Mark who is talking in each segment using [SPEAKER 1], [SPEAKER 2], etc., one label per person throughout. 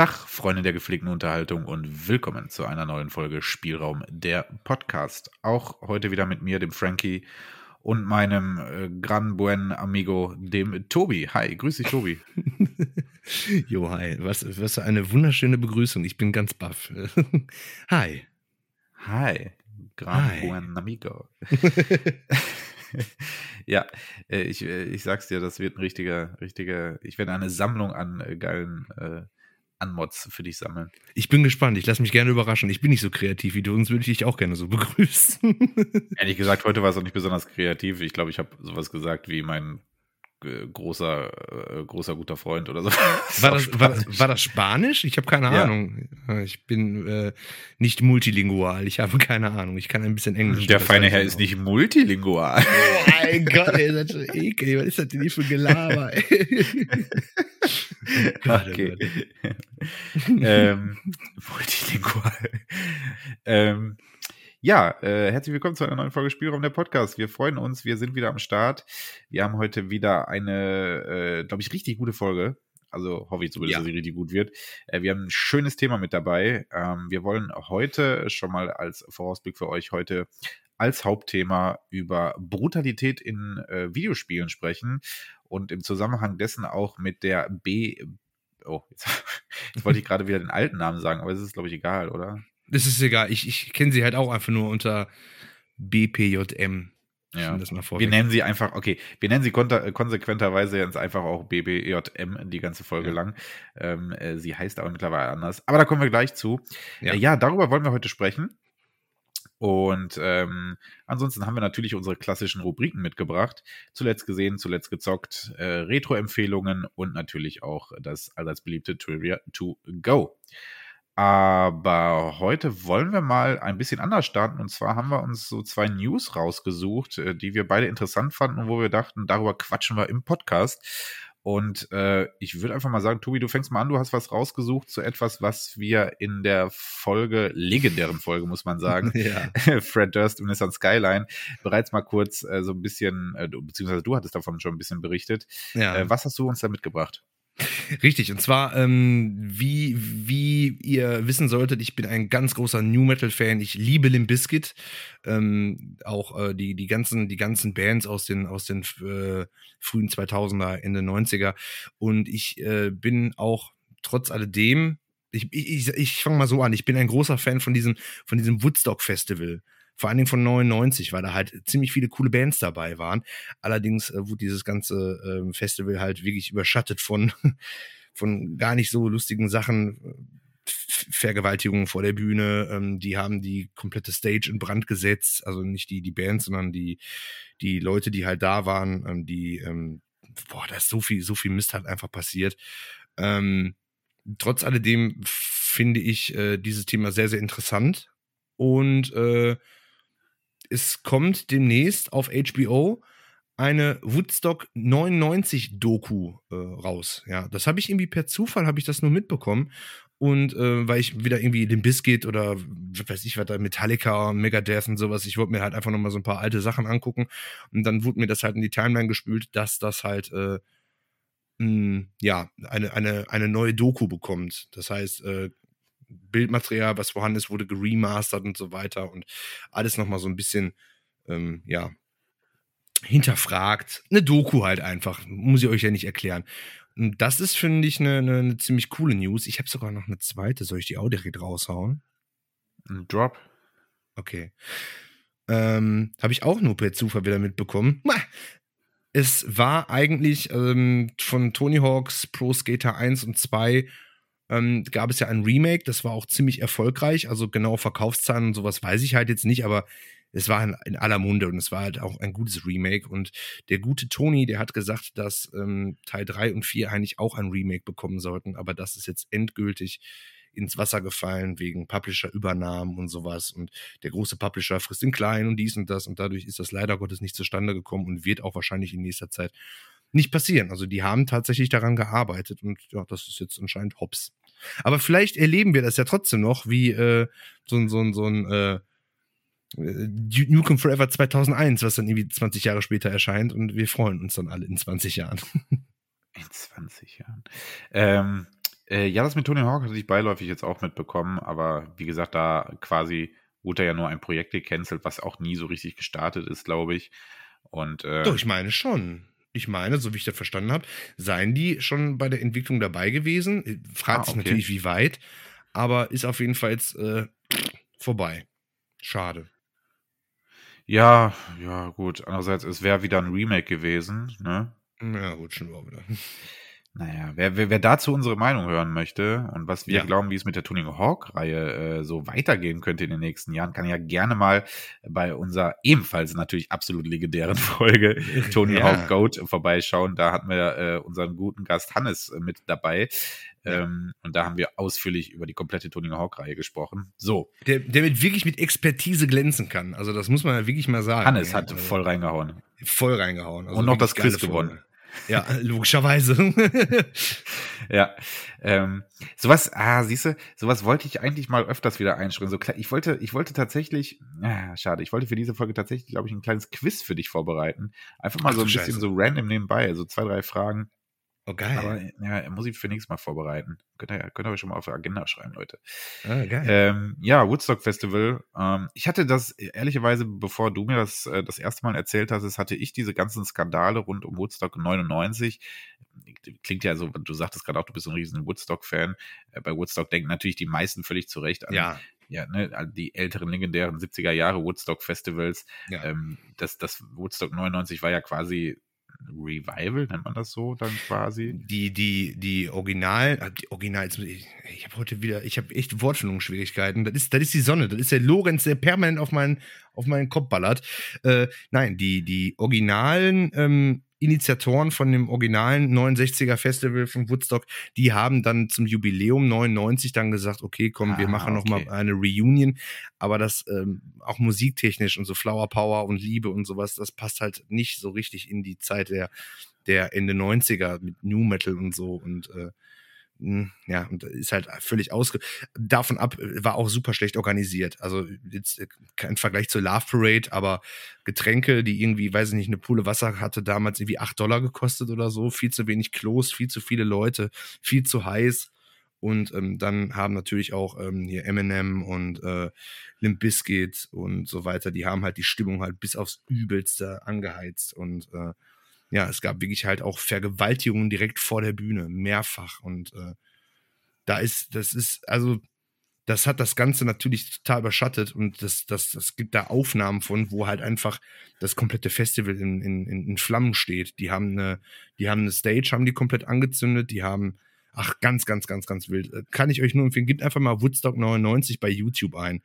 [SPEAKER 1] Tag, Freunde der gepflegten Unterhaltung und willkommen zu einer neuen Folge Spielraum der Podcast. Auch heute wieder mit mir, dem Frankie und meinem äh, gran buen amigo, dem Tobi. Hi, grüß dich, Tobi.
[SPEAKER 2] jo, hi. Was, was eine wunderschöne Begrüßung. Ich bin ganz baff. hi.
[SPEAKER 1] Hi, gran hi. buen amigo. ja, äh, ich, äh, ich sag's dir, das wird ein richtiger, richtiger, ich werde eine Sammlung an äh, geilen äh, an Mods für dich sammeln.
[SPEAKER 2] Ich bin gespannt. Ich lasse mich gerne überraschen. Ich bin nicht so kreativ wie du, sonst würde ich dich auch gerne so begrüßen.
[SPEAKER 1] Ehrlich gesagt, heute war es auch nicht besonders kreativ. Ich glaube, ich habe sowas gesagt wie mein äh, großer, äh, großer guter Freund oder so.
[SPEAKER 2] War das, war, war das Spanisch? Ich habe keine ja. Ahnung. Ich bin äh, nicht multilingual. Ich habe keine Ahnung. Ich kann ein bisschen Englisch.
[SPEAKER 1] Der feine Herr ist nicht multilingual.
[SPEAKER 2] Oh mein Gott, ey, das ist schon ekel. Was ist das denn hier für Gelaber?
[SPEAKER 1] okay. ähm, multilingual. ähm, ja, äh, herzlich willkommen zu einer neuen Folge Spielraum der Podcast. Wir freuen uns, wir sind wieder am Start. Wir haben heute wieder eine, äh, glaube ich, richtig gute Folge. Also hoffe ich zumindest, ja. dass sie richtig gut wird. Äh, wir haben ein schönes Thema mit dabei. Ähm, wir wollen heute schon mal als Vorausblick für euch heute als Hauptthema über Brutalität in äh, Videospielen sprechen und im Zusammenhang dessen auch mit der B. Oh, jetzt, jetzt wollte ich gerade wieder den alten Namen sagen, aber es ist, glaube ich, egal, oder?
[SPEAKER 2] Das ist egal. Ich, ich kenne sie halt auch einfach nur unter BPJM.
[SPEAKER 1] Ja. wir nennen sie einfach, okay, wir nennen sie konsequenterweise jetzt einfach auch BBJM die ganze Folge ja. lang. Ähm, äh, sie heißt aber mittlerweile anders. Aber da kommen wir gleich zu. Ja, äh, ja darüber wollen wir heute sprechen. Und ähm, ansonsten haben wir natürlich unsere klassischen Rubriken mitgebracht. Zuletzt gesehen, zuletzt gezockt, äh, Retro-Empfehlungen und natürlich auch das allseits beliebte Trivia to go. Aber heute wollen wir mal ein bisschen anders starten. Und zwar haben wir uns so zwei News rausgesucht, äh, die wir beide interessant fanden und wo wir dachten, darüber quatschen wir im Podcast. Und äh, ich würde einfach mal sagen, Tobi, du fängst mal an, du hast was rausgesucht zu etwas, was wir in der Folge, legendären Folge, muss man sagen, ja. Fred Durst und Nissan Skyline, bereits mal kurz äh, so ein bisschen, äh, beziehungsweise du hattest davon schon ein bisschen berichtet. Ja. Äh, was hast du uns da mitgebracht?
[SPEAKER 2] Richtig, und zwar, ähm, wie, wie ihr wissen solltet, ich bin ein ganz großer New Metal-Fan. Ich liebe Limp Bizkit. Ähm, auch äh, die, die, ganzen, die ganzen Bands aus den, aus den äh, frühen 2000er, Ende 90er. Und ich äh, bin auch trotz alledem, ich, ich, ich fange mal so an, ich bin ein großer Fan von diesem, von diesem Woodstock-Festival vor allen Dingen von 99, weil da halt ziemlich viele coole Bands dabei waren. Allerdings äh, wurde dieses ganze äh, Festival halt wirklich überschattet von, von gar nicht so lustigen Sachen. Vergewaltigungen vor der Bühne, ähm, die haben die komplette Stage in Brand gesetzt, also nicht die, die Band, sondern die, die Leute, die halt da waren, ähm, die, ähm, boah, da ist so viel, so viel Mist halt einfach passiert. Ähm, trotz alledem finde ich äh, dieses Thema sehr, sehr interessant und äh, es kommt demnächst auf HBO eine Woodstock 99 Doku äh, raus. Ja, das habe ich irgendwie per Zufall habe ich das nur mitbekommen und äh, weil ich wieder irgendwie den Biscuit oder weiß ich was da Metallica, Megadeth und sowas, ich wollte mir halt einfach noch mal so ein paar alte Sachen angucken und dann wurde mir das halt in die Timeline gespült, dass das halt äh, mh, ja eine eine eine neue Doku bekommt. Das heißt äh, Bildmaterial, was vorhanden ist, wurde geremastert und so weiter und alles nochmal so ein bisschen, ähm, ja, hinterfragt. Eine Doku halt einfach, muss ich euch ja nicht erklären. Und das ist, finde ich, eine, eine, eine, ziemlich coole News. Ich habe sogar noch eine zweite, soll ich die auch direkt raushauen?
[SPEAKER 1] Ein Drop.
[SPEAKER 2] Okay. Ähm, habe ich auch nur per Zufall wieder mitbekommen. Es war eigentlich ähm, von Tony Hawks Pro Skater 1 und 2 ähm, gab es ja ein Remake, das war auch ziemlich erfolgreich. Also genau Verkaufszahlen und sowas weiß ich halt jetzt nicht, aber es war in, aller Munde und es war halt auch ein gutes Remake. Und der gute Tony, der hat gesagt, dass ähm, Teil 3 und 4 eigentlich auch ein Remake bekommen sollten, aber das ist jetzt endgültig ins Wasser gefallen wegen Publisher-Übernahmen und sowas. Und der große Publisher frisst den kleinen und dies und das. Und dadurch ist das leider Gottes nicht zustande gekommen und wird auch wahrscheinlich in nächster Zeit nicht passieren. Also die haben tatsächlich daran gearbeitet und ja, das ist jetzt anscheinend hops. Aber vielleicht erleben wir das ja trotzdem noch, wie äh, so ein, so ein, so ein äh, Nukem Forever 2001, was dann irgendwie 20 Jahre später erscheint und wir freuen uns dann alle in 20 Jahren.
[SPEAKER 1] In 20 Jahren. Ähm, Äh, ja, das mit Tony Hawk hatte ich beiläufig jetzt auch mitbekommen, aber wie gesagt, da quasi wurde ja nur ein Projekt gecancelt, was auch nie so richtig gestartet ist, glaube ich. Und, äh,
[SPEAKER 2] Doch, ich meine schon. Ich meine, so wie ich das verstanden habe, seien die schon bei der Entwicklung dabei gewesen. Fragt ah, sich natürlich, wie weit, aber ist auf jeden Fall jetzt äh, vorbei. Schade.
[SPEAKER 1] Ja, ja, gut. Andererseits, es wäre wieder ein Remake gewesen, ne?
[SPEAKER 2] Ja, gut, schon wieder.
[SPEAKER 1] Naja, wer, wer, wer dazu unsere Meinung hören möchte und was wir ja. glauben, wie es mit der Tuning Hawk-Reihe äh, so weitergehen könnte in den nächsten Jahren, kann ja gerne mal bei unserer ebenfalls natürlich absolut legendären Folge Tony ja. Hawk Goat vorbeischauen. Da hatten wir äh, unseren guten Gast Hannes äh, mit dabei. Ähm, und da haben wir ausführlich über die komplette Tony Hawk-Reihe gesprochen. So.
[SPEAKER 2] Der, der mit wirklich mit Expertise glänzen kann. Also, das muss man ja wirklich mal sagen.
[SPEAKER 1] Hannes hat also, voll reingehauen.
[SPEAKER 2] Voll reingehauen.
[SPEAKER 1] Also und noch das Quiz gewonnen.
[SPEAKER 2] Ja, logischerweise.
[SPEAKER 1] ja. Ähm, sowas, ah, siehst du, sowas wollte ich eigentlich mal öfters wieder einschreiben. So, ich wollte, ich wollte tatsächlich, ah, schade, ich wollte für diese Folge tatsächlich, glaube ich, ein kleines Quiz für dich vorbereiten. Einfach mal Ach, so ein bisschen Scheiße. so random nebenbei, so zwei, drei Fragen.
[SPEAKER 2] Oh, geil.
[SPEAKER 1] Aber ja, muss ich für nächstes Mal vorbereiten. Könnt ihr, könnt ihr schon mal auf der Agenda schreiben, Leute.
[SPEAKER 2] Ah, geil.
[SPEAKER 1] Ähm, ja, Woodstock Festival. Ähm, ich hatte das, ehrlicherweise, bevor du mir das äh, das erste Mal erzählt hast, hatte ich diese ganzen Skandale rund um Woodstock 99. Klingt ja so, du sagtest gerade auch, du bist ein riesen Woodstock-Fan. Äh, bei Woodstock denken natürlich die meisten völlig zu Recht an
[SPEAKER 2] ja
[SPEAKER 1] ja, ne, die älteren legendären 70er Jahre Woodstock Festivals. Ja. Ähm, das, das Woodstock 99 war ja quasi Revival, nennt man das so dann quasi?
[SPEAKER 2] Die, die, die Original, äh, die Original, ich, ich habe heute wieder, ich habe echt Wortfindungsschwierigkeiten. Das ist, das ist die Sonne, das ist der Lorenz, der permanent auf meinen, auf meinen Kopf ballert. Äh, nein, die, die originalen ähm, Initiatoren von dem originalen 69er Festival von Woodstock, die haben dann zum Jubiläum 99 dann gesagt, okay, komm, ah, wir machen okay. noch mal eine Reunion, aber das ähm, auch musiktechnisch und so Flower Power und Liebe und sowas, das passt halt nicht so richtig in die Zeit der der Ende 90er mit New Metal und so und äh, ja, und ist halt völlig ausge. Davon ab war auch super schlecht organisiert. Also jetzt äh, kein Vergleich zur Love Parade, aber Getränke, die irgendwie, weiß ich nicht, eine Pulle Wasser hatte damals irgendwie 8 Dollar gekostet oder so, viel zu wenig Klos, viel zu viele Leute, viel zu heiß. Und ähm, dann haben natürlich auch ähm, hier Eminem und äh, Limp Bizkit und so weiter, die haben halt die Stimmung halt bis aufs Übelste angeheizt und äh, ja, es gab wirklich halt auch Vergewaltigungen direkt vor der Bühne, mehrfach. Und äh, da ist, das ist, also, das hat das Ganze natürlich total überschattet und das, das, das gibt da Aufnahmen von, wo halt einfach das komplette Festival in, in, in Flammen steht. Die haben eine, die haben eine Stage, haben die komplett angezündet, die haben, ach, ganz, ganz, ganz, ganz wild. Äh, kann ich euch nur empfehlen, gebt einfach mal Woodstock 99 bei YouTube ein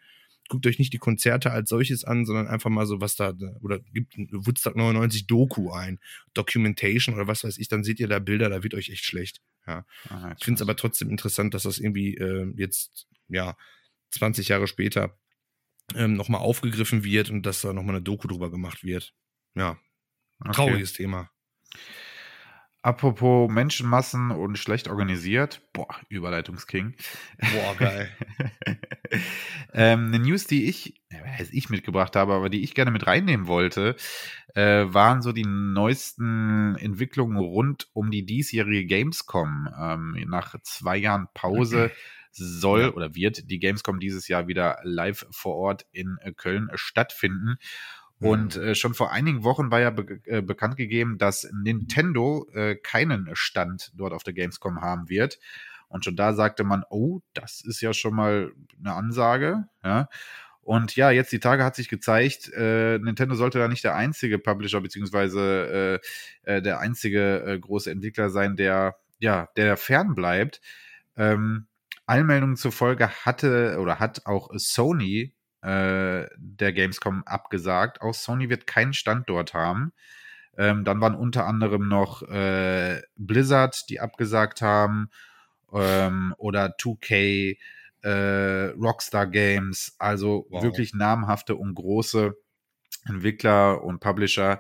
[SPEAKER 2] guckt euch nicht die Konzerte als solches an, sondern einfach mal so, was da, oder gibt Woodstock 99 Doku ein, Documentation oder was weiß ich, dann seht ihr da Bilder, da wird euch echt schlecht. Ja. Aha, ich finde es aber trotzdem interessant, dass das irgendwie äh, jetzt, ja, 20 Jahre später ähm, nochmal aufgegriffen wird und dass da nochmal eine Doku drüber gemacht wird. Ja, okay. trauriges Thema.
[SPEAKER 1] Apropos Menschenmassen und schlecht organisiert. Boah, Überleitungsking.
[SPEAKER 2] Boah, geil.
[SPEAKER 1] ähm, eine News, die ich, äh, ich mitgebracht habe, aber die ich gerne mit reinnehmen wollte, äh, waren so die neuesten Entwicklungen rund um die diesjährige Gamescom. Ähm, nach zwei Jahren Pause soll ja. oder wird die Gamescom dieses Jahr wieder live vor Ort in äh, Köln stattfinden. Und mhm. äh, schon vor einigen Wochen war ja be äh, bekannt gegeben, dass Nintendo äh, keinen Stand dort auf der Gamescom haben wird. Und schon da sagte man, oh, das ist ja schon mal eine Ansage. Ja. Und ja, jetzt die Tage hat sich gezeigt, äh, Nintendo sollte da nicht der einzige Publisher beziehungsweise äh, äh, der einzige äh, große Entwickler sein, der ja, der fern bleibt. Ähm, Allmeldungen zufolge hatte oder hat auch Sony äh, der Gamescom abgesagt. Auch Sony wird keinen Standort haben. Ähm, dann waren unter anderem noch äh, Blizzard, die abgesagt haben, ähm, oder 2K, äh, Rockstar Games, also wow. wirklich namhafte und große Entwickler und Publisher,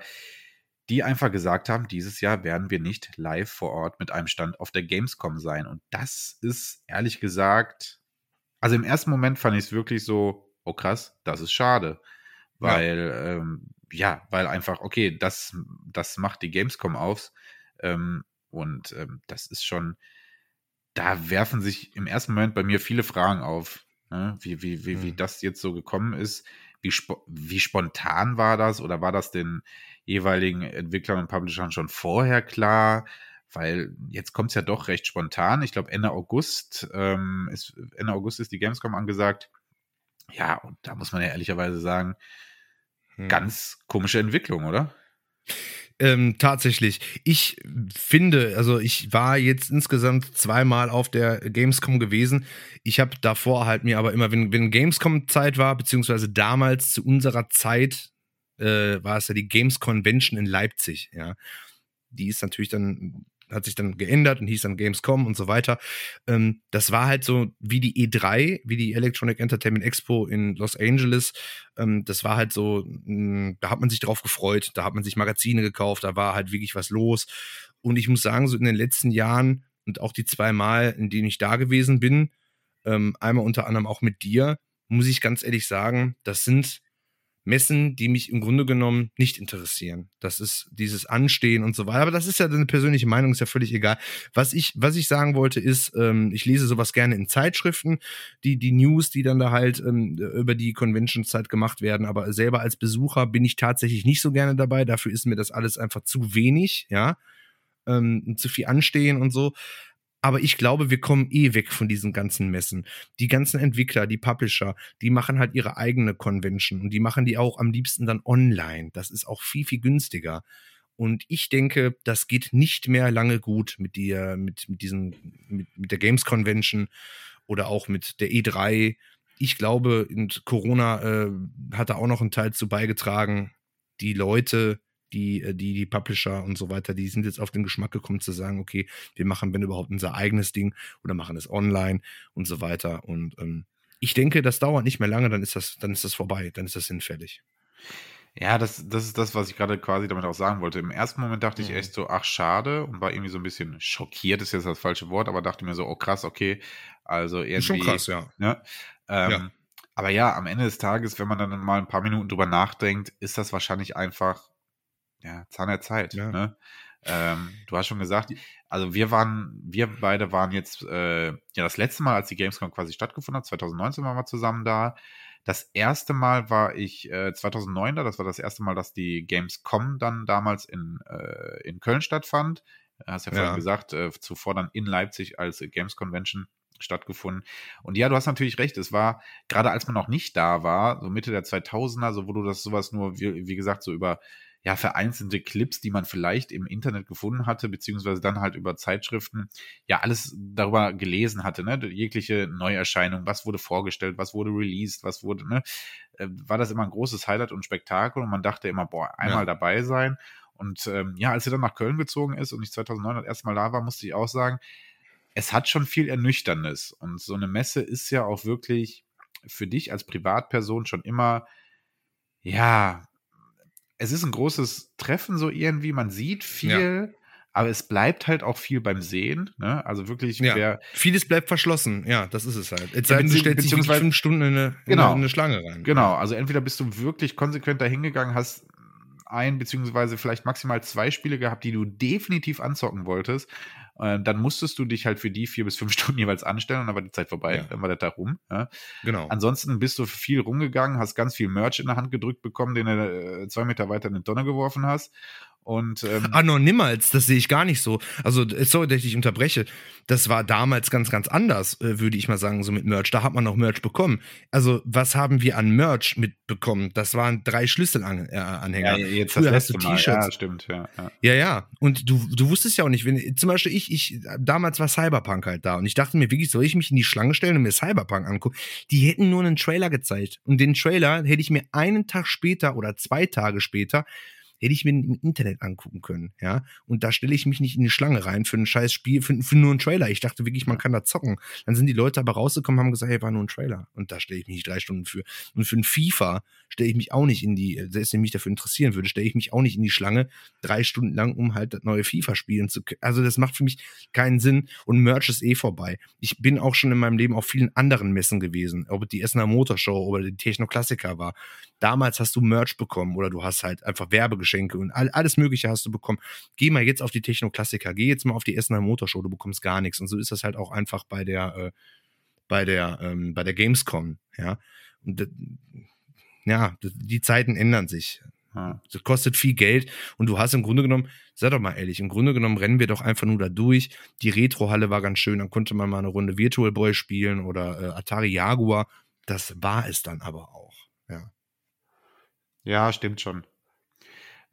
[SPEAKER 1] die einfach gesagt haben, dieses Jahr werden wir nicht live vor Ort mit einem Stand auf der Gamescom sein. Und das ist ehrlich gesagt, also im ersten Moment fand ich es wirklich so, oh krass, das ist schade. Weil, ja, ähm, ja weil einfach, okay, das, das macht die Gamescom aus. Ähm, und ähm, das ist schon, da werfen sich im ersten Moment bei mir viele Fragen auf, ne? wie, wie, wie, mhm. wie das jetzt so gekommen ist. Wie, spo wie spontan war das oder war das den jeweiligen Entwicklern und Publishern schon vorher klar? Weil jetzt kommt es ja doch recht spontan. Ich glaube, Ende August ähm, ist Ende August ist die Gamescom angesagt. Ja, und da muss man ja ehrlicherweise sagen, hm. ganz komische Entwicklung, oder?
[SPEAKER 2] Ähm, tatsächlich. Ich finde, also ich war jetzt insgesamt zweimal auf der Gamescom gewesen. Ich habe davor halt mir aber immer, wenn, wenn Gamescom-Zeit war, beziehungsweise damals zu unserer Zeit, äh, war es ja die Games Convention in Leipzig, ja. Die ist natürlich dann hat sich dann geändert und hieß dann Gamescom und so weiter. Ähm, das war halt so wie die E3, wie die Electronic Entertainment Expo in Los Angeles. Ähm, das war halt so, mh, hm, da hat man sich drauf gefreut, da hat man sich Magazine gekauft, da war halt wirklich was los. Und ich muss sagen, so in den letzten Jahren und auch die zwei Mal, in denen ich da gewesen bin, ähm, einmal unter anderem auch mit dir, muss ich ganz ehrlich sagen, das sind Messen, die mich im Grunde genommen nicht interessieren. Das ist dieses Anstehen und so weiter. Aber das ist ja eine persönliche Meinung, ist ja völlig egal. Was ich, was ich sagen wollte, ist, ähm, ich lese sowas gerne in Zeitschriften, die, die News, die dann da halt ähm, über die Convention-Zeit gemacht werden. Aber selber als Besucher bin ich tatsächlich nicht so gerne dabei. Dafür ist mir das alles einfach zu wenig, ja. Ähm, zu viel anstehen und so. Aber ich glaube, wir kommen eh weg von diesen ganzen Messen. Die ganzen Entwickler, die Publisher, die machen halt ihre eigene Convention und die machen die auch am liebsten dann online. Das ist auch viel, viel günstiger. Und ich denke, das geht nicht mehr lange gut mit dir, mit, mit diesen, mit, mit der Games Convention oder auch mit der E3. Ich glaube, Corona äh, hat da auch noch einen Teil zu beigetragen. Die Leute die, äh, die, die Publisher und so weiter, die sind jetzt auf den Geschmack gekommen zu sagen, okay, wir machen, wenn überhaupt, unser eigenes Ding oder machen es online und so weiter. Und ähm, ich denke, das dauert nicht mehr lange, dann ist das, dann ist das vorbei, dann ist das hinfällig.
[SPEAKER 1] Ja, das, das ist das, was ich gerade quasi damit auch sagen wollte. Im ersten Moment dachte ich mhm. echt so, ach schade und war irgendwie so ein bisschen schockiert, ist jetzt das falsche Wort, aber dachte mir so, oh krass, okay, also irgendwie. Ist
[SPEAKER 2] schon krass, ja.
[SPEAKER 1] Ne? Ähm, ja. Aber ja, am Ende des Tages, wenn man dann mal ein paar Minuten drüber nachdenkt, ist das wahrscheinlich einfach ja, Zahn der Zeit. Ja. Ne? Ähm, du hast schon gesagt, also wir waren, wir beide waren jetzt, äh, ja, das letzte Mal, als die Gamescom quasi stattgefunden hat, 2019 waren wir zusammen da. Das erste Mal war ich äh, 2009 da, das war das erste Mal, dass die Gamescom dann damals in, äh, in Köln stattfand. Du hast ja vorhin ja. gesagt, äh, zuvor dann in Leipzig als Games Convention stattgefunden. Und ja, du hast natürlich recht, es war, gerade als man noch nicht da war, so Mitte der 2000er, so wo du das sowas nur, wie, wie gesagt, so über ja, vereinzelte Clips, die man vielleicht im Internet gefunden hatte, beziehungsweise dann halt über Zeitschriften, ja, alles darüber gelesen hatte, ne? Jegliche Neuerscheinung, was wurde vorgestellt, was wurde released, was wurde, ne? Äh, war das immer ein großes Highlight und Spektakel und man dachte immer, boah, einmal ja. dabei sein. Und ähm, ja, als er dann nach Köln gezogen ist und ich 2009 das erste Mal da war, musste ich auch sagen, es hat schon viel Ernüchterndes. Und so eine Messe ist ja auch wirklich für dich als Privatperson schon immer, ja, es ist ein großes Treffen so irgendwie, man sieht viel, ja. aber es bleibt halt auch viel beim Sehen. Ne? Also wirklich,
[SPEAKER 2] ja. wer, vieles bleibt verschlossen. Ja, das ist es halt. Jetzt ja, du stellst dich fünf Stunden in eine,
[SPEAKER 1] genau,
[SPEAKER 2] in eine Schlange rein.
[SPEAKER 1] Genau, also entweder bist du wirklich konsequent dahingegangen, hast ein beziehungsweise vielleicht maximal zwei Spiele gehabt, die du definitiv anzocken wolltest äh, dann musstest du dich halt für die vier bis fünf Stunden jeweils anstellen und dann war die Zeit vorbei, ja. dann war der Tag rum. Ja. Genau. Ansonsten bist du viel rumgegangen, hast ganz viel Merch in der Hand gedrückt bekommen, den du äh, zwei Meter weiter in die Tonne geworfen hast und, ähm,
[SPEAKER 2] ah, noch niemals, das sehe ich gar nicht so. Also, sorry, dass ich dich unterbreche. Das war damals ganz, ganz anders, äh, würde ich mal sagen, so mit Merch. Da hat man noch Merch bekommen. Also, was haben wir an Merch mitbekommen? Das waren drei Schlüsselanhänger.
[SPEAKER 1] Ja, jetzt Früher das hast du T-Shirts. Ja, stimmt, ja,
[SPEAKER 2] ja. Ja, ja. Und du, du wusstest ja auch nicht, wenn, zum Beispiel ich, ich, damals war Cyberpunk halt da und ich dachte mir wirklich, soll ich mich in die Schlange stellen und mir Cyberpunk angucken? Die hätten nur einen Trailer gezeigt. Und den Trailer hätte ich mir einen Tag später oder zwei Tage später hätte ich mir im Internet angucken können, ja. Und da stelle ich mich nicht in die Schlange rein für ein scheiß Spiel, für, für nur einen Trailer. Ich dachte wirklich, man kann da zocken. Dann sind die Leute aber rausgekommen, haben gesagt, hey, war nur ein Trailer. Und da stelle ich mich nicht drei Stunden für. Und für ein FIFA stelle ich mich auch nicht in die, selbst wenn mich dafür interessieren würde, stelle ich mich auch nicht in die Schlange drei Stunden lang, um halt das neue FIFA spielen zu können. Also das macht für mich keinen Sinn und Merch ist eh vorbei. Ich bin auch schon in meinem Leben auf vielen anderen Messen gewesen, ob die Essener Motorshow oder die Techno-Klassiker war. Damals hast du Merch bekommen oder du hast halt einfach Weihnachtsgeschenke und all, alles Mögliche hast du bekommen. Geh mal jetzt auf die Techno-Klassiker, geh jetzt mal auf die Essener Motorshow, du bekommst gar nichts. Und so ist das halt auch einfach bei der, äh, bei der, ähm, bei der Gamescom, ja. Und ja, die Zeiten ändern sich. Das kostet viel Geld und du hast im Grunde genommen, sei doch mal ehrlich, im Grunde genommen rennen wir doch einfach nur da durch. Die Retro-Halle war ganz schön, dann konnte man mal eine Runde Virtual Boy spielen oder äh, Atari Jaguar. Das war es dann aber auch, ja.
[SPEAKER 1] Stimmt schon.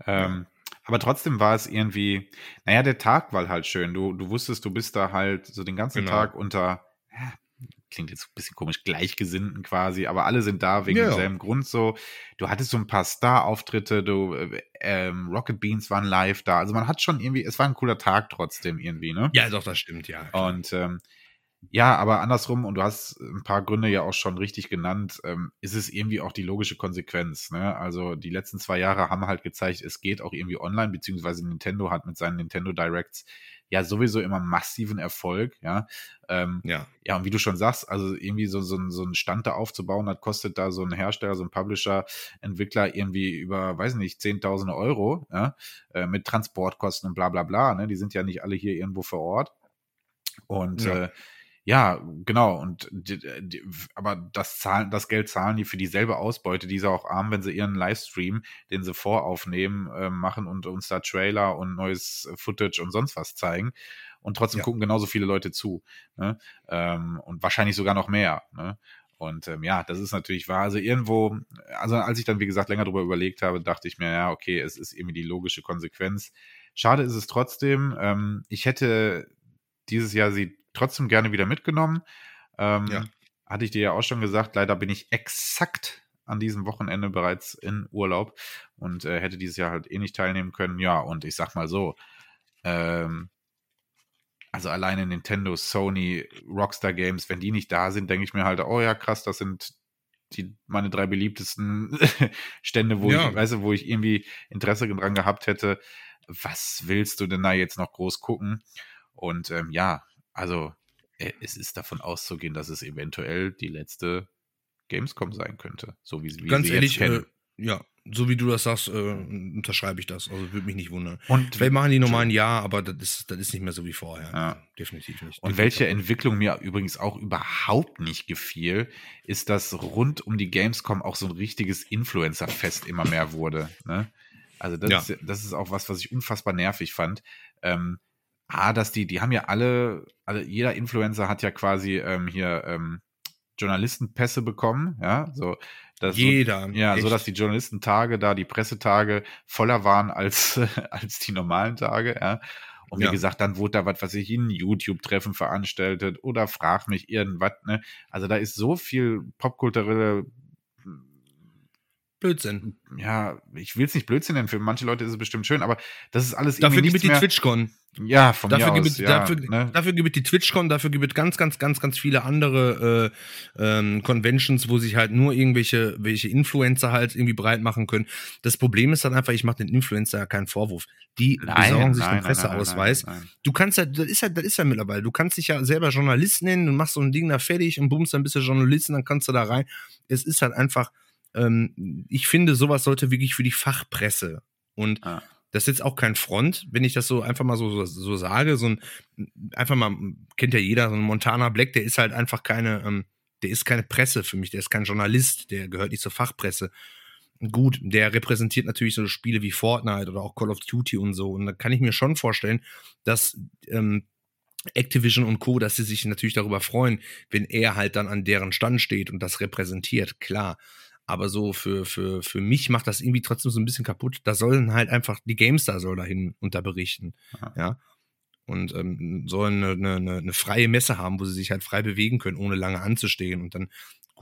[SPEAKER 1] Ähm, aber trotzdem war es irgendwie, naja, der Tag war halt schön. Du, du wusstest, du bist da halt so den ganzen genau. Tag unter, ja, klingt jetzt ein bisschen komisch, Gleichgesinnten quasi, aber alle sind da wegen ja. demselben Grund so. Du hattest so ein paar Star-Auftritte, du, äh, ähm, Rocket Beans waren live da. Also man hat schon irgendwie, es war ein cooler Tag trotzdem irgendwie, ne?
[SPEAKER 2] Ja, doch, das stimmt, ja.
[SPEAKER 1] Klar. Und ähm, ja, aber andersrum, und du hast ein paar Gründe ja auch schon richtig genannt, ähm, ist es irgendwie auch die logische Konsequenz. Ne? Also die letzten zwei Jahre haben halt gezeigt, es geht auch irgendwie online, beziehungsweise Nintendo hat mit seinen Nintendo Directs ja sowieso immer massiven Erfolg, ja. Ähm, ja. Ja, und wie du schon sagst, also irgendwie so, so, so einen Stand da aufzubauen, das kostet da so ein Hersteller, so ein Publisher, Entwickler irgendwie über, weiß nicht, Zehntausende Euro, ja, äh, mit Transportkosten und bla bla bla, ne? Die sind ja nicht alle hier irgendwo vor Ort. Und ja. äh, ja, genau. Und die, die, aber das zahlen, das Geld zahlen die für dieselbe Ausbeute, die sie auch arm, wenn sie ihren Livestream, den sie voraufnehmen, äh, machen und uns da Trailer und neues Footage und sonst was zeigen. Und trotzdem ja. gucken genauso viele Leute zu. Ne? Ähm, und wahrscheinlich sogar noch mehr. Ne? Und ähm, ja, das ist natürlich wahr. Also irgendwo, also als ich dann, wie gesagt, länger darüber überlegt habe, dachte ich mir, ja, okay, es ist irgendwie die logische Konsequenz. Schade ist es trotzdem. Ähm, ich hätte dieses Jahr sie trotzdem gerne wieder mitgenommen. Ähm, ja. Hatte ich dir ja auch schon gesagt, leider bin ich exakt an diesem Wochenende bereits in Urlaub und äh, hätte dieses Jahr halt eh nicht teilnehmen können. Ja, und ich sag mal so, ähm, also alleine Nintendo, Sony, Rockstar Games, wenn die nicht da sind, denke ich mir halt, oh ja, krass, das sind die, meine drei beliebtesten Stände, wo ja. ich, weißt du, wo ich irgendwie Interesse dran gehabt hätte. Was willst du denn da jetzt noch groß gucken? Und ähm, ja, also, äh, es ist davon auszugehen, dass es eventuell die letzte Gamescom sein könnte, so wie, wie
[SPEAKER 2] Ganz sie ehrlich, jetzt kennen. Äh, ja, so wie du das sagst, äh, unterschreibe ich das. Also würde mich nicht wundern. Und Vielleicht machen die nochmal ein Jahr, aber das ist, das ist nicht mehr so wie vorher.
[SPEAKER 1] Ja. Definitiv nicht. Und welche Entwicklung mir übrigens auch überhaupt nicht gefiel, ist, dass rund um die Gamescom auch so ein richtiges Influencer-Fest immer mehr wurde. Ne? Also das, ja. ist, das ist auch was, was ich unfassbar nervig fand. Ähm, Ah, dass die, die haben ja alle, also jeder Influencer hat ja quasi ähm, hier ähm, Journalistenpässe bekommen, ja, so.
[SPEAKER 2] Dass jeder.
[SPEAKER 1] So, ja, echt? so dass die Journalistentage da, die Pressetage voller waren als, als die normalen Tage, ja. Und wie ja. gesagt, dann wurde da was, was ich ein YouTube-Treffen veranstaltet oder frag mich irgendwas, ne? Also da ist so viel popkulturelle
[SPEAKER 2] Blödsinn.
[SPEAKER 1] Ja, ich will es nicht Blödsinn nennen, für manche Leute ist es bestimmt schön, aber das ist alles
[SPEAKER 2] Dafür gibt es die TwitchCon.
[SPEAKER 1] Ja, von
[SPEAKER 2] dafür
[SPEAKER 1] mir
[SPEAKER 2] gibt
[SPEAKER 1] aus,
[SPEAKER 2] ja, dafür, ne? dafür gibt es die TwitchCon, dafür gibt es ganz, ganz, ganz, ganz viele andere äh, ähm, Conventions, wo sich halt nur irgendwelche welche Influencer halt irgendwie breit machen können. Das Problem ist dann einfach, ich mache den Influencer ja keinen Vorwurf. Die nein, besorgen sich nein, einen Presseausweis. Du kannst ja, das ist ja, das ist ja mittlerweile, du kannst dich ja selber Journalist nennen und machst so ein Ding da fertig und bummst, dann bist du Journalist und dann kannst du da rein. Es ist halt einfach, ähm, ich finde, sowas sollte wirklich für die Fachpresse und ah das ist jetzt auch kein Front, wenn ich das so einfach mal so, so, so sage. So ein, einfach mal, kennt ja jeder, so ein Montana Black, der ist halt einfach keine, ähm, der ist keine Presse für mich, der ist kein Journalist, der gehört nicht zur Fachpresse. Gut, der repräsentiert natürlich so Spiele wie Fortnite oder auch Call of Duty und so. Und da kann ich mir schon vorstellen, dass ähm, Activision und Co., dass sie sich natürlich darüber freuen, wenn er halt dann an deren Stand steht und das repräsentiert, klar. Aber so für, für, für mich macht das irgendwie trotzdem so ein bisschen kaputt. Da sollen halt einfach die GameStar soll dahin unterberichten. Ja. ja? Und ähm, sollen eine, eine, eine freie Messe haben, wo sie sich halt frei bewegen können, ohne lange anzustehen und dann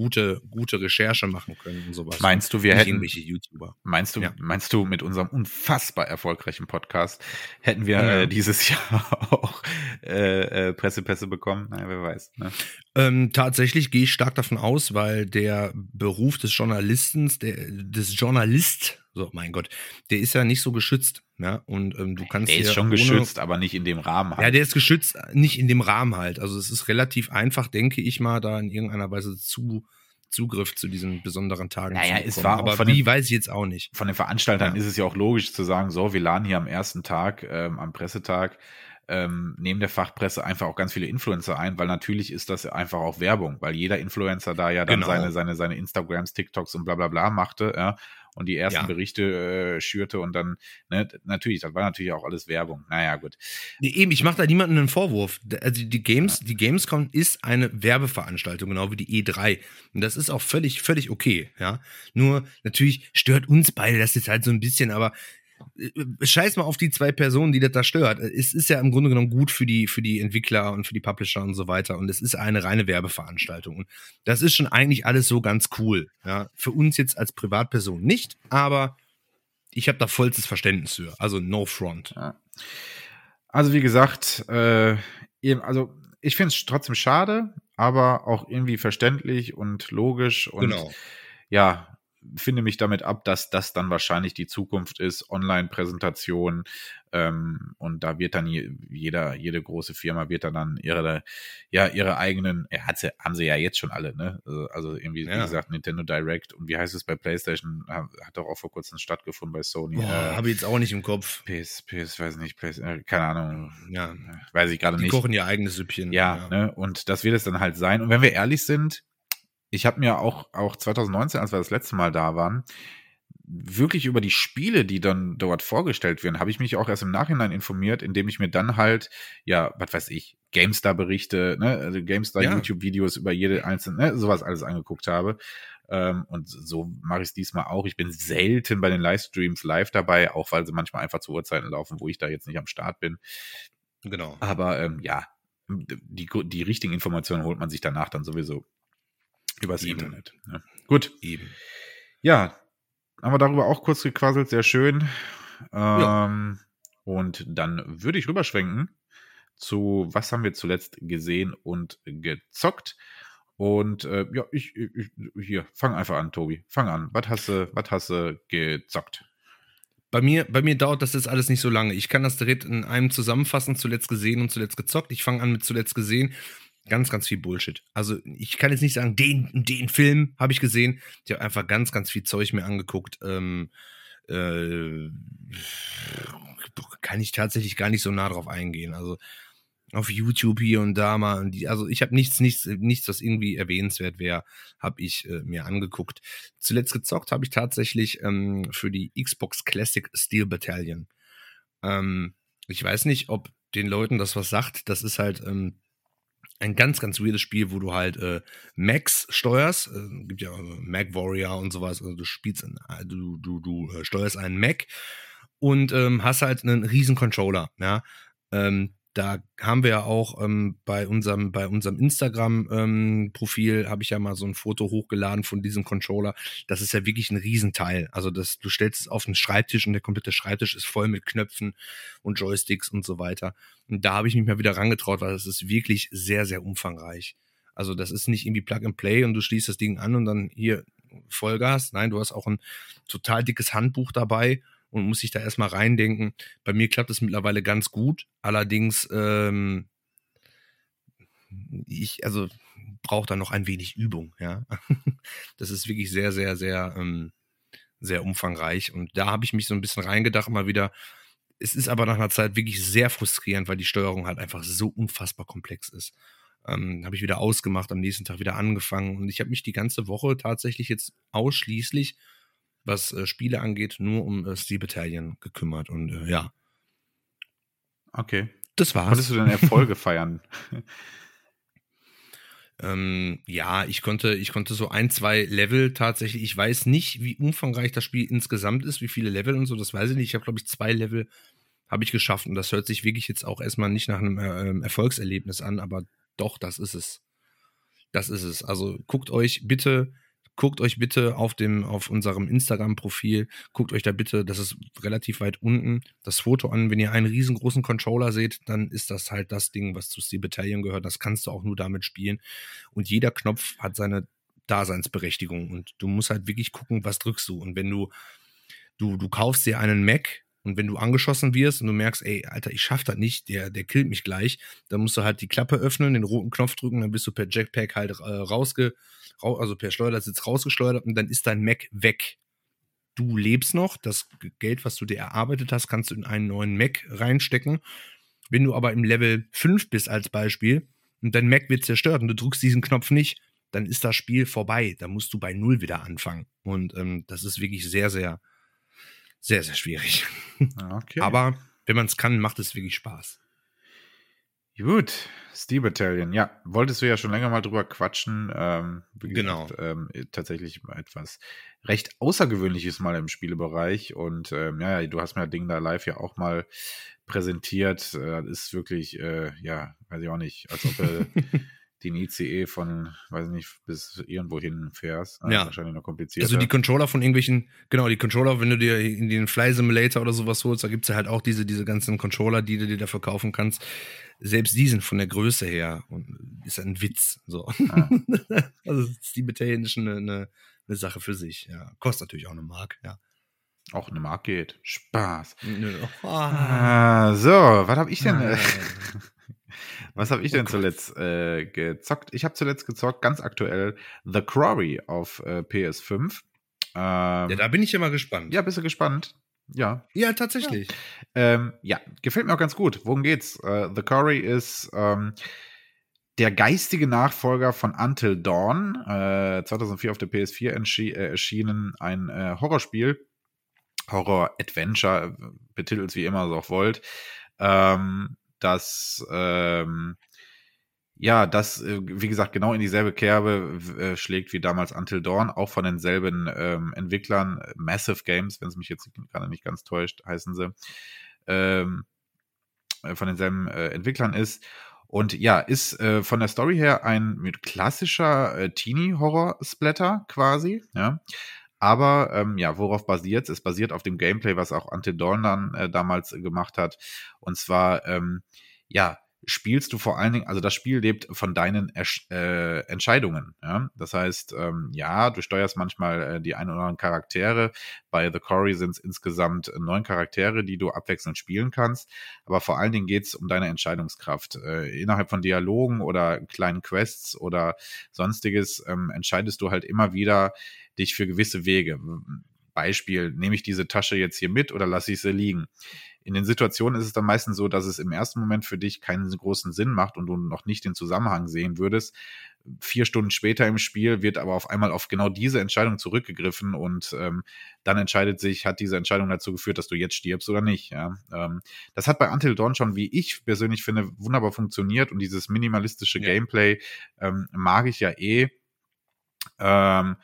[SPEAKER 2] gute, gute Recherche machen können und sowas.
[SPEAKER 1] Meinst du, wir
[SPEAKER 2] Nicht
[SPEAKER 1] hätten irgendwelche YouTuber? Meinst du, ja. meinst du, mit unserem unfassbar erfolgreichen Podcast hätten wir ja. äh, dieses Jahr auch äh, äh, Pressepässe bekommen? Naja, wer weiß. Ne?
[SPEAKER 2] Ähm, tatsächlich gehe ich stark davon aus, weil der Beruf des Journalisten, der, des Journalist, so mein Gott, der ist ja nicht so geschützt. Ja, und ähm, du kannst.
[SPEAKER 1] Der ist schon geschützt, aber nicht in dem Rahmen
[SPEAKER 2] halt. Ja, der ist geschützt, nicht in dem Rahmen halt. Also es ist relativ einfach, denke ich mal, da in irgendeiner Weise zu Zugriff zu diesen besonderen Tagen
[SPEAKER 1] naja, zu bekommen. Es war
[SPEAKER 2] aber von wie, den, weiß ich jetzt auch nicht.
[SPEAKER 1] Von den Veranstaltern ja. ist es ja auch logisch zu sagen, so, wir laden hier am ersten Tag, ähm, am Pressetag, ähm, neben der Fachpresse einfach auch ganz viele Influencer ein, weil natürlich ist das einfach auch Werbung, weil jeder Influencer da ja dann genau. seine, seine, seine Instagrams, TikToks und bla bla bla machte, ja, und die ersten ja. Berichte äh, schürte und dann, ne, natürlich, das war natürlich auch alles Werbung. Naja, gut.
[SPEAKER 2] Nee, eben, ich mache da niemanden einen Vorwurf. Also die Games, ja. die Gamescom ist eine Werbeveranstaltung, genau wie die E3. Und das ist auch völlig, völlig okay, ja. Nur natürlich stört uns beide das jetzt halt so ein bisschen, aber scheiß mal auf die zwei Personen, die das da stört. Es ist ja im Grunde genommen gut für die, für die Entwickler und für die Publisher und so weiter. Und es ist eine reine Werbeveranstaltung. Und das ist schon eigentlich alles so ganz cool. Ja, für uns jetzt als Privatperson nicht, aber ich habe da vollstes Verständnis für. Also no front. Ja.
[SPEAKER 1] Also wie gesagt, äh, also ich finde es trotzdem schade, aber auch irgendwie verständlich und logisch und genau. ja, finde mich damit ab, dass das dann wahrscheinlich die Zukunft ist, Online-Präsentation ähm, und da wird dann jeder, jede große Firma wird dann, dann ihre, ja, ihre eigenen, er hat sie, haben sie ja jetzt schon alle, ne? Also, also irgendwie, ja. wie gesagt, Nintendo Direct und wie heißt es bei PlayStation, hat doch auch vor kurzem stattgefunden bei Sony.
[SPEAKER 2] Äh, habe ich jetzt auch nicht im Kopf.
[SPEAKER 1] PS, PS, weiß nicht, PS, äh, keine Ahnung.
[SPEAKER 2] Ja.
[SPEAKER 1] Weiß ich gerade nicht. Die
[SPEAKER 2] kochen ihr eigenes Süppchen.
[SPEAKER 1] Ja, ja, ne? Und das wird es dann halt sein. Und wenn wir ehrlich sind, ich habe mir auch, auch 2019, als wir das letzte Mal da waren, wirklich über die Spiele, die dann dort vorgestellt werden, habe ich mich auch erst im Nachhinein informiert, indem ich mir dann halt, ja, was weiß ich, GameStar-Berichte, ne, also GameStar-YouTube-Videos über jede einzelne, ne, sowas alles angeguckt habe. Ähm, und so mache ich es diesmal auch. Ich bin selten bei den Livestreams live dabei, auch weil sie manchmal einfach zu Uhrzeiten laufen, wo ich da jetzt nicht am Start bin.
[SPEAKER 2] Genau.
[SPEAKER 1] Aber ähm, ja, die, die richtigen Informationen holt man sich danach dann sowieso. Übers Eben. Internet. Ja. Gut.
[SPEAKER 2] Eben.
[SPEAKER 1] Ja, haben wir darüber auch kurz gequasselt, sehr schön. Ähm, Und dann würde ich rüberschwenken zu, was haben wir zuletzt gesehen und gezockt. Und äh, ja, ich, ich, hier, fang einfach an, Tobi. Fang an. Was hast du, was hast du gezockt?
[SPEAKER 2] Bei mir, bei mir dauert das jetzt alles nicht so lange. Ich kann das direkt in einem zusammenfassen, zuletzt gesehen und zuletzt gezockt. Ich fange an mit zuletzt gesehen. Ganz, ganz viel Bullshit. Also ich kann jetzt nicht sagen, den, den Film habe ich gesehen. Ich habe einfach ganz, ganz viel Zeug mir angeguckt. Ähm, äh, kann ich tatsächlich gar nicht so nah drauf eingehen. Also auf YouTube hier und da mal. Also ich habe nichts, nichts, nichts, was irgendwie erwähnenswert wäre, habe ich äh, mir angeguckt. Zuletzt gezockt habe ich tatsächlich ähm, für die Xbox Classic Steel Battalion. Ähm, ich weiß nicht, ob den Leuten das was sagt. Das ist halt ähm, ein ganz, ganz weirdes Spiel, wo du halt äh, Macs steuerst. Äh, gibt ja Mac Warrior und sowas. Also du spielst, in, äh, du, du, du äh, steuerst einen Mac und ähm, hast halt einen riesen Controller. Ja? Ähm, da haben wir ja auch ähm, bei unserem, bei unserem Instagram-Profil, ähm, habe ich ja mal so ein Foto hochgeladen von diesem Controller. Das ist ja wirklich ein Riesenteil. Also das, du stellst es auf den Schreibtisch und der komplette Schreibtisch ist voll mit Knöpfen und Joysticks und so weiter. Und da habe ich mich mal wieder rangetraut, weil das ist wirklich sehr, sehr umfangreich. Also das ist nicht irgendwie Plug and Play und du schließt das Ding an und dann hier Vollgas. Nein, du hast auch ein total dickes Handbuch dabei und muss sich da erstmal reindenken. Bei mir klappt es mittlerweile ganz gut. Allerdings, ähm, ich, also brauche da noch ein wenig Übung, ja. das ist wirklich sehr, sehr, sehr, ähm, sehr umfangreich. Und da habe ich mich so ein bisschen reingedacht, mal wieder. Es ist aber nach einer Zeit wirklich sehr frustrierend, weil die Steuerung halt einfach so unfassbar komplex ist. Ähm, habe ich wieder ausgemacht, am nächsten Tag wieder angefangen und ich habe mich die ganze Woche tatsächlich jetzt ausschließlich was äh, Spiele angeht, nur um äh, Steel Battalion gekümmert. Und äh, ja.
[SPEAKER 1] Okay.
[SPEAKER 2] Das war's.
[SPEAKER 1] Konntest du denn Erfolge feiern?
[SPEAKER 2] Ähm, ja, ich konnte, ich konnte so ein, zwei Level tatsächlich. Ich weiß nicht, wie umfangreich das Spiel insgesamt ist, wie viele Level und so, das weiß ich nicht. Ich habe, glaube ich, zwei Level habe ich geschafft und das hört sich wirklich jetzt auch erstmal nicht nach einem äh, Erfolgserlebnis an, aber doch, das ist es. Das ist es. Also guckt euch bitte guckt euch bitte auf dem, auf unserem Instagram-Profil, guckt euch da bitte, das ist relativ weit unten, das Foto an. Wenn ihr einen riesengroßen Controller seht, dann ist das halt das Ding, was zu Steel Battalion gehört. Das kannst du auch nur damit spielen. Und jeder Knopf hat seine Daseinsberechtigung. Und du musst halt wirklich gucken, was drückst du. Und wenn du, du, du kaufst dir einen Mac, Und wenn du angeschossen wirst und du merkst, ey, Alter, ich schaff das nicht, der, der killt mich gleich, dann musst du halt die Klappe öffnen, den roten Knopf drücken, dann bist du per Jetpack halt äh, rausge, also per Schleudersitz rausgeschleudert und dann ist dein Mac weg. Du lebst noch, das Geld, was du dir erarbeitet hast, kannst du in einen neuen Mac reinstecken. Wenn du aber im Level 5 bist als Beispiel und dein Mac wird zerstört und du drückst diesen Knopf nicht, dann ist das Spiel vorbei. Da musst du bei Null wieder anfangen. Und ähm, das ist wirklich sehr, sehr, sehr, sehr schwierig. Okay. Aber wenn man es kann, macht es wirklich Spaß.
[SPEAKER 1] Gut, Steel Battalion, ja, wolltest du ja schon länger mal drüber quatschen. Ähm,
[SPEAKER 2] genau.
[SPEAKER 1] Gesagt, ähm, tatsächlich etwas recht Außergewöhnliches mal im Spielebereich. Und ähm, ja, du hast mir das Ding da live ja auch mal präsentiert. Äh, das ist wirklich, äh, ja, weiß ich auch nicht, als ob er den ICE von, weiß ich nicht, bis irgendwo hin fährst.
[SPEAKER 2] Also ja. Wahrscheinlich noch komplizierter. Also die Controller von irgendwelchen, genau, die Controller, wenn du dir in den Fly Simulator oder sowas holst, da gibt es ja halt auch diese, diese ganzen Controller, die du dir dafür kaufen kannst. Selbst die sind von der Größe her und ist ein Witz. So. Ah. also die Battalion ist eine, eine, Sache für sich. Ja. Kostet natürlich auch eine Mark, ja.
[SPEAKER 1] Auch eine Mark geht. Spaß. Oh. Ah, so, was habe ich denn? Ah. Was habe ich oh denn Gott. zuletzt äh, gezockt? Ich habe zuletzt gezockt, ganz aktuell, The Quarry auf äh, PS5.
[SPEAKER 2] Ähm, ja, da bin ich immer gespannt.
[SPEAKER 1] Ja, bist du gespannt? Ja.
[SPEAKER 2] Ja, tatsächlich.
[SPEAKER 1] Ja, ähm, ja gefällt mir auch ganz gut. Worum geht's? Uh, The Quarry ist ähm, der geistige Nachfolger von Until Dawn, äh, 2004 auf der PS4 äh, erschienen, ein äh, Horrorspiel. Horror-Adventure, betitelt es wie immer so auch wollt. Ähm, dass ähm, ja, das, äh, wie gesagt, genau in dieselbe Kerbe äh, schlägt wie damals Until Dawn, auch von denselben ähm, Entwicklern, Massive Games, wenn es mich jetzt gerade nicht ganz täuscht, heißen sie, ähm, äh, von denselben äh, Entwicklern ist. Und ja, ist äh, von der Story her ein mit klassischer äh, Teenie-Horror-Splatter quasi, ja. Aber ähm, ja, worauf basiert es? Es basiert auf dem Gameplay, was auch Ante Dawn dann äh, damals gemacht hat. Und zwar, ähm, ja, spielst du vor allen Dingen, also das Spiel lebt von deinen Ersch äh, Entscheidungen. Ja? Das heißt, ähm, ja, du steuerst manchmal äh, die ein oder anderen Charaktere. Bei The Quarry sind es insgesamt neun Charaktere, die du abwechselnd spielen kannst. Aber vor allen Dingen geht es um deine Entscheidungskraft. Äh, innerhalb von Dialogen oder kleinen Quests oder sonstiges ähm, entscheidest du halt immer wieder, dich für gewisse Wege. Beispiel, nehme ich diese Tasche jetzt hier mit oder lasse ich sie liegen? In den Situationen ist es dann meistens so, dass es im ersten Moment für dich keinen großen Sinn macht und du noch nicht den Zusammenhang sehen würdest. Vier Stunden später im Spiel wird aber auf einmal auf genau diese Entscheidung zurückgegriffen und ähm, dann entscheidet sich, hat diese Entscheidung dazu geführt, dass du jetzt stirbst oder nicht. Ja? Ähm, das hat bei Until Dawn schon, wie ich persönlich finde, wunderbar funktioniert und dieses minimalistische ja. Gameplay ähm, mag ich ja eh. Ähm,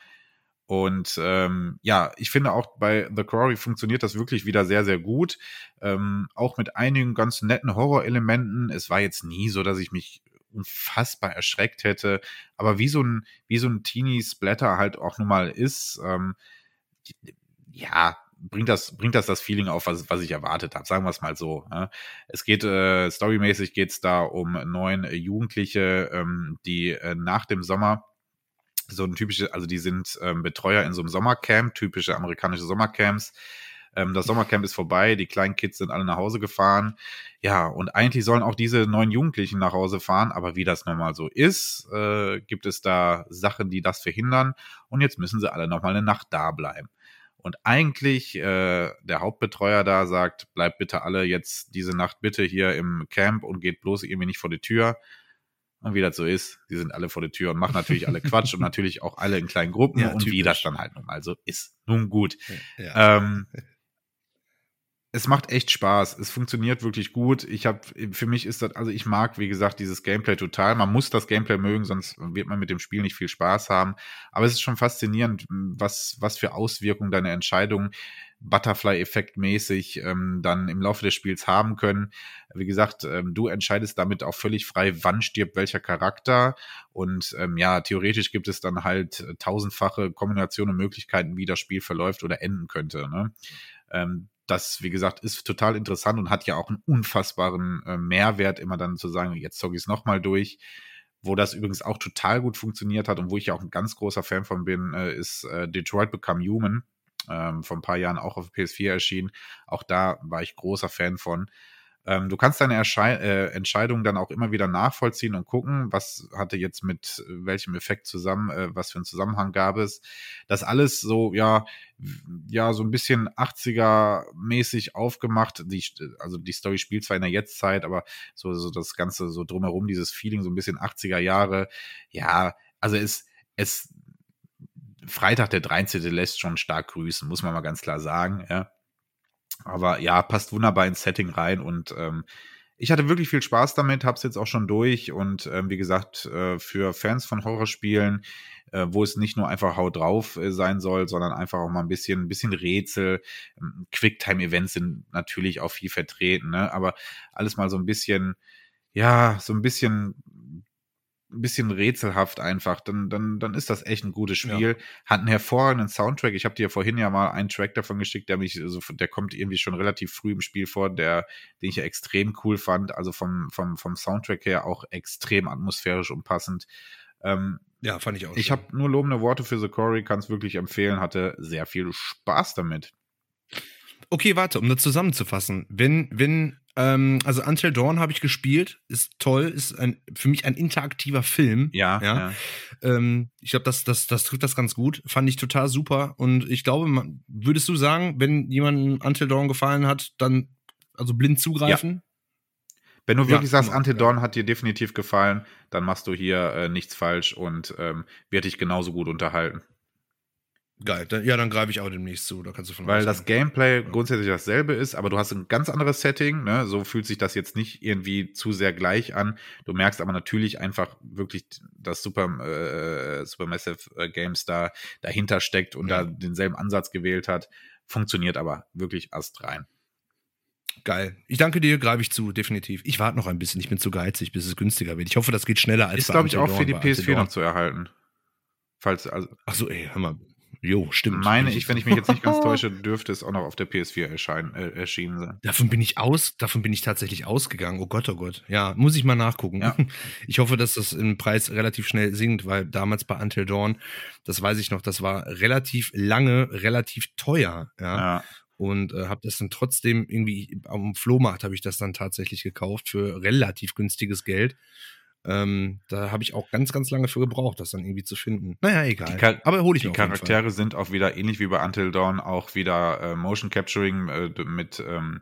[SPEAKER 1] und ähm, ja, ich finde auch bei The Quarry funktioniert das wirklich wieder sehr, sehr gut. Ähm, auch mit einigen ganz netten Horrorelementen. Es war jetzt nie so, dass ich mich unfassbar erschreckt hätte. Aber wie so ein, wie so ein Teenie-Splatter halt auch nun mal ist, ähm, ja, bringt das, bringt das das Feeling auf, was, was ich erwartet habe. Sagen wir es mal so. Ja. Es geht, äh, storymäßig geht es da um neun Jugendliche, ähm, die äh, nach dem Sommer so ein typische, also die sind ähm, Betreuer in so einem Sommercamp, typische amerikanische Sommercamps. Ähm, das Sommercamp ist vorbei, die kleinen Kids sind alle nach Hause gefahren. Ja, und eigentlich sollen auch diese neun Jugendlichen nach Hause fahren, aber wie das normal so ist, äh, gibt es da Sachen, die das verhindern. Und jetzt müssen sie alle nochmal eine Nacht da bleiben. Und eigentlich äh, der Hauptbetreuer da sagt, bleibt bitte alle jetzt diese Nacht bitte hier im Camp und geht bloß irgendwie nicht vor die Tür. Und wie das so ist, die sind alle vor der Tür und machen natürlich alle Quatsch und natürlich auch alle in kleinen Gruppen ja, und typisch. wie das dann halt nun mal so ist. Nun gut. Ja. Ähm, es macht echt Spaß. Es funktioniert wirklich gut. Ich habe, für mich ist das, also ich mag, wie gesagt, dieses Gameplay total. Man muss das Gameplay mögen, sonst wird man mit dem Spiel nicht viel Spaß haben. Aber es ist schon faszinierend, was, was für Auswirkungen deine Entscheidungen Butterfly-Effekt mäßig ähm, dann im Laufe des Spiels haben können. Wie gesagt, ähm, du entscheidest damit auch völlig frei, wann stirbt welcher Charakter. Und ähm, ja, theoretisch gibt es dann halt äh, tausendfache Kombinationen und Möglichkeiten, wie das Spiel verläuft oder enden könnte. Ne? Ähm, das, wie gesagt, ist total interessant und hat ja auch einen unfassbaren äh, Mehrwert, immer dann zu sagen, jetzt zog ich es nochmal durch. Wo das übrigens auch total gut funktioniert hat und wo ich ja auch ein ganz großer Fan von bin, äh, ist äh, Detroit Become Human ähm, vor ein paar Jahren auch auf PS4 erschienen. Auch da war ich großer Fan von. Ähm, du kannst deine Erschei äh, Entscheidung dann auch immer wieder nachvollziehen und gucken, was hatte jetzt mit welchem Effekt zusammen, äh, was für einen Zusammenhang gab es. Das alles so, ja, ja, so ein bisschen 80er-mäßig aufgemacht. Die, also die Story spielt zwar in der Jetztzeit, aber so, so das Ganze so drumherum, dieses Feeling, so ein bisschen 80er Jahre. Ja, also es, es, Freitag der 13. lässt schon stark grüßen, muss man mal ganz klar sagen, ja. Aber ja, passt wunderbar ins Setting rein und ähm, ich hatte wirklich viel Spaß damit, hab's jetzt auch schon durch und ähm, wie gesagt, äh, für Fans von Horrorspielen, äh, wo es nicht nur einfach Hau drauf äh, sein soll, sondern einfach auch mal ein bisschen, ein bisschen Rätsel. Ähm, Quicktime-Events sind natürlich auch viel vertreten, ne? aber alles mal so ein bisschen, ja, so ein bisschen ein bisschen rätselhaft einfach, dann, dann, dann ist das echt ein gutes Spiel. Ja. Hat einen hervorragenden Soundtrack. Ich habe dir vorhin ja mal einen Track davon geschickt, der mich, also der kommt irgendwie schon relativ früh im Spiel vor, der, den ich ja extrem cool fand. Also vom, vom, vom Soundtrack her auch extrem atmosphärisch und passend. Ähm,
[SPEAKER 2] ja, fand ich auch.
[SPEAKER 1] Ich habe nur lobende Worte für The Corey, kann es wirklich empfehlen, hatte sehr viel Spaß damit.
[SPEAKER 2] Okay, warte, um das zusammenzufassen. Wenn, wenn ähm, also Until Dawn habe ich gespielt, ist toll, ist ein, für mich ein interaktiver Film.
[SPEAKER 1] Ja. ja. ja.
[SPEAKER 2] Ähm, ich glaube, das, das, das trifft das ganz gut. Fand ich total super. Und ich glaube, man, würdest du sagen, wenn jemandem Until Dawn gefallen hat, dann also blind zugreifen? Ja.
[SPEAKER 1] Wenn du wirklich ja, sagst, Until Dawn hat dir definitiv gefallen, dann machst du hier äh, nichts falsch und ähm, wird dich genauso gut unterhalten.
[SPEAKER 2] Geil, dann, ja, dann greife ich auch demnächst zu. Da kannst du von
[SPEAKER 1] Weil das Gameplay ja. grundsätzlich dasselbe ist, aber du hast ein ganz anderes Setting. Ne? So fühlt sich das jetzt nicht irgendwie zu sehr gleich an. Du merkst aber natürlich einfach wirklich, dass Super, äh, Supermassive äh, Games da dahinter steckt und ja. da denselben Ansatz gewählt hat. Funktioniert aber wirklich astrein.
[SPEAKER 2] Geil. Ich danke dir, greife ich zu, definitiv. Ich warte noch ein bisschen, ich bin zu geizig, bis es günstiger wird. Ich hoffe, das geht schneller als
[SPEAKER 1] Ist, glaube ich, auch für die PS4 noch zu erhalten. Falls, also.
[SPEAKER 2] Ach so, ey, hör mal. Jo, stimmt.
[SPEAKER 1] Meine ich, wenn ich mich jetzt nicht ganz täusche, dürfte es auch noch auf der PS4 erscheinen, äh, erschienen sein.
[SPEAKER 2] Davon bin ich aus, davon bin ich tatsächlich ausgegangen. Oh Gott, oh Gott. Ja, muss ich mal nachgucken. Ja. Ich hoffe, dass das im Preis relativ schnell sinkt, weil damals bei Until Dawn, das weiß ich noch, das war relativ lange, relativ teuer. Ja. ja. Und äh, habe das dann trotzdem irgendwie am Flohmarkt habe ich das dann tatsächlich gekauft für relativ günstiges Geld. Ähm, da habe ich auch ganz, ganz lange für gebraucht, das dann irgendwie zu finden. Naja, egal.
[SPEAKER 1] Aber hole ich Die Charaktere sind auch wieder ähnlich wie bei Until Dawn, auch wieder äh, Motion Capturing äh, mit, ähm,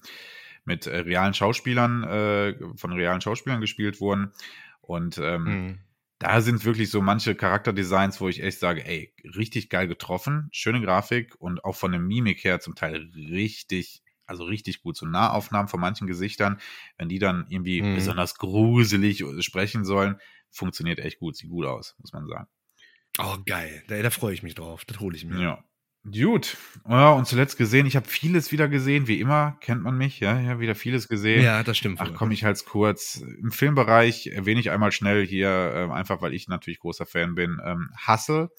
[SPEAKER 1] mit äh, realen Schauspielern, äh, von realen Schauspielern gespielt wurden. Und ähm, mhm. da sind wirklich so manche Charakterdesigns, wo ich echt sage, ey, richtig geil getroffen, schöne Grafik und auch von der Mimik her zum Teil richtig also richtig gut. So Nahaufnahmen von manchen Gesichtern, wenn die dann irgendwie mhm. besonders gruselig sprechen sollen, funktioniert echt gut, sieht gut aus, muss man sagen.
[SPEAKER 2] Oh, geil. Da, da freue ich mich drauf. Das hole ich mir.
[SPEAKER 1] Ja. Gut. Ja, und zuletzt gesehen, ich habe vieles wieder gesehen, wie immer, kennt man mich, ja, ja, wieder vieles gesehen.
[SPEAKER 2] Ja, das stimmt.
[SPEAKER 1] Ach, komme ich halt kurz. Im Filmbereich erwähne ich einmal schnell hier, äh, einfach weil ich natürlich großer Fan bin, ähm, Hustle,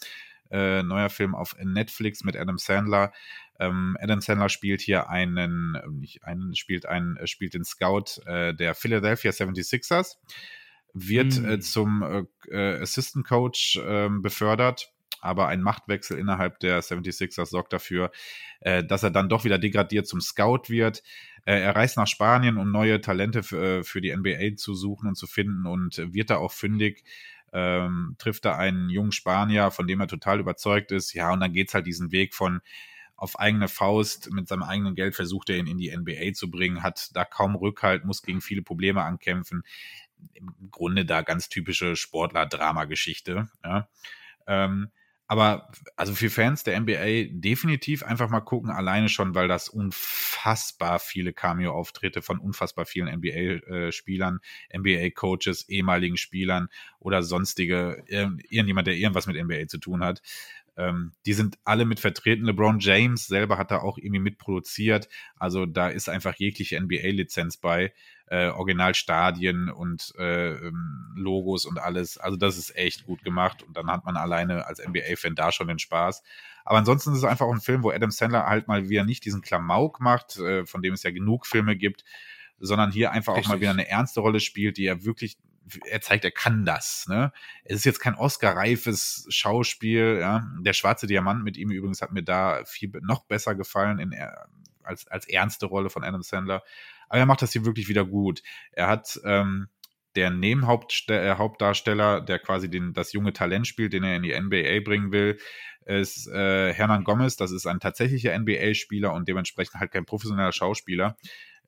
[SPEAKER 1] äh, neuer Film auf Netflix mit Adam Sandler. Ähm, Adam Sandler spielt hier einen, äh, nicht einen, spielt einen, äh, spielt den Scout äh, der Philadelphia 76ers, wird mhm. äh, zum äh, äh, Assistant Coach ähm, befördert, aber ein Machtwechsel innerhalb der 76ers sorgt dafür, dass er dann doch wieder degradiert zum Scout wird. er reist nach Spanien, um neue Talente für, die NBA zu suchen und zu finden und wird da auch fündig. Ähm, trifft da einen jungen Spanier, von dem er total überzeugt ist. Ja, und dann geht's halt diesen Weg von auf eigene Faust mit seinem eigenen Geld versucht er ihn in die NBA zu bringen, hat da kaum Rückhalt, muss gegen viele Probleme ankämpfen. Im Grunde da ganz typische Sportler-Drama-Geschichte. Ja. Ähm, aber also für Fans der NBA definitiv einfach mal gucken, alleine schon, weil das unfassbar viele Cameo-Auftritte von unfassbar vielen NBA-Spielern, äh, NBA-Coaches, ehemaligen Spielern oder sonstige, irgendjemand, der irgendwas mit NBA zu tun hat, ähm, die sind alle mit vertreten. LeBron James selber hat da auch irgendwie mitproduziert. Also da ist einfach jegliche NBA-Lizenz bei, äh, Originalstadien und äh, ähm, Logos und alles. Also das ist echt gut gemacht und dann hat man alleine als NBA-Fan da schon den Spaß. Aber ansonsten ist es einfach auch ein Film, wo Adam Sandler halt mal wieder nicht diesen Klamauk macht, äh, von dem es ja genug Filme gibt, sondern hier einfach Richtig. auch mal wieder eine ernste Rolle spielt, die er wirklich er zeigt, er kann das. Ne? Es ist jetzt kein Oscar-reifes Schauspiel. Ja? Der schwarze Diamant mit ihm übrigens hat mir da viel noch besser gefallen in, als, als ernste Rolle von Adam Sandler. Aber er macht das hier wirklich wieder gut. Er hat ähm, der Nebenhauptdarsteller, der quasi den, das junge Talent spielt, den er in die NBA bringen will, ist äh, Hernan Gomez. Das ist ein tatsächlicher NBA-Spieler und dementsprechend halt kein professioneller Schauspieler.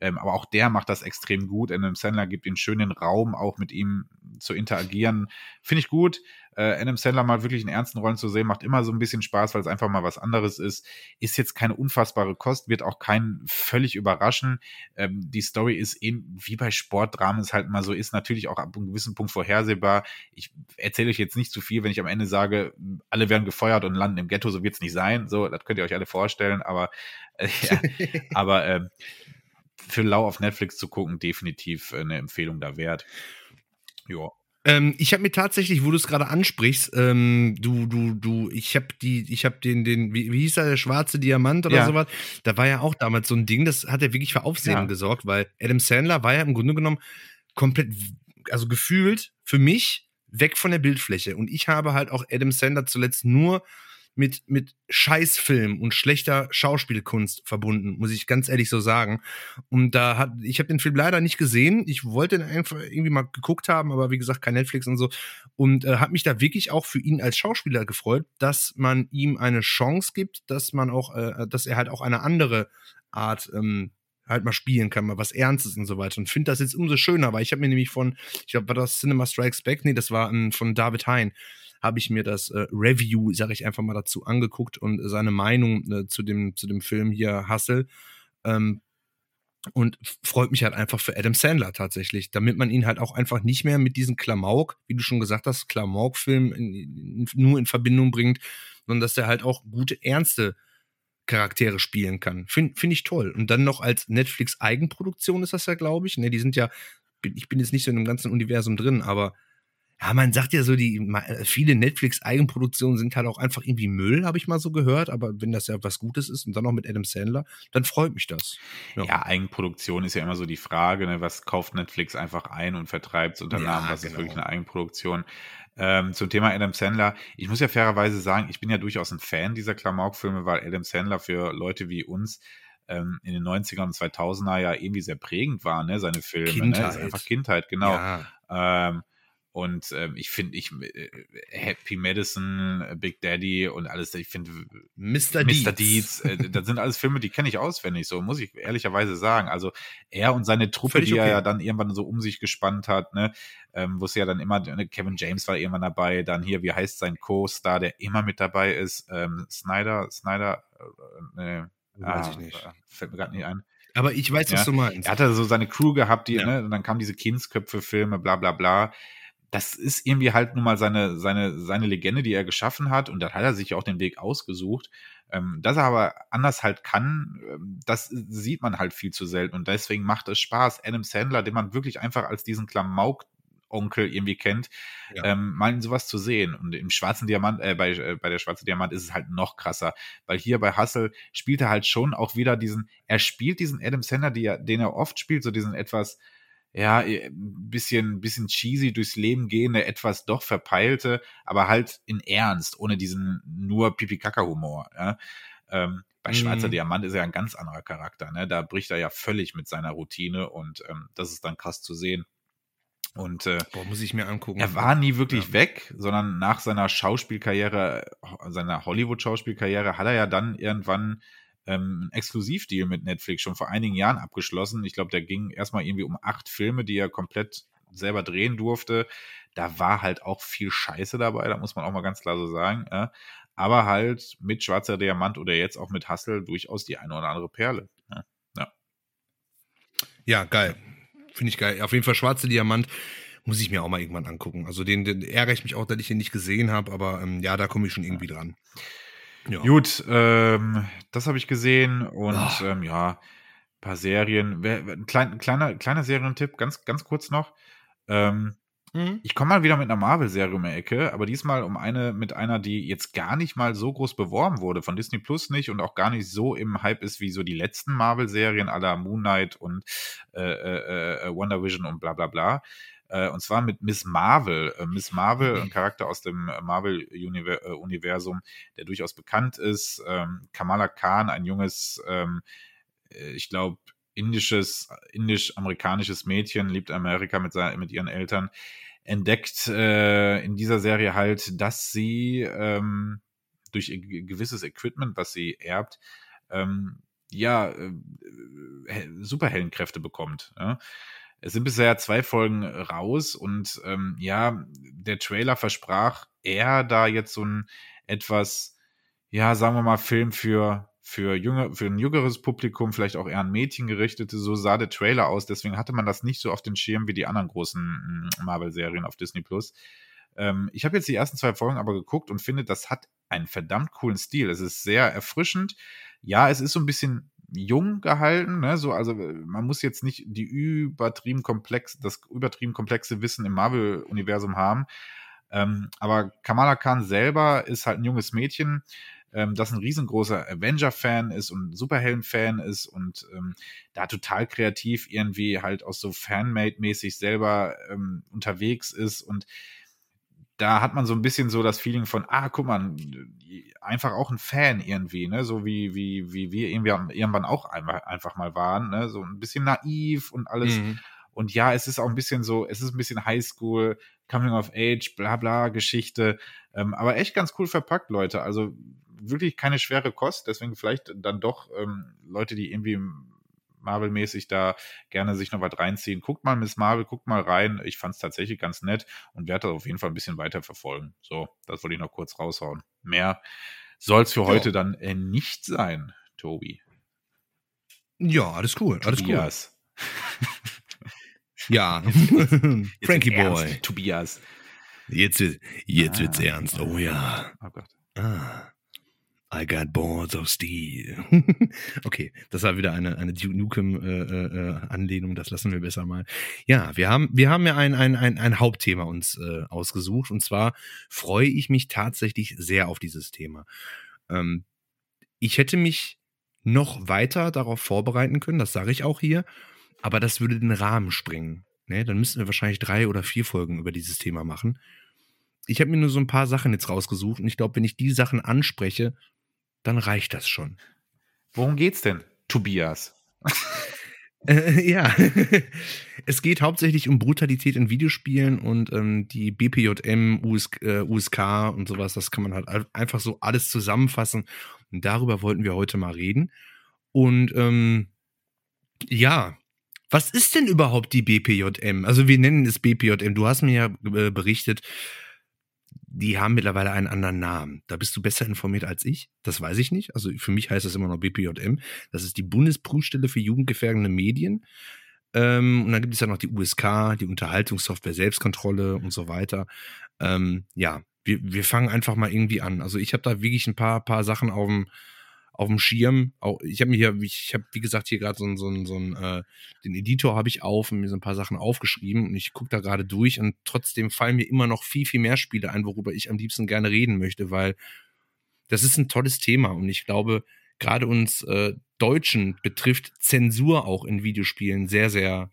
[SPEAKER 1] Ähm, aber auch der macht das extrem gut. Adam Sandler gibt ihm schönen Raum, auch mit ihm zu interagieren. Finde ich gut. Äh, Adam Sandler mal wirklich in ernsten Rollen zu sehen, macht immer so ein bisschen Spaß, weil es einfach mal was anderes ist. Ist jetzt keine unfassbare Kost, wird auch keinen völlig überraschen. Ähm, die Story ist eben, wie bei Sportdramen es halt mal so ist, natürlich auch ab einem gewissen Punkt vorhersehbar. Ich erzähle euch jetzt nicht zu viel, wenn ich am Ende sage, alle werden gefeuert und landen im Ghetto, so wird es nicht sein. So, das könnt ihr euch alle vorstellen, aber, äh, ja, aber ähm, für Lau auf Netflix zu gucken, definitiv äh, eine Empfehlung da wert.
[SPEAKER 2] Ja. Ähm, ich habe mir tatsächlich, wo du es gerade ansprichst, ähm, du, du, du, ich habe die, ich habe den, den, wie, wie hieß er, der schwarze Diamant oder ja. sowas. Da war ja auch damals so ein Ding, das hat ja wirklich für Aufsehen ja. gesorgt, weil Adam Sandler war ja im Grunde genommen komplett, also gefühlt für mich weg von der Bildfläche. Und ich habe halt auch Adam Sandler zuletzt nur mit, mit Scheißfilm und schlechter Schauspielkunst verbunden, muss ich ganz ehrlich so sagen. Und da hat, ich habe den Film leider nicht gesehen. Ich wollte ihn einfach irgendwie mal geguckt haben, aber wie gesagt, kein Netflix und so. Und äh, habe mich da wirklich auch für ihn als Schauspieler gefreut, dass man ihm eine Chance gibt, dass man auch, äh, dass er halt auch eine andere Art ähm, halt mal spielen kann, mal was Ernstes und so weiter. Und finde das jetzt umso schöner, weil ich habe mir nämlich von, ich glaube, war das Cinema Strikes Back? Nee, das war um, von David Hein habe ich mir das äh, Review, sage ich einfach mal dazu, angeguckt und seine Meinung äh, zu, dem, zu dem Film hier Hustle. Ähm, und freut mich halt einfach für Adam Sandler tatsächlich, damit man ihn halt auch einfach nicht mehr mit diesem Klamauk, wie du schon gesagt hast, Klamauk-Film nur in Verbindung bringt, sondern dass er halt auch gute, ernste Charaktere spielen kann. Finde find ich toll. Und dann noch als Netflix-Eigenproduktion ist das ja, glaube ich. Ne, die sind ja, ich bin jetzt nicht so in dem ganzen Universum drin, aber ja, man sagt ja so, die viele Netflix-Eigenproduktionen sind halt auch einfach irgendwie Müll, habe ich mal so gehört. Aber wenn das ja was Gutes ist und dann noch mit Adam Sandler, dann freut mich das.
[SPEAKER 1] Ja, ja Eigenproduktion ist ja immer so die Frage, ne? was kauft Netflix einfach ein und vertreibt es unter Namen, ja, was genau. ist wirklich eine Eigenproduktion. Ähm, zum Thema Adam Sandler, ich muss ja fairerweise sagen, ich bin ja durchaus ein Fan dieser Klamauk-Filme, weil Adam Sandler für Leute wie uns ähm, in den 90er und 2000er ja irgendwie sehr prägend war, ne? seine Filme. Kindheit. Ne? Ist einfach Kindheit, genau. Ja. Ähm, und ähm, ich finde, ich äh, Happy Medicine, Big Daddy und alles, ich finde
[SPEAKER 2] Mr. Deeds,
[SPEAKER 1] Mr. Deeds äh, das sind alles Filme, die kenne ich auswendig, so muss ich ehrlicherweise sagen. Also er und seine Truppe, Völlig die okay. er ja dann irgendwann so um sich gespannt hat, ne, ähm, wo es ja dann immer, ne, Kevin James war irgendwann dabei, dann hier, wie heißt sein Co-Star, der immer mit dabei ist, ähm, Snyder, Snyder, äh,
[SPEAKER 2] ne, Weiß ah, ich nicht.
[SPEAKER 1] Fällt mir gerade nicht ein.
[SPEAKER 2] Aber ich weiß, ja. was du meinst.
[SPEAKER 1] Er hatte so seine Crew gehabt, die, ja. ne, und dann kamen diese Kindsköpfe-Filme, bla bla bla das ist irgendwie halt nun mal seine, seine, seine Legende, die er geschaffen hat. Und da hat er sich auch den Weg ausgesucht. Ähm, dass er aber anders halt kann, ähm, das sieht man halt viel zu selten. Und deswegen macht es Spaß, Adam Sandler, den man wirklich einfach als diesen Klamauk Onkel irgendwie kennt, ja. ähm, mal in sowas zu sehen. Und im Schwarzen Diamant, äh, bei, äh, bei der Schwarze Diamant ist es halt noch krasser, weil hier bei Hustle spielt er halt schon auch wieder diesen, er spielt diesen Adam Sandler, die er, den er oft spielt, so diesen etwas, ja, ein bisschen, bisschen cheesy durchs Leben gehende, etwas doch verpeilte, aber halt in Ernst, ohne diesen nur Pipi-Kaka-Humor. Ja. Ähm, bei Schweizer mhm. Diamant ist er ein ganz anderer Charakter. Ne? Da bricht er ja völlig mit seiner Routine und ähm, das ist dann krass zu sehen. Und äh,
[SPEAKER 2] Boah, muss ich mir angucken.
[SPEAKER 1] Er war nie wirklich ja. weg, sondern nach seiner Schauspielkarriere, seiner Hollywood-Schauspielkarriere, hat er ja dann irgendwann ähm, einen Exklusivdeal mit Netflix schon vor einigen Jahren abgeschlossen. Ich glaube, der ging erstmal irgendwie um acht Filme, die er komplett selber drehen durfte. Da war halt auch viel Scheiße dabei, da muss man auch mal ganz klar so sagen. Ja. Aber halt mit Schwarzer Diamant oder jetzt auch mit Hustle durchaus die eine oder andere Perle. Ja,
[SPEAKER 2] ja. ja geil. Finde ich geil. Auf jeden Fall Schwarzer Diamant muss ich mir auch mal irgendwann angucken. Also den, den ärgere ich mich auch, dass ich den nicht gesehen habe, aber ähm, ja, da komme ich schon irgendwie dran.
[SPEAKER 1] Ja. Gut, ähm, das habe ich gesehen und ähm, ja, paar Serien. Ein klein, kleiner, kleiner Serientipp, ganz, ganz kurz noch. Ähm, mhm. Ich komme mal wieder mit einer Marvel-Serie um die Ecke, aber diesmal um eine mit einer, die jetzt gar nicht mal so groß beworben wurde, von Disney Plus nicht und auch gar nicht so im Hype ist wie so die letzten Marvel-Serien aller Moon Knight und äh, äh, äh, Wonder Vision und bla bla bla. Äh, und zwar mit Miss Marvel. Äh, Miss Marvel, ein Charakter aus dem Marvel-Universum, der durchaus bekannt ist. Ähm, Kamala Khan, ein junges, ähm, ich glaube, indisches, indisch-amerikanisches Mädchen, lebt Amerika mit, mit ihren Eltern, entdeckt äh, in dieser Serie halt, dass sie ähm, durch gewisses Equipment, was sie erbt, ähm, ja, äh, Superheldenkräfte bekommt. Ja? Es sind bisher zwei Folgen raus und ähm, ja, der Trailer versprach eher da jetzt so ein etwas, ja, sagen wir mal, Film für für, jünger, für ein jüngeres Publikum, vielleicht auch eher an Mädchen gerichtete, so sah der Trailer aus. Deswegen hatte man das nicht so auf den Schirm wie die anderen großen mm, Marvel-Serien auf Disney Plus. Ähm, ich habe jetzt die ersten zwei Folgen aber geguckt und finde, das hat einen verdammt coolen Stil. Es ist sehr erfrischend. Ja, es ist so ein bisschen jung gehalten, ne? So, also äh, man muss jetzt nicht die übertrieben komplex, das übertrieben komplexe Wissen im Marvel-Universum haben. Ähm, aber Kamala Khan selber ist halt ein junges Mädchen, ähm, das ein riesengroßer Avenger-Fan ist und Superhelden-Fan ist und ähm, da total kreativ irgendwie halt auch so Fanmade-mäßig selber ähm, unterwegs ist und da hat man so ein bisschen so das Feeling von, ah, guck mal, einfach auch ein Fan irgendwie, ne, so wie, wie, wie wir irgendwie irgendwann auch einfach, einfach mal waren, ne, so ein bisschen naiv und alles. Mhm. Und ja, es ist auch ein bisschen so, es ist ein bisschen Highschool, Coming of Age, bla bla Geschichte, ähm, aber echt ganz cool verpackt, Leute. Also wirklich keine schwere Kost, deswegen vielleicht dann doch ähm, Leute, die irgendwie Marvel-mäßig da gerne sich noch was reinziehen. Guckt mal Miss Marvel, guckt mal rein. Ich fand es tatsächlich ganz nett und werde das auf jeden Fall ein bisschen weiter verfolgen. So, das wollte ich noch kurz raushauen. Mehr soll es für heute dann äh, nicht sein, Tobi.
[SPEAKER 2] Ja, alles cool. Alles
[SPEAKER 1] Tobias.
[SPEAKER 2] cool. ja, Frankie Boy.
[SPEAKER 1] Tobias.
[SPEAKER 2] Jetzt, jetzt ah, wird's ernst. Oh ja. Oh Gott. Ah. I got balls of steel. okay, das war wieder eine, eine Duke Nukem-Anlehnung, äh, äh, das lassen wir besser mal. Ja, wir haben, wir haben ja ein, ein, ein, ein Hauptthema uns äh, ausgesucht und zwar freue ich mich tatsächlich sehr auf dieses Thema. Ähm, ich hätte mich noch weiter darauf vorbereiten können, das sage ich auch hier, aber das würde den Rahmen sprengen. Ne? Dann müssten wir wahrscheinlich drei oder vier Folgen über dieses Thema machen. Ich habe mir nur so ein paar Sachen jetzt rausgesucht und ich glaube, wenn ich die Sachen anspreche, dann reicht das schon.
[SPEAKER 1] Worum geht's denn, Tobias?
[SPEAKER 2] äh, ja, es geht hauptsächlich um Brutalität in Videospielen und ähm, die BPJM, US, äh, USK und sowas. Das kann man halt einfach so alles zusammenfassen. Und darüber wollten wir heute mal reden. Und ähm, ja, was ist denn überhaupt die BPJM? Also wir nennen es BPJM. Du hast mir ja äh, berichtet, die haben mittlerweile einen anderen Namen. Da bist du besser informiert als ich. Das weiß ich nicht. Also für mich heißt das immer noch BPJM. Das ist die Bundesprüfstelle für jugendgefährdende Medien. Ähm, und dann gibt es ja noch die USK, die Unterhaltungssoftware Selbstkontrolle und so weiter. Ähm, ja, wir, wir fangen einfach mal irgendwie an. Also ich habe da wirklich ein paar, paar Sachen auf dem, auf dem Schirm. Auch, ich habe mir hier, ich habe wie gesagt hier gerade so, so, so ein, äh, den Editor habe ich auf und mir so ein paar Sachen aufgeschrieben und ich gucke da gerade durch und trotzdem fallen mir immer noch viel, viel mehr Spiele ein, worüber ich am liebsten gerne reden möchte, weil das ist ein tolles Thema und ich glaube, gerade uns äh, Deutschen betrifft Zensur auch in Videospielen sehr, sehr,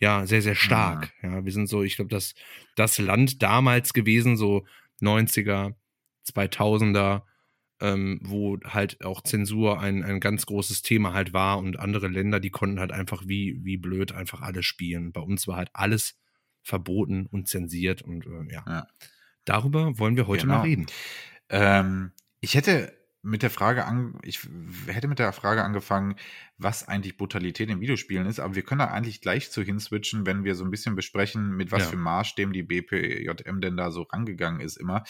[SPEAKER 2] ja, sehr, sehr stark. Mhm. Ja, wir sind so, ich glaube, das, das Land damals gewesen, so 90er, 2000er, ähm, wo halt auch Zensur ein, ein ganz großes Thema halt war und andere Länder, die konnten halt einfach wie, wie blöd einfach alles spielen. Bei uns war halt alles verboten und zensiert und äh, ja. ja. Darüber wollen wir heute genau. mal reden.
[SPEAKER 1] Ähm, ich hätte mit der Frage an, ich hätte mit der Frage angefangen, was eigentlich Brutalität in Videospielen ist, aber wir können da eigentlich gleich zu hinswitchen, wenn wir so ein bisschen besprechen, mit was ja. für Maßstäben die BPJM denn da so rangegangen ist immer.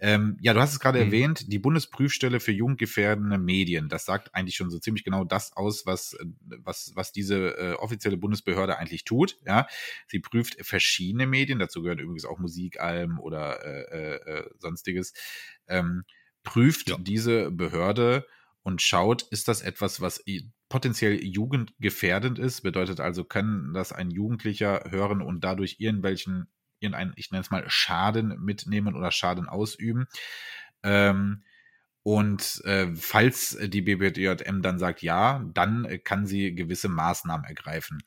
[SPEAKER 1] Ähm, ja, du hast es gerade mhm. erwähnt, die Bundesprüfstelle für jugendgefährdende Medien. Das sagt eigentlich schon so ziemlich genau das aus, was, äh, was, was diese äh, offizielle Bundesbehörde eigentlich tut. Ja, sie prüft verschiedene Medien, dazu gehört übrigens auch Musikalben oder äh, äh, äh, sonstiges. Ähm, prüft ja. diese Behörde und schaut, ist das etwas, was potenziell jugendgefährdend ist? Bedeutet also, kann das ein Jugendlicher hören und dadurch irgendwelchen irgendeinen, ich nenne es mal, Schaden mitnehmen oder Schaden ausüben. Ähm, und äh, falls die BBJM dann sagt ja, dann kann sie gewisse Maßnahmen ergreifen.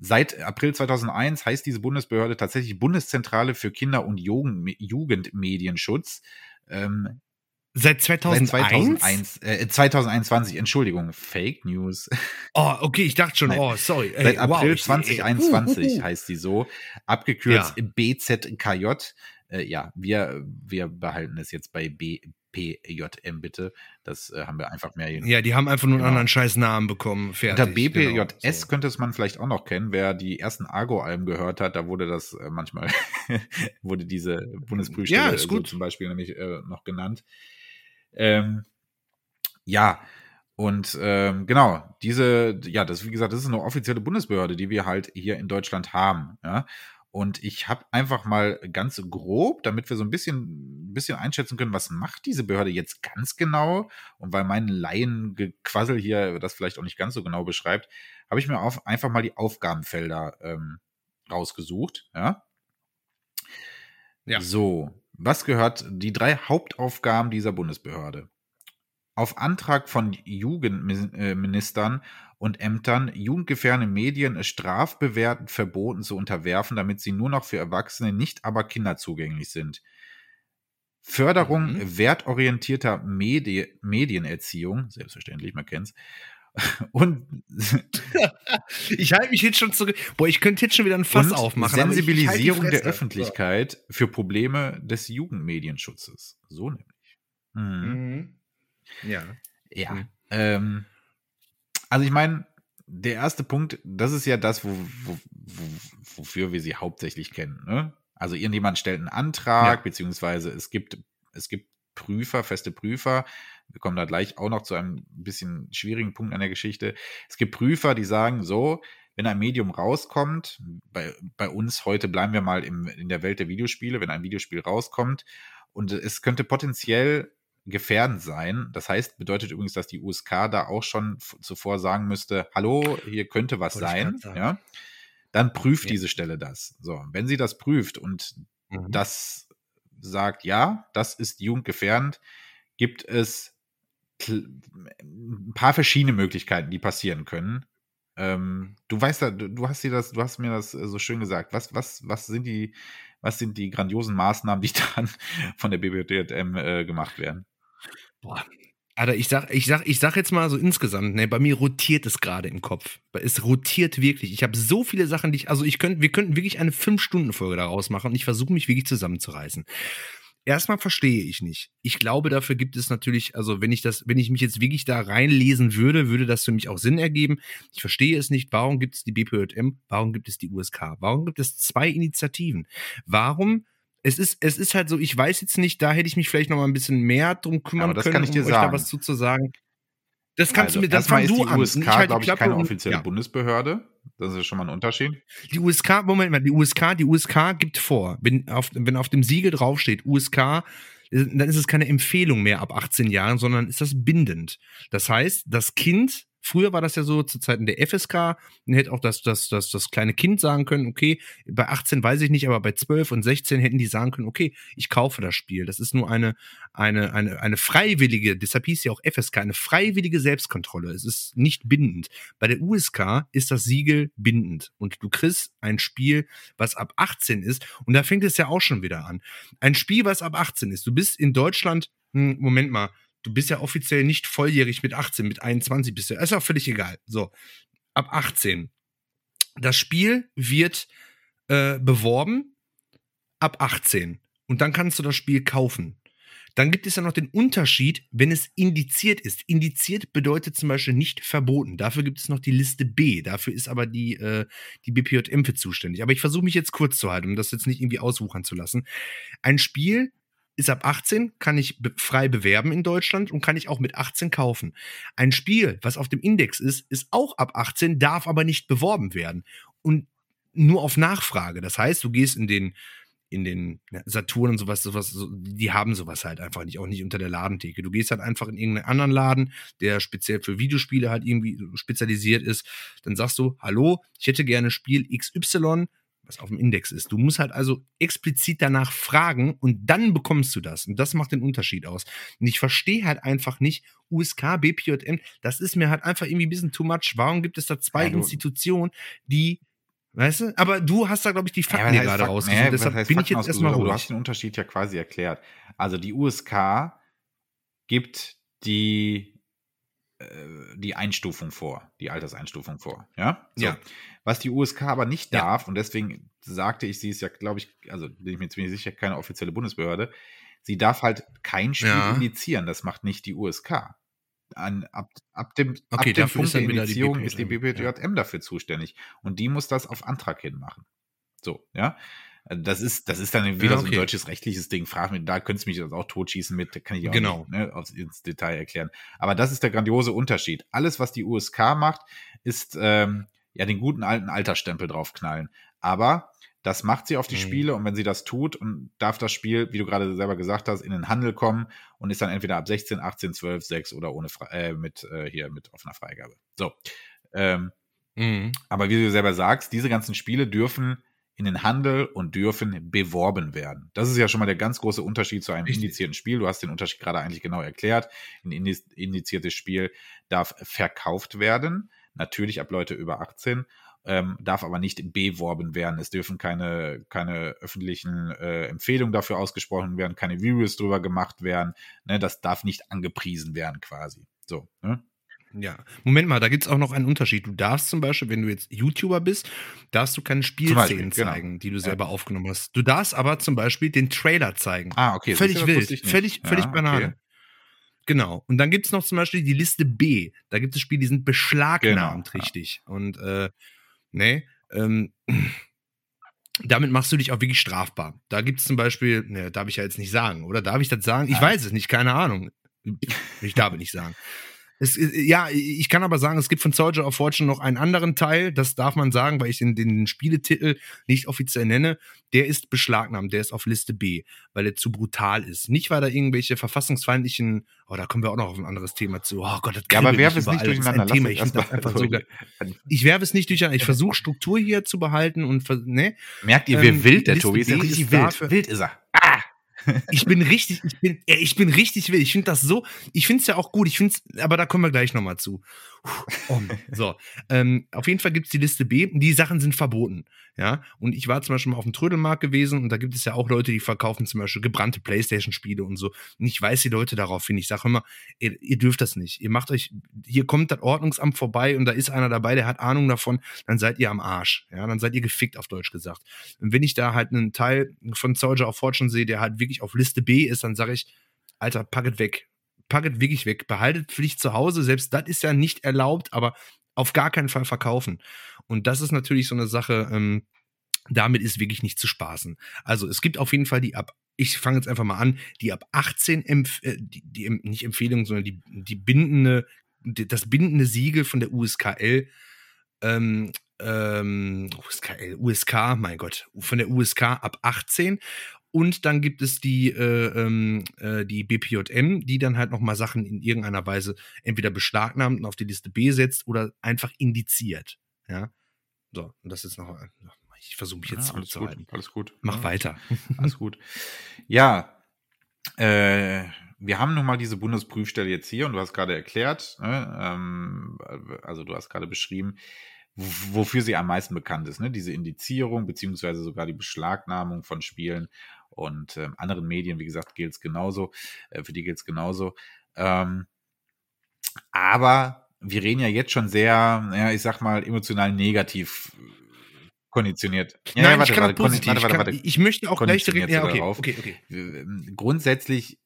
[SPEAKER 1] Seit April 2001 heißt diese Bundesbehörde tatsächlich Bundeszentrale für Kinder- und Jugendmedienschutz. Ähm,
[SPEAKER 2] Seit 2001?
[SPEAKER 1] Seit 2001, äh, 2021, Entschuldigung, Fake News.
[SPEAKER 2] Oh, okay, ich dachte schon, Nein. oh, sorry.
[SPEAKER 1] Ey, Seit April wow, 2021 uh, uh, uh. heißt die so, abgekürzt ja. BZKJ. Äh, ja, wir, wir behalten es jetzt bei BPJM bitte. Das äh, haben wir einfach mehr.
[SPEAKER 2] Ja, die haben einfach nur genau. einen anderen scheiß Namen bekommen. Fertig.
[SPEAKER 1] Unter BPJS genau, so. könnte es man vielleicht auch noch kennen. Wer die ersten Argo-Alben gehört hat, da wurde das äh, manchmal, wurde diese Bundesprüfstelle
[SPEAKER 2] ja.
[SPEAKER 1] So zum Beispiel nämlich äh, noch genannt. Ähm, ja, und ähm, genau, diese, ja, das, wie gesagt, das ist eine offizielle Bundesbehörde, die wir halt hier in Deutschland haben. Ja? Und ich habe einfach mal ganz grob, damit wir so ein bisschen, ein bisschen einschätzen können, was macht diese Behörde jetzt ganz genau? Und weil mein Laiengequassel hier das vielleicht auch nicht ganz so genau beschreibt, habe ich mir auf, einfach mal die Aufgabenfelder ähm, rausgesucht. Ja? ja. So, was gehört die drei Hauptaufgaben dieser Bundesbehörde? Auf Antrag von Jugendministern und Ämtern jugendgefährdende Medien strafbewertend verboten zu unterwerfen, damit sie nur noch für Erwachsene, nicht aber Kinder zugänglich sind. Förderung mhm. wertorientierter Medi Medienerziehung, selbstverständlich, man kennt's, und
[SPEAKER 2] ich halte mich jetzt schon zurück. Boah, ich könnte jetzt schon wieder ein Fass aufmachen.
[SPEAKER 1] Sensibilisierung halt der Öffentlichkeit für Probleme des Jugendmedienschutzes. So nämlich.
[SPEAKER 2] Mhm. Mhm.
[SPEAKER 1] Ja. Ja. Mhm. Ähm, also ich meine, der erste Punkt, das ist ja das, wo, wo, wo, wofür wir sie hauptsächlich kennen. Ne? Also irgendjemand stellt einen Antrag, ja. beziehungsweise es gibt, es gibt Prüfer, feste Prüfer, wir kommen da gleich auch noch zu einem bisschen schwierigen Punkt an der Geschichte. Es gibt Prüfer, die sagen, so, wenn ein Medium rauskommt, bei, bei uns heute bleiben wir mal im, in der Welt der Videospiele, wenn ein Videospiel rauskommt und es könnte potenziell gefährdend sein. Das heißt, bedeutet übrigens, dass die USK da auch schon zuvor sagen müsste, hallo, hier könnte was sein, ja. Dann prüft ja. diese Stelle das. So, wenn sie das prüft und mhm. das sagt, ja, das ist jugendgefährdend, gibt es ein paar verschiedene Möglichkeiten, die passieren können. Ähm, du weißt ja, du, hast dir das, du hast mir das äh, so schön gesagt. Was, was, was sind die, was sind die grandiosen Maßnahmen, die dann von der BBDM äh, gemacht werden?
[SPEAKER 2] Boah. Alter, ich sag, ich sag, ich sag jetzt mal so insgesamt, ne, bei mir rotiert es gerade im Kopf. Es rotiert wirklich. Ich habe so viele Sachen, die ich, also ich könnte, wir könnten wirklich eine fünf-Stunden-Folge daraus machen und ich versuche mich wirklich zusammenzureißen erstmal verstehe ich nicht. Ich glaube, dafür gibt es natürlich, also wenn ich das, wenn ich mich jetzt wirklich da reinlesen würde, würde das für mich auch Sinn ergeben. Ich verstehe es nicht. Warum gibt es die BPJM? Warum gibt es die USK? Warum gibt es zwei Initiativen? Warum es ist, es ist halt so, ich weiß jetzt nicht, da hätte ich mich vielleicht noch mal ein bisschen mehr drum kümmern
[SPEAKER 1] Aber das
[SPEAKER 2] können,
[SPEAKER 1] kann ich dir
[SPEAKER 2] um
[SPEAKER 1] sagen.
[SPEAKER 2] euch da was zu, zu sagen. Das kannst
[SPEAKER 1] also,
[SPEAKER 2] du mir, das fang du
[SPEAKER 1] an. Die USK, halt glaube ich, keine offizielle ja. Bundesbehörde. Das ist schon mal ein Unterschied.
[SPEAKER 2] Die USK, Moment mal, die USK, die USK gibt vor, wenn auf, wenn auf dem Siegel draufsteht, USK, dann ist es keine Empfehlung mehr ab 18 Jahren, sondern ist das bindend. Das heißt, das Kind Früher war das ja so zu Zeiten der FSK, dann hätte auch das, das, das, das kleine Kind sagen können, okay, bei 18 weiß ich nicht, aber bei 12 und 16 hätten die sagen können, okay, ich kaufe das Spiel. Das ist nur eine, eine, eine, eine freiwillige, deshalb hieß ja auch FSK, eine freiwillige Selbstkontrolle. Es ist nicht bindend. Bei der USK ist das Siegel bindend und du kriegst ein Spiel, was ab 18 ist und da fängt es ja auch schon wieder an. Ein Spiel, was ab 18 ist. Du bist in Deutschland, hm, Moment mal, du bist ja offiziell nicht volljährig mit 18, mit 21 bist du. Ist auch völlig egal. So, ab 18. Das Spiel wird äh, beworben ab 18. Und dann kannst du das Spiel kaufen. Dann gibt es ja noch den Unterschied, wenn es indiziert ist. Indiziert bedeutet zum Beispiel nicht verboten. Dafür gibt es noch die Liste B. Dafür ist aber die, äh, die BPJM für zuständig. Aber ich versuche mich jetzt kurz zu halten, um das jetzt nicht irgendwie auswuchern zu lassen. Ein Spiel ist ab 18, kann ich frei bewerben in Deutschland und kann ich auch mit 18 kaufen. Ein Spiel, was auf dem Index ist, ist auch ab 18, darf aber nicht beworben werden. Und nur auf Nachfrage. Das heißt, du gehst in den in den Saturn und sowas, sowas, so, die haben sowas halt einfach nicht, auch nicht unter der Ladentheke. Du gehst halt einfach in irgendeinen anderen Laden, der speziell für Videospiele halt irgendwie spezialisiert ist. Dann sagst du, hallo, ich hätte gerne Spiel XY, was auf dem Index ist. Du musst halt also explizit danach fragen und dann bekommst du das. Und das macht den Unterschied aus. Und ich verstehe halt einfach nicht, USK, BPJM, das ist mir halt einfach irgendwie ein bisschen too much. Warum gibt es da zwei ja, Institutionen, die Weißt du? Aber du hast da, glaube ich, die Fakten ja, gerade rausgesucht. Deshalb bin ich jetzt erstmal
[SPEAKER 1] ruhig. Du hast den Unterschied ja quasi erklärt. Also die USK gibt die, die Einstufung vor, die Alterseinstufung vor. Ja? So. ja. Was die USK aber nicht darf, ja. und deswegen sagte ich, sie ist ja, glaube ich, also bin ich mir ziemlich sicher, keine offizielle Bundesbehörde, sie darf halt kein Spiel ja. indizieren. Das macht nicht die USK. An, ab, ab dem, okay, ab dem Punkt der Indizierung ist die BPJM ja. dafür zuständig. Und die muss das auf Antrag hin machen. So, ja. Das ist, das ist dann wieder ja, okay. so ein deutsches rechtliches Ding. Frag mich, da könntest du mich auch totschießen mit, kann ich auch genau. nicht ne, aufs, ins Detail erklären. Aber das ist der grandiose Unterschied. Alles, was die USK macht, ist ähm, ja den guten alten Altersstempel draufknallen. Aber das macht sie auf die mhm. Spiele und wenn sie das tut und darf das Spiel, wie du gerade selber gesagt hast, in den Handel kommen und ist dann entweder ab 16, 18, 12, 6 oder ohne äh, mit äh, hier mit offener Freigabe. So. Ähm, mhm. Aber wie du selber sagst, diese ganzen Spiele dürfen in den Handel und dürfen beworben werden. Das ist ja schon mal der ganz große Unterschied zu einem Richtig. indizierten Spiel. Du hast den Unterschied gerade eigentlich genau erklärt. Ein indiziertes Spiel darf verkauft werden, natürlich ab Leute über 18 ähm, darf aber nicht beworben werden. Es dürfen keine, keine öffentlichen äh, Empfehlungen dafür ausgesprochen werden, keine Reviews drüber gemacht werden. Ne? Das darf nicht angepriesen werden quasi. So, ne?
[SPEAKER 2] Ja, Moment mal, da gibt es auch noch einen Unterschied. Du darfst zum Beispiel, wenn du jetzt YouTuber bist, darfst du keine Spielszenen Beispiel, genau. zeigen, die du selber ja. aufgenommen hast. Du darfst aber zum Beispiel den Trailer zeigen.
[SPEAKER 1] Ah, okay.
[SPEAKER 2] Völlig wild, völlig, völlig ja, Banane. Okay. Genau. Und dann gibt es noch zum Beispiel die Liste B. Da gibt es Spiele, die sind beschlagnahmt, genau, richtig. Ja. Und äh, Nee, ähm, damit machst du dich auch wirklich strafbar. Da gibt es zum Beispiel, ne, darf ich ja jetzt nicht sagen, oder? Darf ich das sagen? Ich weiß es nicht, keine Ahnung. Ich darf nicht sagen. Es, äh, ja, ich kann aber sagen, es gibt von Soldier of Fortune noch einen anderen Teil, das darf man sagen, weil ich den, den Spieletitel nicht offiziell nenne. Der ist beschlagnahmt, der ist auf Liste B, weil er zu brutal ist. Nicht, weil da irgendwelche verfassungsfeindlichen, oh, da kommen wir auch noch auf ein anderes Thema zu. Oh Gott, das
[SPEAKER 1] ja, aber werfe es nicht durcheinander.
[SPEAKER 2] Thema. Ich, das einfach so ich werfe es nicht durcheinander. Ich versuche Struktur hier zu behalten und ne.
[SPEAKER 1] Merkt ihr, wie ähm, wild der Liste Tobi ist? Ja richtig wild. Wild ist er.
[SPEAKER 2] Ich bin richtig, ich bin, ich bin richtig wild. Ich finde das so, ich finde es ja auch gut. Ich finde aber da kommen wir gleich nochmal zu. Um. So, ähm, auf jeden Fall gibt es die Liste B. Die Sachen sind verboten. Ja, und ich war zum Beispiel mal auf dem Trödelmarkt gewesen und da gibt es ja auch Leute, die verkaufen zum Beispiel gebrannte Playstation-Spiele und so. Und ich weiß die Leute darauf hin. Ich sage immer, ihr, ihr, dürft das nicht. Ihr macht euch, hier kommt das Ordnungsamt vorbei und da ist einer dabei, der hat Ahnung davon, dann seid ihr am Arsch. Ja, dann seid ihr gefickt, auf Deutsch gesagt. Und wenn ich da halt einen Teil von Soldier of Fortune sehe, der halt wirklich auf Liste B ist, dann sage ich, Alter, pack es weg packet wirklich weg. Behaltet Pflicht zu Hause. Selbst das ist ja nicht erlaubt, aber auf gar keinen Fall verkaufen. Und das ist natürlich so eine Sache, ähm, damit ist wirklich nicht zu spaßen. Also es gibt auf jeden Fall die ab, ich fange jetzt einfach mal an, die ab 18, Empf äh, die, die, nicht Empfehlung, sondern die, die bindende, die, das bindende Siegel von der USKL, ähm, ähm, USKL, USK, mein Gott, von der USK ab 18 und dann gibt es die, äh, ähm, äh, die BPJM, die dann halt nochmal Sachen in irgendeiner Weise entweder beschlagnahmt und auf die Liste B setzt oder einfach indiziert. Ja. So, und das ist noch. Ich versuche mich jetzt
[SPEAKER 1] ja, alles gut, alles gut.
[SPEAKER 2] Mach ja. weiter.
[SPEAKER 1] Alles gut. Ja, äh, wir haben nun mal diese Bundesprüfstelle jetzt hier und du hast gerade erklärt, ne, ähm, also du hast gerade beschrieben, wofür sie am meisten bekannt ist, ne? diese Indizierung beziehungsweise sogar die Beschlagnahmung von Spielen und ähm, anderen Medien, wie gesagt, gilt es genauso, äh, für die gilt es genauso. Ähm, aber wir reden ja jetzt schon sehr, ja, ich sag mal, emotional negativ konditioniert.
[SPEAKER 2] Ja, Nein, ja, warte, ich, kann warte, positiv. Warte, warte, warte, ich möchte auch gleich direkt, ja, okay, okay, okay.
[SPEAKER 1] Ähm, grundsätzlich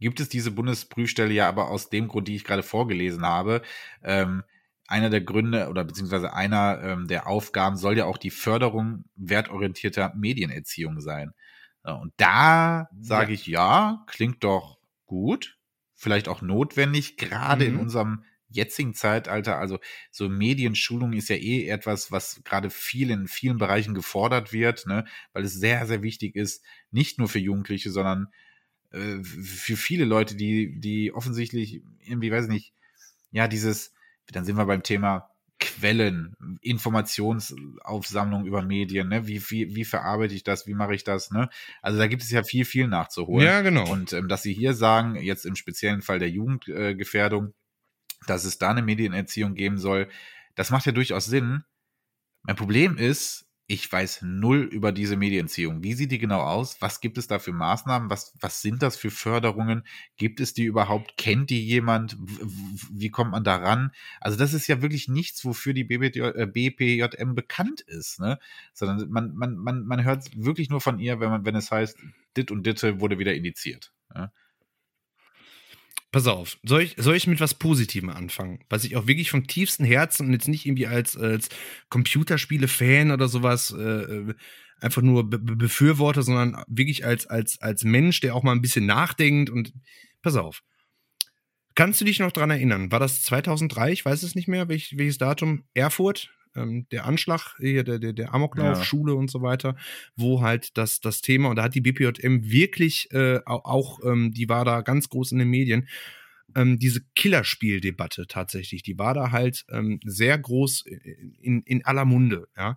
[SPEAKER 1] gibt es diese Bundesprüfstelle ja aber aus dem Grund, die ich gerade vorgelesen habe, ähm, einer der Gründe oder beziehungsweise einer ähm, der Aufgaben soll ja auch die Förderung wertorientierter Medienerziehung sein. Und da sage ja. ich ja, klingt doch gut, vielleicht auch notwendig, gerade mhm. in unserem jetzigen Zeitalter. Also so Medienschulung ist ja eh etwas, was gerade viel in vielen Bereichen gefordert wird, ne? weil es sehr, sehr wichtig ist, nicht nur für Jugendliche, sondern äh, für viele Leute, die, die offensichtlich irgendwie, weiß ich nicht, ja, dieses, dann sind wir beim Thema Quellen, Informationsaufsammlung über Medien, ne? Wie, wie, wie verarbeite ich das, wie mache ich das, ne? Also da gibt es ja viel, viel nachzuholen.
[SPEAKER 2] Ja, genau.
[SPEAKER 1] Und ähm, dass Sie hier sagen, jetzt im speziellen Fall der Jugendgefährdung, äh, dass es da eine Medienerziehung geben soll, das macht ja durchaus Sinn. Mein Problem ist, ich weiß null über diese Medienziehung. Wie sieht die genau aus? Was gibt es da für Maßnahmen? Was, was sind das für Förderungen? Gibt es die überhaupt? Kennt die jemand? Wie kommt man da ran? Also das ist ja wirklich nichts, wofür die BPJ, äh, BPJM bekannt ist, ne? Sondern man, man, man, man hört wirklich nur von ihr, wenn man, wenn es heißt, dit und ditte wurde wieder indiziert.
[SPEAKER 2] Pass auf, soll ich, soll ich mit was Positivem anfangen? Was ich auch wirklich vom tiefsten Herzen und jetzt nicht irgendwie als, als Computerspiele-Fan oder sowas äh, äh einfach nur be befürworte, sondern wirklich als, als, als Mensch, der auch mal ein bisschen nachdenkt und pass auf. Kannst du dich noch dran erinnern? War das 2003? Ich weiß es nicht mehr, welch, welches Datum? Erfurt? Ähm, der Anschlag, hier der, der, der Amoklauf, ja. Schule und so weiter, wo halt das, das Thema, und da hat die BPJM wirklich äh, auch, ähm, die war da ganz groß in den Medien, ähm, diese Killerspieldebatte tatsächlich, die war da halt ähm, sehr groß in, in aller Munde, ja.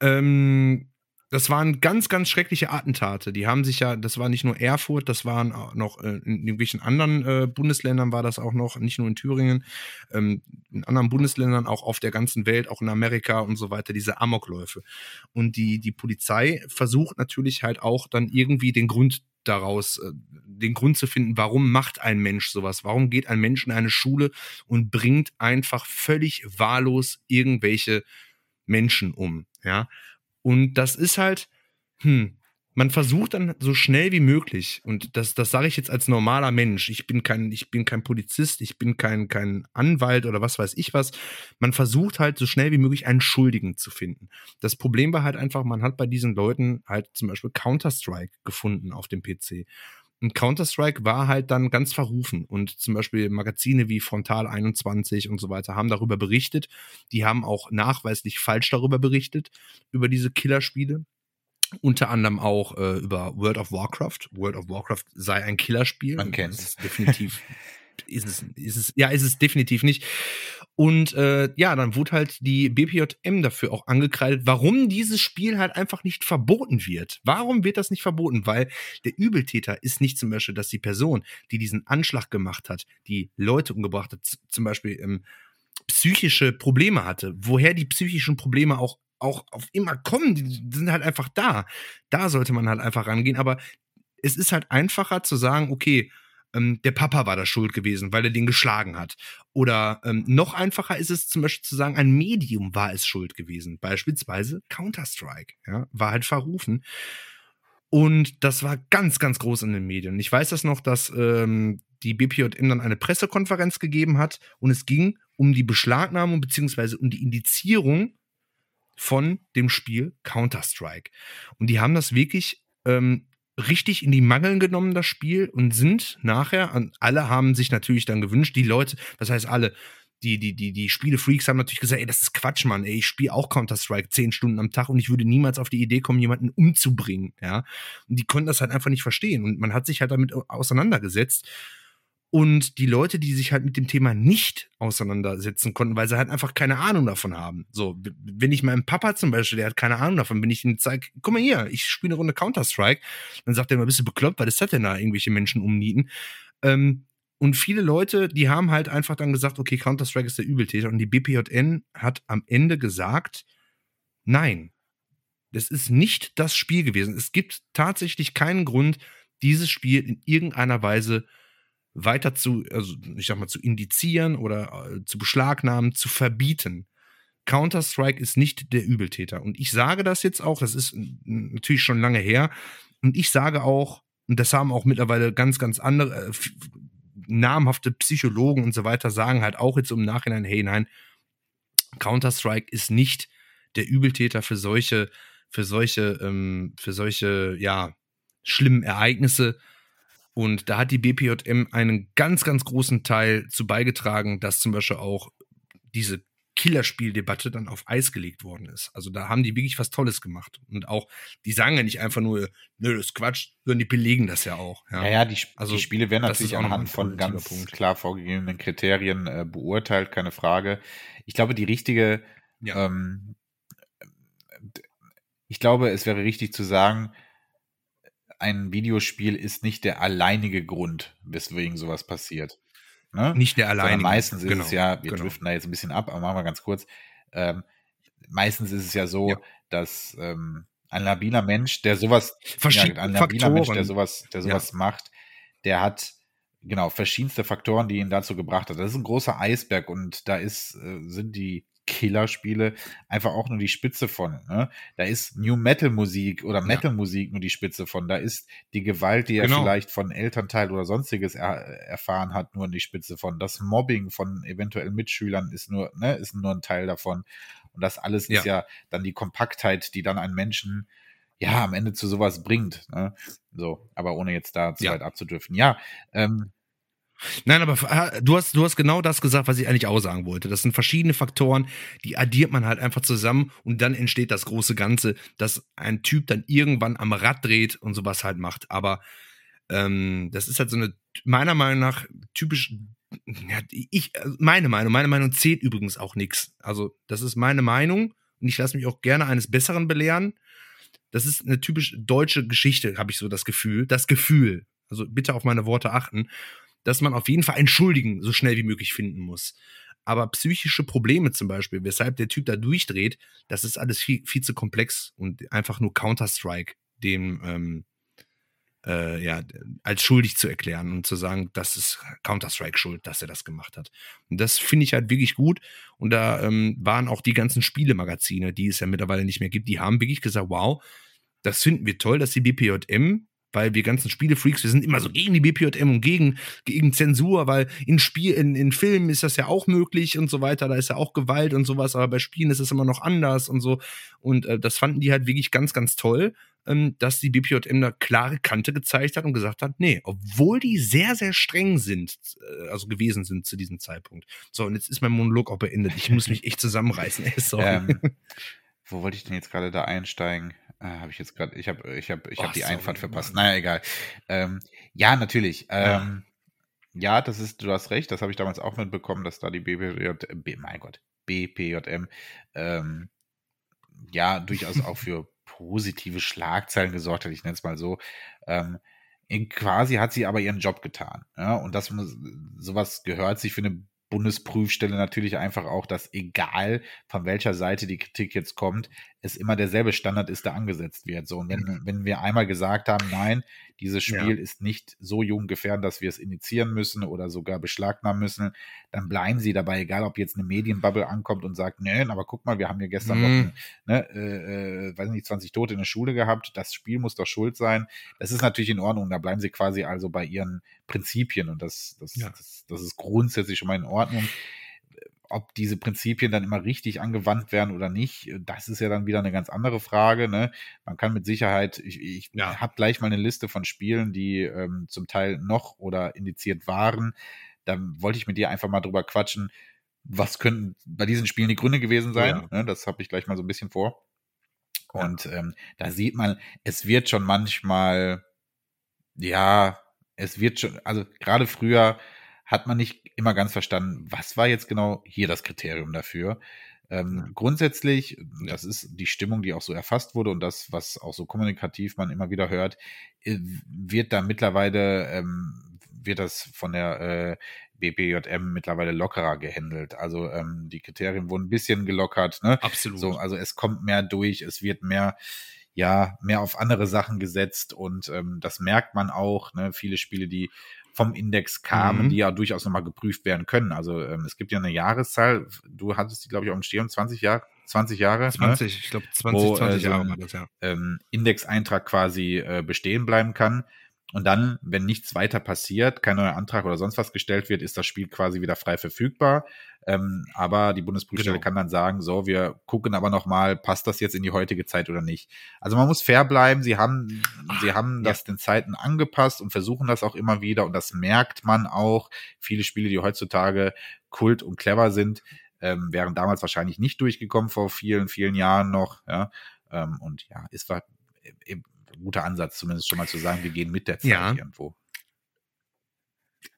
[SPEAKER 2] Ähm, das waren ganz, ganz schreckliche Attentate. Die haben sich ja, das war nicht nur Erfurt, das waren auch noch äh, in irgendwelchen anderen äh, Bundesländern war das auch noch, nicht nur in Thüringen, ähm, in anderen Bundesländern, auch auf der ganzen Welt, auch in Amerika und so weiter, diese Amokläufe. Und die, die Polizei versucht natürlich halt auch dann irgendwie den Grund daraus, äh, den Grund zu finden, warum macht ein Mensch sowas? Warum geht ein Mensch in eine Schule und bringt einfach völlig wahllos irgendwelche Menschen um? Ja. Und das ist halt, hm, man versucht dann so schnell wie möglich, und das, das sage ich jetzt als normaler Mensch, ich bin kein, ich bin kein Polizist, ich bin kein, kein Anwalt oder was weiß ich was, man versucht halt so schnell wie möglich einen Schuldigen zu finden. Das Problem war halt einfach, man hat bei diesen Leuten halt zum Beispiel Counter-Strike gefunden auf dem PC. Und Counter-Strike war halt dann ganz verrufen. Und zum Beispiel Magazine wie Frontal 21 und so weiter haben darüber berichtet. Die haben auch nachweislich falsch darüber berichtet, über diese Killerspiele. Unter anderem auch äh, über World of Warcraft. World of Warcraft sei ein Killerspiel.
[SPEAKER 1] Man kennt es.
[SPEAKER 2] Definitiv. ist es, ist es, ja, ist es definitiv nicht. Und äh, ja, dann wurde halt die BPJM dafür auch angekreidet, warum dieses Spiel halt einfach nicht verboten wird. Warum wird das nicht verboten? Weil der Übeltäter ist nicht zum Beispiel, dass die Person, die diesen Anschlag gemacht hat, die Leute umgebracht hat, zum Beispiel ähm, psychische Probleme hatte. Woher die psychischen Probleme auch auch auf immer kommen, die sind halt einfach da. Da sollte man halt einfach rangehen. Aber es ist halt einfacher zu sagen, okay, ähm, der Papa war da schuld gewesen, weil er den geschlagen hat. Oder ähm, noch einfacher ist es zum Beispiel zu sagen, ein Medium war es schuld gewesen. Beispielsweise Counter-Strike, ja, war halt verrufen. Und das war ganz, ganz groß in den Medien. Ich weiß das noch, dass ähm, die BPJM dann eine Pressekonferenz gegeben hat und es ging um die Beschlagnahmung beziehungsweise um die Indizierung von dem Spiel Counter-Strike. Und die haben das wirklich ähm, richtig in die Mangeln genommen, das Spiel, und sind nachher, und alle haben sich natürlich dann gewünscht, die Leute, das heißt alle, die, die, die, die Spielefreaks haben natürlich gesagt, ey, das ist Quatsch, Mann, ey, ich spiele auch Counter-Strike zehn Stunden am Tag und ich würde niemals auf die Idee kommen, jemanden umzubringen, ja. Und die konnten das halt einfach nicht verstehen. Und man hat sich halt damit auseinandergesetzt. Und die Leute, die sich halt mit dem Thema nicht auseinandersetzen konnten, weil sie halt einfach keine Ahnung davon haben. So, wenn ich meinem Papa zum Beispiel, der hat keine Ahnung davon, wenn ich ihm zeige, guck mal hier, ich spiele eine Runde Counter-Strike, dann sagt er immer, bist du bekloppt, ist das denn da, irgendwelche Menschen umnieten? Ähm, und viele Leute, die haben halt einfach dann gesagt, okay, Counter-Strike ist der Übeltäter. Und die BPJN hat am Ende gesagt, nein, das ist nicht das Spiel gewesen. Es gibt tatsächlich keinen Grund, dieses Spiel in irgendeiner Weise zu weiter zu, also ich sag mal, zu indizieren oder äh, zu beschlagnahmen, zu verbieten. Counter-Strike ist nicht der Übeltäter. Und ich sage das jetzt auch, das ist natürlich schon lange her. Und ich sage auch, und das haben auch mittlerweile ganz, ganz andere, äh, namhafte Psychologen und so weiter, sagen halt auch jetzt im Nachhinein, hey, nein, Counter-Strike ist nicht der Übeltäter für solche, für solche, ähm, für solche, ja, schlimmen Ereignisse, und da hat die BPJM einen ganz, ganz großen Teil zu beigetragen, dass zum Beispiel auch diese Killerspieldebatte dann auf Eis gelegt worden ist. Also da haben die wirklich was Tolles gemacht. Und auch, die sagen ja nicht einfach nur, nö, das ist Quatsch, sondern die belegen das ja auch.
[SPEAKER 1] Ja, ja, ja die, also, die Spiele werden natürlich anhand von ganz Punkt. klar vorgegebenen Kriterien äh, beurteilt, keine Frage. Ich glaube, die richtige, ja. ähm, ich glaube, es wäre richtig zu sagen, ein Videospiel ist nicht der alleinige Grund, weswegen sowas passiert.
[SPEAKER 2] Ne? Nicht der alleinige.
[SPEAKER 1] Sondern meistens ist genau, es ja, wir genau. driften da jetzt ein bisschen ab, aber machen wir ganz kurz. Ähm, meistens ist es ja so, ja. dass ähm, ein labiler Mensch, der sowas, ja, ein labiler Mensch, der sowas, der sowas ja. macht, der hat genau verschiedenste Faktoren, die ihn dazu gebracht hat. Das ist ein großer Eisberg und da ist äh, sind die Killerspiele einfach auch nur die Spitze von. Ne? Da ist New Metal Musik oder Metal Musik nur die Spitze von. Da ist die Gewalt, die genau. er vielleicht von Elternteil oder sonstiges er, erfahren hat, nur die Spitze von. Das Mobbing von eventuell Mitschülern ist nur, ne, ist nur ein Teil davon. Und das alles ja. ist ja dann die Kompaktheit, die dann einen Menschen ja am Ende zu sowas bringt. Ne? So, aber ohne jetzt da zu ja. weit abzudriften. Ja, ähm,
[SPEAKER 2] Nein, aber äh, du hast, du hast genau das gesagt, was ich eigentlich auch sagen wollte. Das sind verschiedene Faktoren, die addiert man halt einfach zusammen und dann entsteht das große Ganze, dass ein Typ dann irgendwann am Rad dreht und sowas halt macht. Aber ähm, das ist halt so eine, meiner Meinung nach, typisch, ja, ich, meine Meinung, meine Meinung zählt übrigens auch nichts. Also, das ist meine Meinung und ich lasse mich auch gerne eines Besseren belehren. Das ist eine typisch deutsche Geschichte, habe ich so das Gefühl. Das Gefühl. Also bitte auf meine Worte achten dass man auf jeden Fall einen Schuldigen so schnell wie möglich finden muss. Aber psychische Probleme zum Beispiel, weshalb der Typ da durchdreht, das ist alles viel, viel zu komplex und einfach nur Counter-Strike dem ähm, äh, ja, als schuldig zu erklären und zu sagen, das ist Counter-Strike schuld, dass er das gemacht hat. Und das finde ich halt wirklich gut. Und da ähm, waren auch die ganzen Spielemagazine, die es ja mittlerweile nicht mehr gibt, die haben wirklich gesagt, wow, das finden wir toll, dass die BPJM weil wir ganzen Spielefreaks, wir sind immer so gegen die BPJM und gegen, gegen Zensur, weil in Spiel, in, in Filmen ist das ja auch möglich und so weiter, da ist ja auch Gewalt und sowas, aber bei Spielen ist es immer noch anders und so. Und äh, das fanden die halt wirklich ganz, ganz toll, ähm, dass die BPJM eine klare Kante gezeigt hat und gesagt hat, nee, obwohl die sehr, sehr streng sind, äh, also gewesen sind zu diesem Zeitpunkt. So, und jetzt ist mein Monolog auch beendet. Ich muss mich echt zusammenreißen. Ey, sorry. Ähm,
[SPEAKER 1] wo wollte ich denn jetzt gerade da einsteigen? Äh, habe ich jetzt gerade, ich habe ich hab, ich oh, hab die sorry, Einfahrt verpasst. Mann. Naja, egal. Ähm, ja, natürlich. Ähm, ja. ja. das ist, du hast recht, das habe ich damals auch mitbekommen, dass da die BPJ, B, mein Gott, BPJM, ähm, ja, durchaus auch für positive Schlagzeilen gesorgt hat, ich nenne es mal so. Ähm, quasi hat sie aber ihren Job getan. Ja? Und das sowas gehört sich für eine Bundesprüfstelle natürlich einfach auch, dass egal von welcher Seite die Kritik jetzt kommt, es immer derselbe Standard ist, der angesetzt wird. So, und wenn, mhm. wenn wir einmal gesagt haben, nein, dieses Spiel ja. ist nicht so jugendgefährdend, dass wir es initiieren müssen oder sogar beschlagnahmen müssen, dann bleiben sie dabei, egal ob jetzt eine Medienbubble ankommt und sagt, nein, aber guck mal, wir haben hier gestern mhm. noch, ne, äh, äh, weiß nicht, 20 Tote in der Schule gehabt, das Spiel muss doch schuld sein. Das ist natürlich in Ordnung, da bleiben sie quasi also bei ihren Prinzipien und das, das, ja. das, das ist grundsätzlich schon mal in Ordnung ob diese Prinzipien dann immer richtig angewandt werden oder nicht, das ist ja dann wieder eine ganz andere Frage. Ne? Man kann mit Sicherheit, ich, ich ja. habe gleich mal eine Liste von Spielen, die ähm, zum Teil noch oder indiziert waren. Da wollte ich mit dir einfach mal drüber quatschen, was könnten bei diesen Spielen die Gründe gewesen sein. Ja. Ne? Das habe ich gleich mal so ein bisschen vor. Und ähm, da sieht man, es wird schon manchmal, ja, es wird schon, also gerade früher hat man nicht immer ganz verstanden, was war jetzt genau hier das Kriterium dafür. Ähm. Grundsätzlich, das ist die Stimmung, die auch so erfasst wurde und das, was auch so kommunikativ man immer wieder hört, äh, wird da mittlerweile, ähm, wird das von der äh, BPJM mittlerweile lockerer gehandelt. Also ähm, die Kriterien wurden ein bisschen gelockert. Ne?
[SPEAKER 2] Absolut.
[SPEAKER 1] So, also es kommt mehr durch, es wird mehr, ja, mehr auf andere Sachen gesetzt und ähm, das merkt man auch. Ne? Viele Spiele, die vom Index kamen, mhm. die ja durchaus nochmal geprüft werden können. Also ähm, es gibt ja eine Jahreszahl, du hattest die, glaube ich, auch im Stirn, 20 Jahre. 20 Jahre.
[SPEAKER 2] 20, ne? ich glaube 20, wo, 20 äh, Jahre war
[SPEAKER 1] das, ja. Ähm, Indexeintrag quasi äh, bestehen bleiben kann. Und dann, wenn nichts weiter passiert, kein neuer Antrag oder sonst was gestellt wird, ist das Spiel quasi wieder frei verfügbar. Ähm, aber die Bundesprüfstelle genau. kann dann sagen, so, wir gucken aber nochmal, passt das jetzt in die heutige Zeit oder nicht. Also man muss fair bleiben. Sie haben, Ach, sie haben ja. das den Zeiten angepasst und versuchen das auch immer wieder. Und das merkt man auch. Viele Spiele, die heutzutage kult und clever sind, ähm, wären damals wahrscheinlich nicht durchgekommen vor vielen, vielen Jahren noch. Ja. Ähm, und ja, ist war guter Ansatz, zumindest schon mal zu sagen, wir gehen mit der Zeit ja. irgendwo.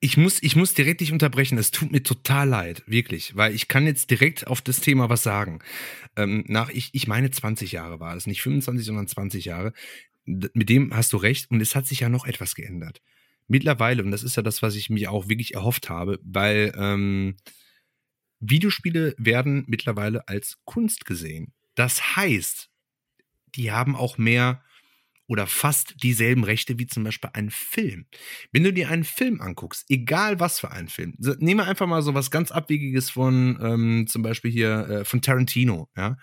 [SPEAKER 2] Ich muss, ich muss direkt dich unterbrechen. Es tut mir total leid, wirklich, weil ich kann jetzt direkt auf das Thema was sagen. Ähm, nach, ich, ich meine 20 Jahre war es, nicht 25, sondern 20 Jahre. Mit dem hast du recht und es hat sich ja noch etwas geändert. Mittlerweile, und das ist ja das, was ich mir auch wirklich erhofft habe, weil ähm, Videospiele werden mittlerweile als Kunst gesehen. Das heißt, die haben auch mehr oder fast dieselben Rechte wie zum Beispiel ein Film. Wenn du dir einen Film anguckst, egal was für einen Film, nehme einfach mal so was ganz Abwegiges von ähm, zum Beispiel hier äh, von Tarantino, ja,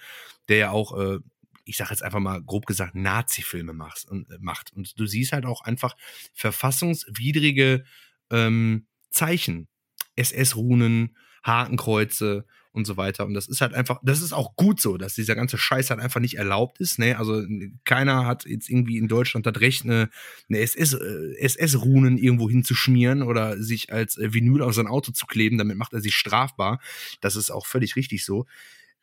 [SPEAKER 2] der ja auch, äh, ich sage jetzt einfach mal grob gesagt, Nazi-Filme macht und, äh, macht. Und du siehst halt auch einfach verfassungswidrige ähm, Zeichen, SS-Runen, Hakenkreuze und so weiter. Und das ist halt einfach, das ist auch gut so, dass dieser ganze Scheiß halt einfach nicht erlaubt ist. Ne? Also keiner hat jetzt irgendwie in Deutschland das Recht, eine, eine SS, äh, SS-Runen irgendwo hinzuschmieren oder sich als äh, Vinyl auf sein Auto zu kleben. Damit macht er sich strafbar. Das ist auch völlig richtig so.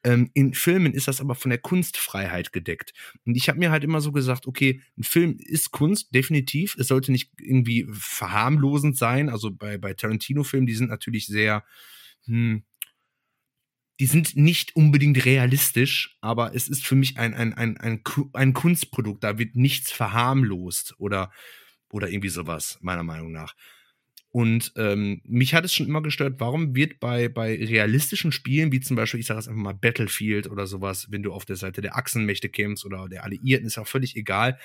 [SPEAKER 2] Ähm, in Filmen ist das aber von der Kunstfreiheit gedeckt. Und ich habe mir halt immer so gesagt, okay, ein Film ist Kunst, definitiv. Es sollte nicht irgendwie verharmlosend sein. Also bei, bei Tarantino-Filmen, die sind natürlich sehr, hm, die sind nicht unbedingt realistisch, aber es ist für mich ein, ein, ein, ein, ein Kunstprodukt. Da wird nichts verharmlost oder, oder irgendwie sowas, meiner Meinung nach. Und ähm, mich hat es schon immer gestört, warum wird bei, bei realistischen Spielen, wie zum Beispiel, ich sage es einfach mal Battlefield oder sowas, wenn du auf der Seite der Achsenmächte kämpfst oder der Alliierten, ist auch völlig egal.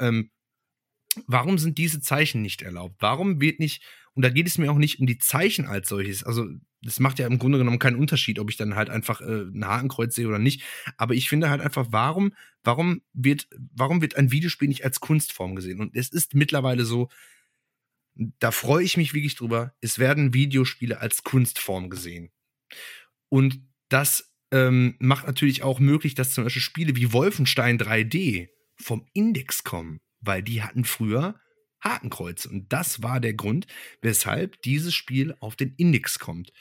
[SPEAKER 2] Ähm, warum sind diese Zeichen nicht erlaubt? Warum wird nicht, und da geht es mir auch nicht um die Zeichen als solches, also das macht ja im Grunde genommen keinen Unterschied, ob ich dann halt einfach äh, ein Hakenkreuz sehe oder nicht. Aber ich finde halt einfach, warum, warum wird, warum wird ein Videospiel nicht als Kunstform gesehen? Und es ist mittlerweile so, da freue ich mich wirklich drüber. Es werden Videospiele als Kunstform gesehen. Und das ähm, macht natürlich auch möglich, dass zum Beispiel Spiele wie Wolfenstein 3D vom Index kommen, weil die hatten früher Hakenkreuze. Und das war der Grund, weshalb dieses Spiel auf den Index kommt.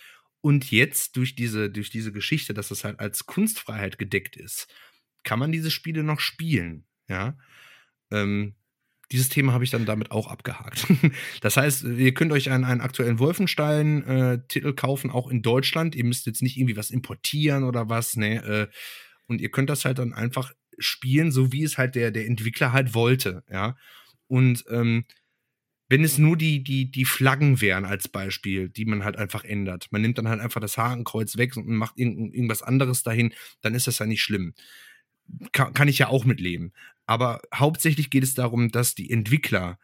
[SPEAKER 2] Und jetzt durch diese, durch diese Geschichte, dass es halt als Kunstfreiheit gedeckt ist, kann man diese Spiele noch spielen. Ja. Ähm, dieses Thema habe ich dann damit auch abgehakt. das heißt, ihr könnt euch einen, einen aktuellen Wolfenstein-Titel äh, kaufen, auch in Deutschland. Ihr müsst jetzt nicht irgendwie was importieren oder was, ne? Äh, und ihr könnt das halt dann einfach spielen, so wie es halt der, der Entwickler halt wollte, ja. Und ähm, wenn es nur die, die, die Flaggen wären als Beispiel, die man halt einfach ändert. Man nimmt dann halt einfach das Hakenkreuz weg und macht irgend, irgendwas anderes dahin, dann ist das ja nicht schlimm. Kann, kann ich ja auch mitleben. Aber hauptsächlich geht es darum, dass die Entwickler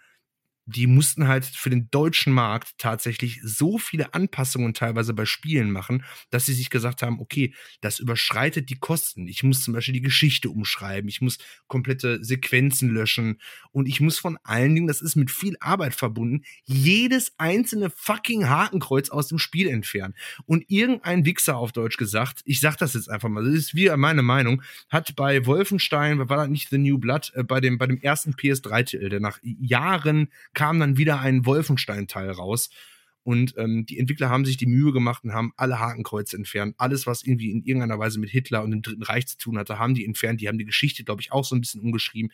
[SPEAKER 2] die mussten halt für den deutschen Markt tatsächlich so viele Anpassungen teilweise bei Spielen machen, dass sie sich gesagt haben, okay, das überschreitet die Kosten. Ich muss zum Beispiel die Geschichte umschreiben, ich muss komplette Sequenzen löschen und ich muss von allen Dingen, das ist mit viel Arbeit verbunden, jedes einzelne fucking Hakenkreuz aus dem Spiel entfernen. Und irgendein Wichser auf Deutsch gesagt, ich sag das jetzt einfach mal, das ist wie meine Meinung, hat bei Wolfenstein, war das nicht The New Blood, äh, bei dem, bei dem ersten PS3-Titel, der nach Jahren kam dann wieder ein Wolfenstein-Teil raus. Und ähm, die Entwickler haben sich die Mühe gemacht und haben alle Hakenkreuze entfernt. Alles, was irgendwie in irgendeiner Weise mit Hitler und dem Dritten Reich zu tun hatte, haben die entfernt. Die haben die Geschichte, glaube ich, auch so ein bisschen umgeschrieben.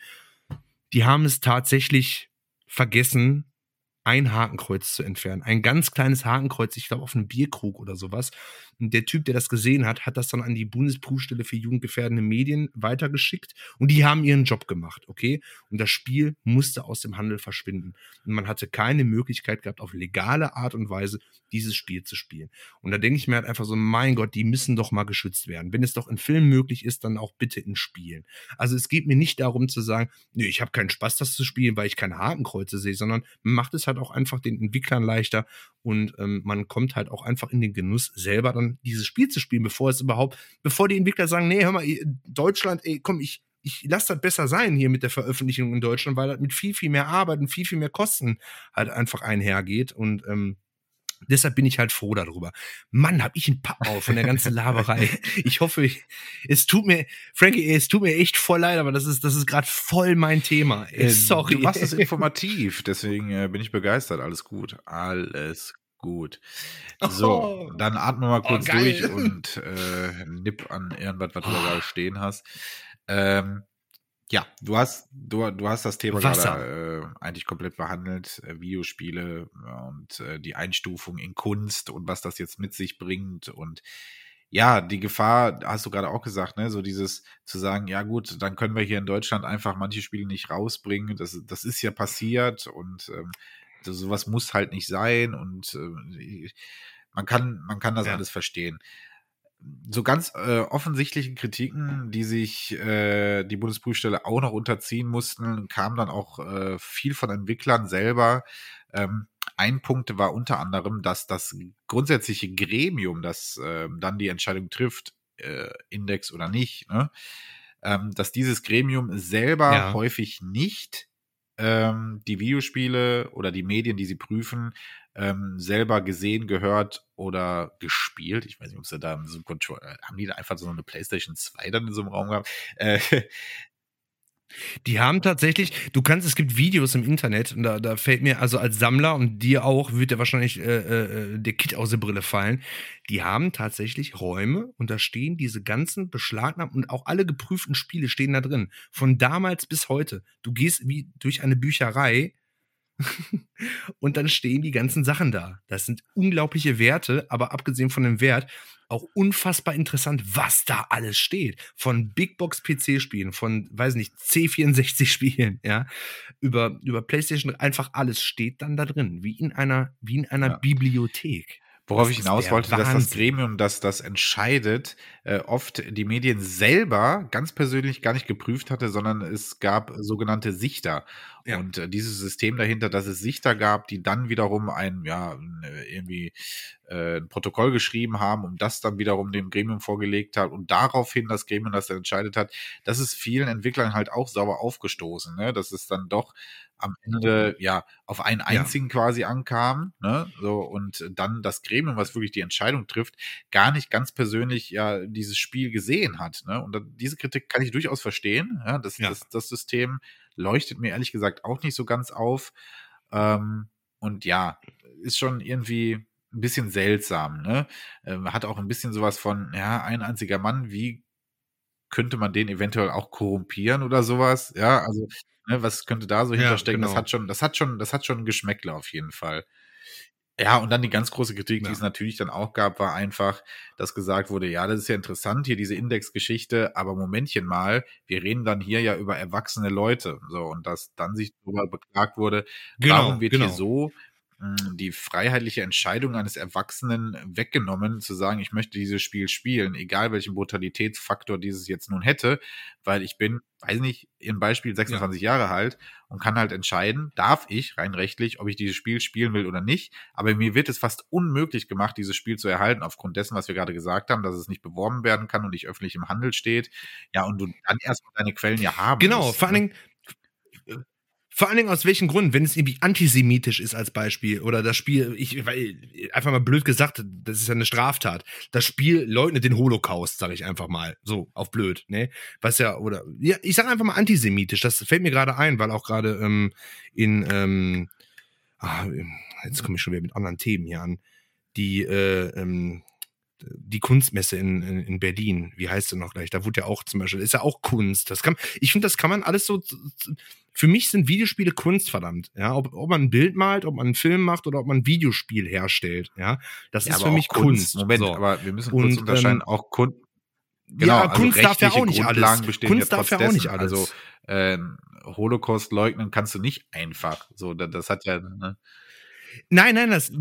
[SPEAKER 2] Die haben es tatsächlich vergessen, ein Hakenkreuz zu entfernen. Ein ganz kleines Hakenkreuz, ich glaube auf einem Bierkrug oder sowas. Und der Typ, der das gesehen hat, hat das dann an die Bundesprüfstelle für jugendgefährdende Medien weitergeschickt und die haben ihren Job gemacht, okay? Und das Spiel musste aus dem Handel verschwinden. Und man hatte keine Möglichkeit gehabt, auf legale Art und Weise dieses Spiel zu spielen. Und da denke ich mir halt einfach so, mein Gott, die müssen doch mal geschützt werden. Wenn es doch in Filmen möglich ist, dann auch bitte in Spielen. Also es geht mir nicht darum zu sagen, nee, ich habe keinen Spaß, das zu spielen, weil ich keine Hakenkreuze sehe, sondern macht es halt auch einfach den Entwicklern leichter und ähm, man kommt halt auch einfach in den Genuss, selber dann dieses Spiel zu spielen, bevor es überhaupt, bevor die Entwickler sagen, nee, hör mal, Deutschland, ey, komm, ich, ich lasse das besser sein hier mit der Veröffentlichung in Deutschland, weil das mit viel, viel mehr Arbeit und viel, viel mehr Kosten halt einfach einhergeht. Und ähm, Deshalb bin ich halt froh darüber. Mann, hab ich einen Pappau von der ganzen Laberei. ich hoffe, ich, es tut mir, Frankie, es tut mir echt voll leid, aber das ist, das ist gerade voll mein Thema.
[SPEAKER 1] Ey, sorry. Du machst es informativ, deswegen äh, bin ich begeistert. Alles gut. Alles gut. So, oh. dann atme mal oh, kurz oh, durch und äh, nipp an irgendwas, was du da gerade stehen hast. Ähm, ja, du hast, du, du hast das Thema gerade äh, eigentlich komplett behandelt, äh, Videospiele und äh, die Einstufung in Kunst und was das jetzt mit sich bringt und ja, die Gefahr, hast du gerade auch gesagt, ne, so dieses zu sagen, ja gut, dann können wir hier in Deutschland einfach manche Spiele nicht rausbringen, das, das ist ja passiert und ähm, sowas muss halt nicht sein und äh, man kann, man kann das ja. alles verstehen. So ganz äh, offensichtlichen Kritiken, die sich äh, die Bundesprüfstelle auch noch unterziehen mussten, kam dann auch äh, viel von Entwicklern selber. Ähm, ein Punkt war unter anderem, dass das grundsätzliche Gremium, das äh, dann die Entscheidung trifft, äh, Index oder nicht, ne? ähm, dass dieses Gremium selber ja. häufig nicht ähm, die Videospiele oder die Medien, die sie prüfen, ähm, selber gesehen, gehört oder gespielt. Ich weiß nicht, ob sie da so Controller, haben die da einfach so eine PlayStation 2 dann in so einem Raum gehabt? Äh,
[SPEAKER 2] die haben tatsächlich, du kannst, es gibt Videos im Internet, und da, da fällt mir, also als Sammler und dir auch, wird dir wahrscheinlich äh, äh, der Kit aus der Brille fallen. Die haben tatsächlich Räume und da stehen diese ganzen beschlagnahmten und auch alle geprüften Spiele stehen da drin. Von damals bis heute. Du gehst wie durch eine Bücherei und dann stehen die ganzen Sachen da. Das sind unglaubliche Werte, aber abgesehen von dem Wert auch unfassbar interessant, was da alles steht. Von Big Box PC Spielen, von, weiß nicht, C64 Spielen, ja, über, über PlayStation, einfach alles steht dann da drin, wie in einer, wie in einer ja. Bibliothek.
[SPEAKER 1] Worauf ich hinaus wollte, Wahnsinn. dass das Gremium, das das entscheidet, äh, oft die Medien selber ganz persönlich gar nicht geprüft hatte, sondern es gab sogenannte Sichter. Ja. Und äh, dieses System dahinter, dass es Sichter gab, die dann wiederum ein, ja, irgendwie äh, ein Protokoll geschrieben haben, um das dann wiederum dem Gremium vorgelegt hat und daraufhin das Gremium das dann entscheidet hat, das ist vielen Entwicklern halt auch sauber aufgestoßen, ne? dass es dann doch am Ende ja auf einen einzigen ja. quasi ankam, ne? So und dann das Gremium, was wirklich die Entscheidung trifft, gar nicht ganz persönlich ja dieses Spiel gesehen hat, ne? Und diese Kritik kann ich durchaus verstehen, ja, das, ja. das, das System leuchtet mir ehrlich gesagt auch nicht so ganz auf. Ähm, und ja, ist schon irgendwie ein bisschen seltsam, ne? Ähm, hat auch ein bisschen sowas von, ja, ein einziger Mann, wie könnte man den eventuell auch korrumpieren oder sowas? Ja, also, ne, was könnte da so hinterstecken? Ja, genau. Das hat schon, das hat schon, das hat schon ein Geschmäckle auf jeden Fall. Ja, und dann die ganz große Kritik, ja. die es natürlich dann auch gab, war einfach, dass gesagt wurde, ja, das ist ja interessant hier, diese Indexgeschichte, aber Momentchen mal, wir reden dann hier ja über erwachsene Leute. So, und dass dann sich darüber beklagt wurde, genau, warum wird genau. hier so die freiheitliche Entscheidung eines Erwachsenen weggenommen, zu sagen, ich möchte dieses Spiel spielen, egal welchen Brutalitätsfaktor dieses jetzt nun hätte, weil ich bin, weiß nicht, im Beispiel 26 ja. Jahre alt und kann halt entscheiden, darf ich rein rechtlich, ob ich dieses Spiel spielen will oder nicht. Aber mir wird es fast unmöglich gemacht, dieses Spiel zu erhalten, aufgrund dessen, was wir gerade gesagt haben, dass es nicht beworben werden kann und nicht öffentlich im Handel steht. Ja, und du dann erstmal deine Quellen ja haben.
[SPEAKER 2] Genau, musst, vor allen ne? Dingen, vor allen Dingen aus welchen Gründen? Wenn es irgendwie antisemitisch ist als Beispiel oder das Spiel, ich weil, einfach mal blöd gesagt, das ist ja eine Straftat. Das Spiel leugnet den Holocaust, sage ich einfach mal, so auf blöd, ne? Was ja oder ja, ich sage einfach mal antisemitisch. Das fällt mir gerade ein, weil auch gerade ähm, in ähm, ah, jetzt komme ich schon wieder mit anderen Themen hier an. Die äh, ähm, die Kunstmesse in, in, in, Berlin, wie heißt sie noch gleich? Da wurde ja auch zum Beispiel, ist ja auch Kunst. Das kann, ich finde, das kann man alles so. Für mich sind Videospiele Kunst, verdammt. Ja, ob, ob man ein Bild malt, ob man einen Film macht oder ob man ein Videospiel herstellt. Ja, das ja, ist für mich Kunst. Kunst.
[SPEAKER 1] Moment, so. aber wir müssen kurz Und, unterscheiden, ähm, auch Kunst.
[SPEAKER 2] Genau, ja, also Kunst darf ja auch nicht alles. Kunst ja darf ja auch nicht alles.
[SPEAKER 1] Also äh, Holocaust leugnen kannst du nicht einfach. So, das hat ja. Ne?
[SPEAKER 2] Nein, nein, das,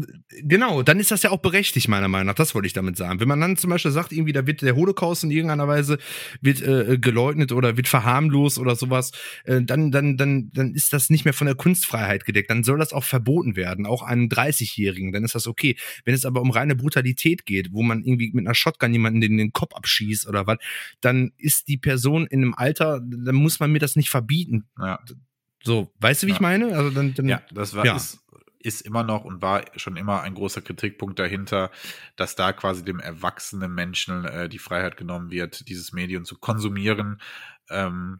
[SPEAKER 2] genau, dann ist das ja auch berechtigt, meiner Meinung nach. Das wollte ich damit sagen. Wenn man dann zum Beispiel sagt, irgendwie, da wird der Holocaust in irgendeiner Weise wird äh, geleugnet oder wird verharmlost oder sowas, äh, dann, dann, dann, dann ist das nicht mehr von der Kunstfreiheit gedeckt. Dann soll das auch verboten werden, auch einem 30-Jährigen. Dann ist das okay. Wenn es aber um reine Brutalität geht, wo man irgendwie mit einer Shotgun jemanden in den Kopf abschießt oder was, dann ist die Person in einem Alter, dann muss man mir das nicht verbieten. Ja. So, weißt du, wie ja. ich meine?
[SPEAKER 1] Also dann, dann ja, das war ja. Ist, ist immer noch und war schon immer ein großer Kritikpunkt dahinter, dass da quasi dem erwachsenen Menschen äh, die Freiheit genommen wird, dieses Medium zu konsumieren, ähm,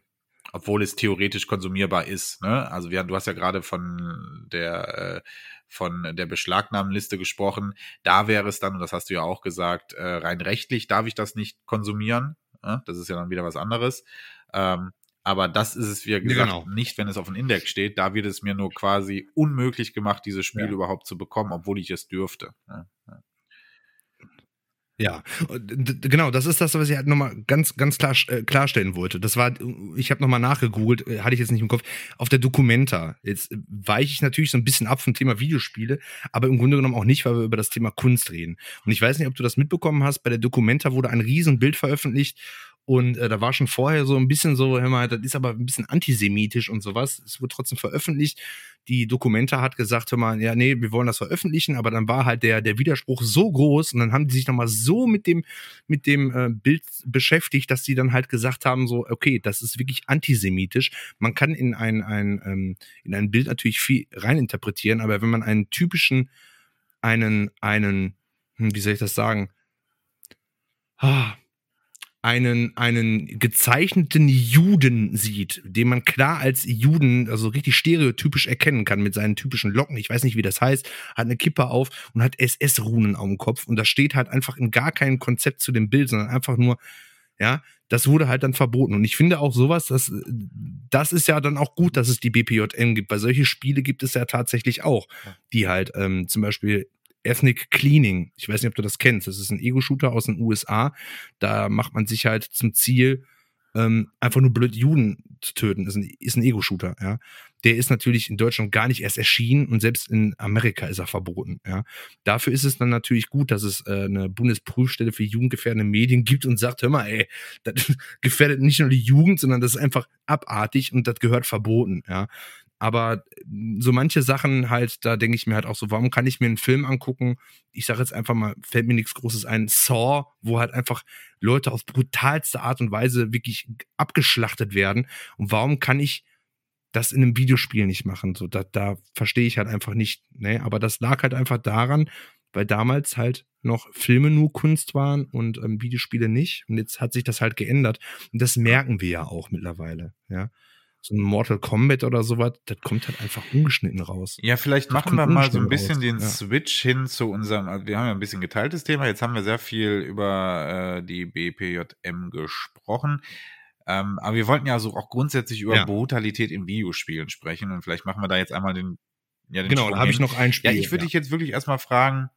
[SPEAKER 1] obwohl es theoretisch konsumierbar ist. Ne? Also wir, du hast ja gerade von der äh, von der Beschlagnahmenliste gesprochen. Da wäre es dann, und das hast du ja auch gesagt, äh, rein rechtlich darf ich das nicht konsumieren. Ne? Das ist ja dann wieder was anderes. Ähm, aber das ist es, wie gesagt, genau. nicht, wenn es auf dem Index steht. Da wird es mir nur quasi unmöglich gemacht, dieses Spiel ja. überhaupt zu bekommen, obwohl ich es dürfte. Ja,
[SPEAKER 2] genau, das ist das, was ich halt nochmal ganz, ganz klar äh, klarstellen wollte. Das war, ich habe nochmal nachgegoogelt, äh, hatte ich jetzt nicht im Kopf, auf der Documenta. Jetzt weiche ich natürlich so ein bisschen ab vom Thema Videospiele, aber im Grunde genommen auch nicht, weil wir über das Thema Kunst reden. Und ich weiß nicht, ob du das mitbekommen hast, bei der Documenta wurde ein Riesenbild veröffentlicht und äh, da war schon vorher so ein bisschen so, hör mal, das ist aber ein bisschen antisemitisch und sowas. Es wurde trotzdem veröffentlicht. Die Dokumente hat gesagt, hör mal, ja, nee, wir wollen das veröffentlichen, aber dann war halt der, der Widerspruch so groß und dann haben die sich nochmal so mit dem, mit dem äh, Bild beschäftigt, dass die dann halt gesagt haben, so, okay, das ist wirklich antisemitisch. Man kann in ein, ein, ähm, in ein Bild natürlich viel reininterpretieren, aber wenn man einen typischen, einen, einen, hm, wie soll ich das sagen? Ah, einen, einen gezeichneten Juden sieht, den man klar als Juden, also richtig stereotypisch erkennen kann mit seinen typischen Locken, ich weiß nicht, wie das heißt, hat eine Kippe auf und hat SS-Runen auf dem Kopf. Und das steht halt einfach in gar keinem Konzept zu dem Bild, sondern einfach nur, ja, das wurde halt dann verboten. Und ich finde auch sowas, das, das ist ja dann auch gut, dass es die BPJM gibt, weil solche Spiele gibt es ja tatsächlich auch, die halt ähm, zum Beispiel Ethnic Cleaning. Ich weiß nicht, ob du das kennst. Das ist ein Ego-Shooter aus den USA. Da macht man sich halt zum Ziel, ähm, einfach nur blöd Juden zu töten. Das ist ein, ist ein Ego-Shooter, ja. Der ist natürlich in Deutschland gar nicht erst erschienen und selbst in Amerika ist er verboten, ja. Dafür ist es dann natürlich gut, dass es äh, eine Bundesprüfstelle für jugendgefährdende Medien gibt und sagt, hör mal, ey, das gefährdet nicht nur die Jugend, sondern das ist einfach abartig und das gehört verboten, ja. Aber so manche Sachen halt, da denke ich mir halt auch so, warum kann ich mir einen Film angucken? Ich sage jetzt einfach mal, fällt mir nichts Großes ein, Saw, wo halt einfach Leute auf brutalste Art und Weise wirklich abgeschlachtet werden. Und warum kann ich das in einem Videospiel nicht machen? So, da, da verstehe ich halt einfach nicht. Ne? Aber das lag halt einfach daran, weil damals halt noch Filme nur Kunst waren und ähm, Videospiele nicht. Und jetzt hat sich das halt geändert. Und das merken wir ja auch mittlerweile. Ja so ein Mortal Kombat oder sowas, das kommt halt einfach ungeschnitten raus.
[SPEAKER 1] Ja, vielleicht das machen wir mal so ein bisschen raus. den ja. Switch hin zu unserem, also wir haben ja ein bisschen geteiltes Thema, jetzt haben wir sehr viel über äh, die BPJM gesprochen. Ähm, aber wir wollten ja so auch grundsätzlich über ja. Brutalität in Videospielen sprechen und vielleicht machen wir da jetzt einmal den.
[SPEAKER 2] Ja, den genau, da habe ich noch ein Spiel.
[SPEAKER 1] Ja, ich würde ja. dich jetzt wirklich erstmal fragen,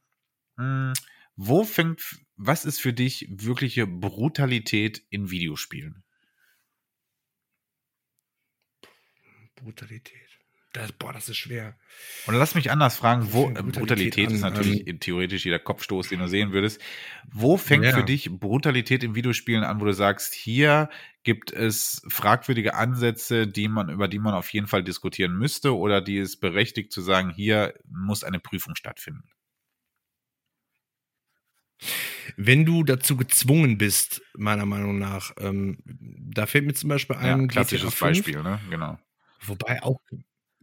[SPEAKER 1] mh, hm, wo fängt, was ist für dich wirkliche Brutalität in Videospielen?
[SPEAKER 2] Brutalität. Das, boah, das ist schwer.
[SPEAKER 1] Und lass mich anders fragen, wo Brutalität, Brutalität ist natürlich ähm, theoretisch jeder Kopfstoß, den du sehen würdest. Wo fängt ja. für dich Brutalität in Videospielen an, wo du sagst, hier gibt es fragwürdige Ansätze, die man, über die man auf jeden Fall diskutieren müsste oder die es berechtigt zu sagen, hier muss eine Prüfung stattfinden?
[SPEAKER 2] Wenn du dazu gezwungen bist, meiner Meinung nach, ähm, da fällt mir zum Beispiel ein
[SPEAKER 1] ja, klassisches Beispiel, ne? Genau.
[SPEAKER 2] Wobei auch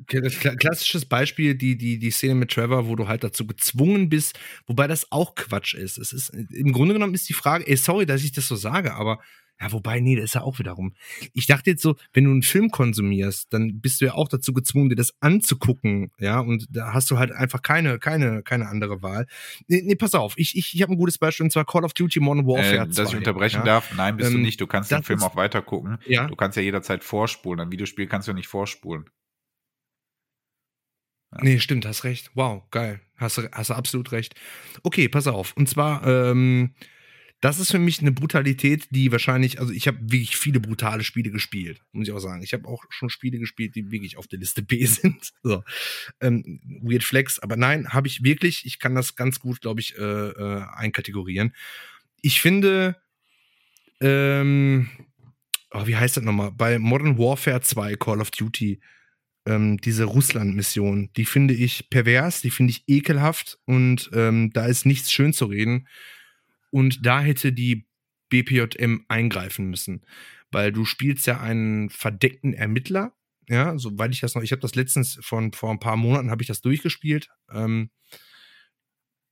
[SPEAKER 2] klassisches Beispiel, die, die, die Szene mit Trevor, wo du halt dazu gezwungen bist, wobei das auch Quatsch ist. Es ist, im Grunde genommen ist die Frage, ey, sorry, dass ich das so sage, aber ja, wobei, nee, das ist ja auch wiederum. Ich dachte jetzt so, wenn du einen Film konsumierst, dann bist du ja auch dazu gezwungen, dir das anzugucken, ja, und da hast du halt einfach keine, keine, keine andere Wahl. Nee, nee pass auf, ich, ich, ich habe ein gutes Beispiel, und zwar Call of Duty Modern Warfare äh,
[SPEAKER 1] 2. Dass ich unterbrechen ja? darf? Nein, bist ähm, du nicht. Du kannst den Film auch weiter gucken. Ja? Du kannst ja jederzeit vorspulen. Ein Videospiel kannst du nicht vorspulen.
[SPEAKER 2] Ja. Nee, stimmt, hast recht. Wow, geil. Hast, hast du absolut recht. Okay, pass auf. Und zwar, ähm, das ist für mich eine Brutalität, die wahrscheinlich, also ich habe wirklich viele brutale Spiele gespielt, muss ich auch sagen. Ich habe auch schon Spiele gespielt, die wirklich auf der Liste B sind. So. Ähm, Weird Flex, aber nein, habe ich wirklich, ich kann das ganz gut, glaube ich, äh, äh, einkategorieren. Ich finde, ähm, oh, wie heißt das nochmal? Bei Modern Warfare 2 Call of Duty, ähm, diese Russland-Mission, die finde ich pervers, die finde ich ekelhaft und ähm, da ist nichts schön zu reden. Und da hätte die BPJM eingreifen müssen, weil du spielst ja einen verdeckten Ermittler, ja, soweit ich das noch, ich habe das letztens von vor ein paar Monaten habe ich das durchgespielt. Ähm,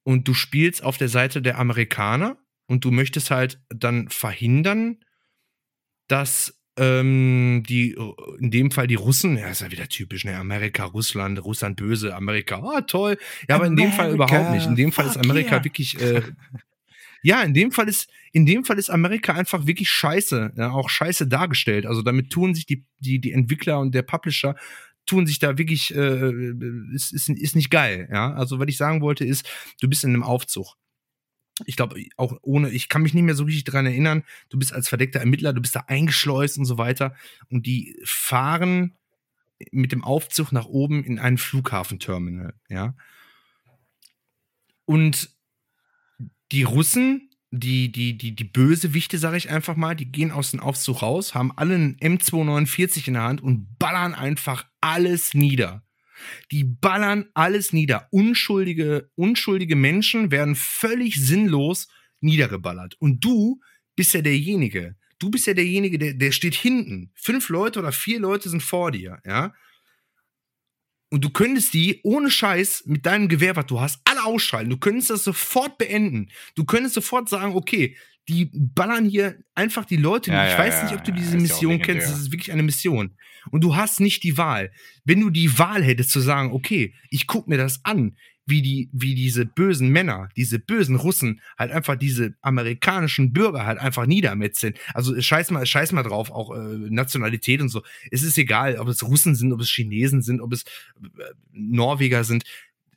[SPEAKER 2] und du spielst auf der Seite der Amerikaner und du möchtest halt dann verhindern, dass ähm, die, in dem Fall die Russen, ja, ist ja wieder typisch, ne, Amerika, Russland, Russland böse, Amerika, oh, toll. Ja, aber in dem Fall überhaupt nicht. In dem Fall ist Amerika yeah. wirklich äh, ja, in dem Fall ist, in dem Fall ist Amerika einfach wirklich scheiße, ja, auch scheiße dargestellt. Also damit tun sich die, die, die Entwickler und der Publisher tun sich da wirklich, äh, ist, ist, ist nicht geil, ja. Also, was ich sagen wollte, ist, du bist in einem Aufzug. ich glaube, auch ohne, ich kann mich nicht mehr so richtig dran erinnern, du bist als verdeckter Ermittler, du bist da eingeschleust und so weiter. Und die fahren mit dem Aufzug nach oben in ein Flughafenterminal, ja. Und die Russen, die, die, die, die Bösewichte, sage ich einfach mal, die gehen aus dem Aufzug raus, haben alle einen M249 in der Hand und ballern einfach alles nieder. Die ballern alles nieder. Unschuldige, unschuldige Menschen werden völlig sinnlos niedergeballert. Und du bist ja derjenige. Du bist ja derjenige, der, der steht hinten. Fünf Leute oder vier Leute sind vor dir, ja. Und du könntest die ohne Scheiß mit deinem Gewehr, was du hast, alle ausschalten. Du könntest das sofort beenden. Du könntest sofort sagen, okay, die ballern hier einfach die Leute. Ja, ich ja, weiß ja, nicht, ob du diese Mission kennst. Das ist wirklich eine Mission. Und du hast nicht die Wahl. Wenn du die Wahl hättest zu sagen, okay, ich guck mir das an, wie die, wie diese bösen Männer, diese bösen Russen halt einfach diese amerikanischen Bürger halt einfach niedermetzeln. Also scheiß mal, scheiß mal drauf, auch äh, Nationalität und so. Es ist egal, ob es Russen sind, ob es Chinesen sind, ob es äh, Norweger sind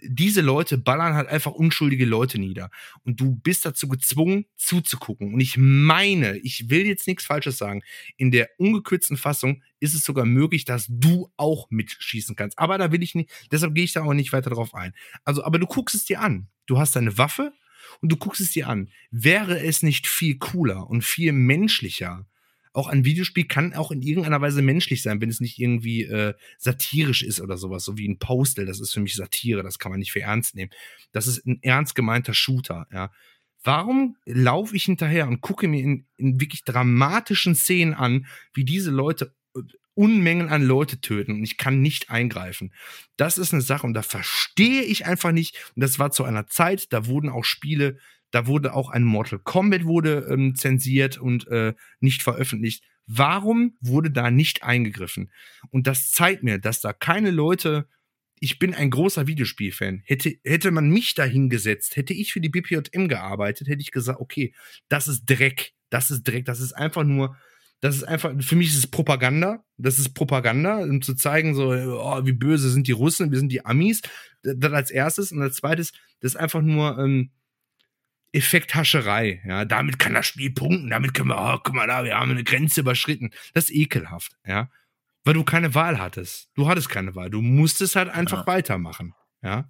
[SPEAKER 2] diese Leute ballern halt einfach unschuldige Leute nieder. Und du bist dazu gezwungen, zuzugucken. Und ich meine, ich will jetzt nichts Falsches sagen. In der ungekürzten Fassung ist es sogar möglich, dass du auch mitschießen kannst. Aber da will ich nicht, deshalb gehe ich da auch nicht weiter drauf ein. Also, aber du guckst es dir an. Du hast deine Waffe und du guckst es dir an. Wäre es nicht viel cooler und viel menschlicher, auch ein Videospiel kann auch in irgendeiner Weise menschlich sein, wenn es nicht irgendwie äh, satirisch ist oder sowas, so wie ein Postal, das ist für mich Satire, das kann man nicht für ernst nehmen. Das ist ein ernst gemeinter Shooter, ja. Warum laufe ich hinterher und gucke mir in, in wirklich dramatischen Szenen an, wie diese Leute äh, Unmengen an Leute töten und ich kann nicht eingreifen. Das ist eine Sache und da verstehe ich einfach nicht. Und das war zu einer Zeit, da wurden auch Spiele da wurde auch ein Mortal Kombat wurde ähm, zensiert und äh, nicht veröffentlicht. Warum wurde da nicht eingegriffen? Und das zeigt mir, dass da keine Leute, ich bin ein großer Videospielfan, hätte, hätte man mich da hingesetzt, hätte ich für die BPJM gearbeitet, hätte ich gesagt, okay, das ist Dreck, das ist Dreck, das ist einfach nur, das ist einfach, für mich ist es Propaganda. Das ist Propaganda, um zu zeigen, so, oh, wie böse sind die Russen, wir sind die Amis. Das als erstes. Und als zweites, das ist einfach nur, ähm, Effekthascherei. Ja, damit kann das Spiel punkten, damit können wir, oh, guck mal da, wir haben eine Grenze überschritten. Das ist ekelhaft, ja. Weil du keine Wahl hattest. Du hattest keine Wahl. Du musstest halt einfach ja. weitermachen, ja.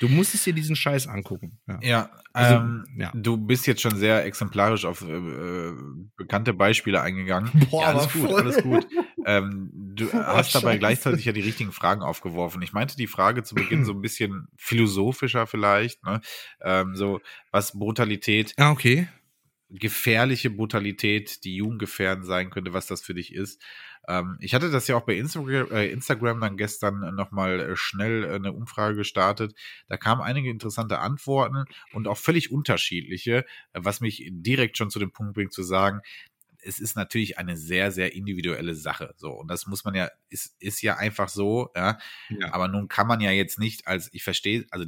[SPEAKER 2] Du musstest dir diesen Scheiß angucken.
[SPEAKER 1] Ja, ja, also, ähm, ja, du bist jetzt schon sehr exemplarisch auf äh, bekannte Beispiele eingegangen. Boah, ja, alles gut, voll. alles gut. Ähm, du Boah, hast dabei Scheiße. gleichzeitig ja die richtigen Fragen aufgeworfen. Ich meinte die Frage zu Beginn so ein bisschen philosophischer vielleicht, ne? Ähm, so was Brutalität.
[SPEAKER 2] Ah, okay.
[SPEAKER 1] Gefährliche Brutalität, die jugendgefährdend sein könnte, was das für dich ist. Ähm, ich hatte das ja auch bei Instagram, äh, Instagram dann gestern nochmal äh, schnell äh, eine Umfrage gestartet. Da kamen einige interessante Antworten und auch völlig unterschiedliche, äh, was mich direkt schon zu dem Punkt bringt zu sagen, es ist natürlich eine sehr, sehr individuelle Sache. So, und das muss man ja, ist, ist ja einfach so, ja? ja. Aber nun kann man ja jetzt nicht als, ich verstehe, also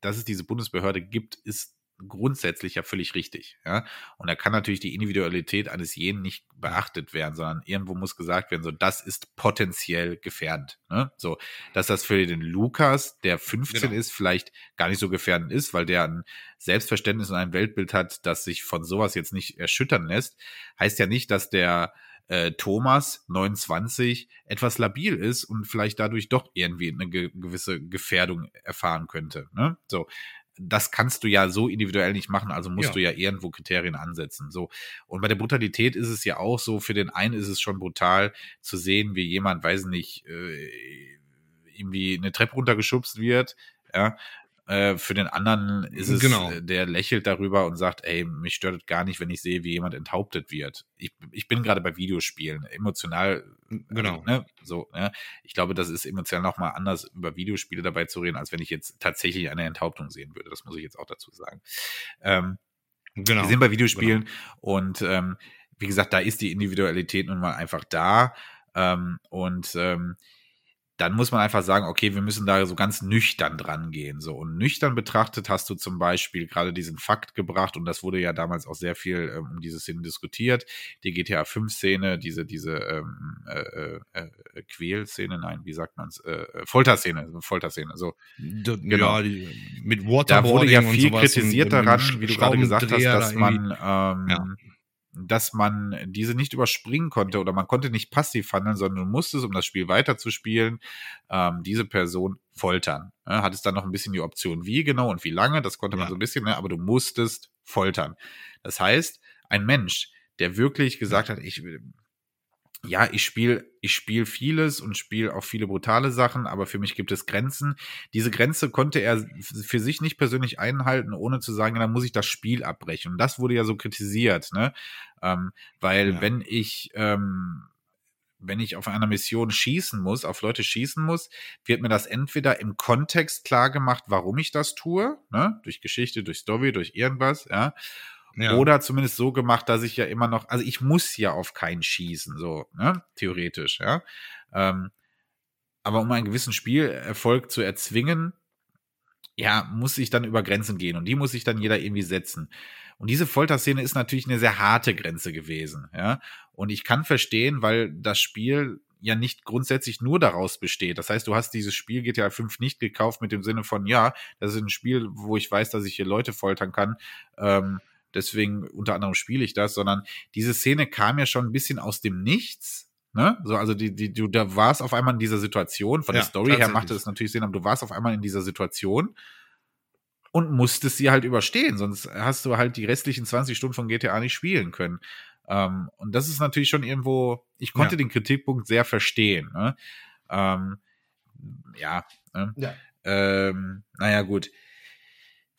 [SPEAKER 1] dass es diese Bundesbehörde gibt, ist grundsätzlich ja völlig richtig. Ja? Und da kann natürlich die Individualität eines jeden nicht beachtet werden, sondern irgendwo muss gesagt werden, so das ist potenziell gefährdend. Ne? So, dass das für den Lukas, der 15 genau. ist, vielleicht gar nicht so gefährdend ist, weil der ein Selbstverständnis und ein Weltbild hat, das sich von sowas jetzt nicht erschüttern lässt, heißt ja nicht, dass der äh, Thomas 29 etwas labil ist und vielleicht dadurch doch irgendwie eine ge gewisse Gefährdung erfahren könnte. Ne? So, das kannst du ja so individuell nicht machen, also musst ja. du ja irgendwo Kriterien ansetzen. So. Und bei der Brutalität ist es ja auch so, für den einen ist es schon brutal zu sehen, wie jemand, weiß nicht, äh, irgendwie eine Treppe runtergeschubst wird, ja, für den anderen ist es, genau. Äh, der lächelt darüber und sagt, ey, mich stört es gar nicht, wenn ich sehe, wie jemand enthauptet wird. Ich, ich bin gerade bei Videospielen, emotional, genau, ne, so, ne? Ich glaube, das ist emotional nochmal anders, über Videospiele dabei zu reden, als wenn ich jetzt tatsächlich eine Enthauptung sehen würde. Das muss ich jetzt auch dazu sagen. Ähm, genau. Wir sind bei Videospielen genau. und ähm, wie gesagt, da ist die Individualität nun mal einfach da. Ähm, und ähm, dann muss man einfach sagen, okay, wir müssen da so ganz nüchtern dran gehen. So. Und nüchtern betrachtet hast du zum Beispiel gerade diesen Fakt gebracht, und das wurde ja damals auch sehr viel ähm, um diese Szene diskutiert, die GTA 5-Szene, diese, diese ähm, äh, äh, äh, Quälszene, nein, wie sagt man es, äh, äh, Folterszene, Folterszene, so.
[SPEAKER 2] D genau. Ja, die, mit Waterboarding
[SPEAKER 1] Da wurde ja viel kritisiert daran, wie du gerade gesagt hast, dass man ähm, ja dass man diese nicht überspringen konnte oder man konnte nicht passiv handeln, sondern du musstest, um das Spiel weiterzuspielen, ähm, diese Person foltern. Ja, hattest dann noch ein bisschen die Option, wie genau und wie lange, das konnte man ja. so ein bisschen, ne, aber du musstest foltern. Das heißt, ein Mensch, der wirklich gesagt hat, ich will, ja, ich spiele ich spiel vieles und spiele auch viele brutale Sachen, aber für mich gibt es Grenzen. Diese Grenze konnte er für sich nicht persönlich einhalten, ohne zu sagen, dann muss ich das Spiel abbrechen. Und das wurde ja so kritisiert, ne? Ähm, weil ja. wenn ich ähm, wenn ich auf einer Mission schießen muss, auf Leute schießen muss, wird mir das entweder im Kontext klar gemacht, warum ich das tue, ne? durch Geschichte, durch Story, durch irgendwas, ja, ja. Oder zumindest so gemacht, dass ich ja immer noch, also ich muss ja auf keinen schießen, so, ne? Theoretisch, ja. Ähm, aber um einen gewissen Spielerfolg zu erzwingen, ja, muss ich dann über Grenzen gehen und die muss sich dann jeder irgendwie setzen. Und diese Folterszene ist natürlich eine sehr harte Grenze gewesen, ja. Und ich kann verstehen, weil das Spiel ja nicht grundsätzlich nur daraus besteht. Das heißt, du hast dieses Spiel GTA 5 nicht gekauft mit dem Sinne von, ja, das ist ein Spiel, wo ich weiß, dass ich hier Leute foltern kann. Ähm, deswegen unter anderem spiele ich das, sondern diese Szene kam ja schon ein bisschen aus dem Nichts. Ne? So, also die, die, du da warst auf einmal in dieser Situation. Von ja, der Story her machte es natürlich Sinn, aber du warst auf einmal in dieser Situation und musstest sie halt überstehen, sonst hast du halt die restlichen 20 Stunden von GTA nicht spielen können. Ähm, und das ist natürlich schon irgendwo, ich konnte ja. den Kritikpunkt sehr verstehen. Ne? Ähm, ja, ne? ja. Ähm, naja, gut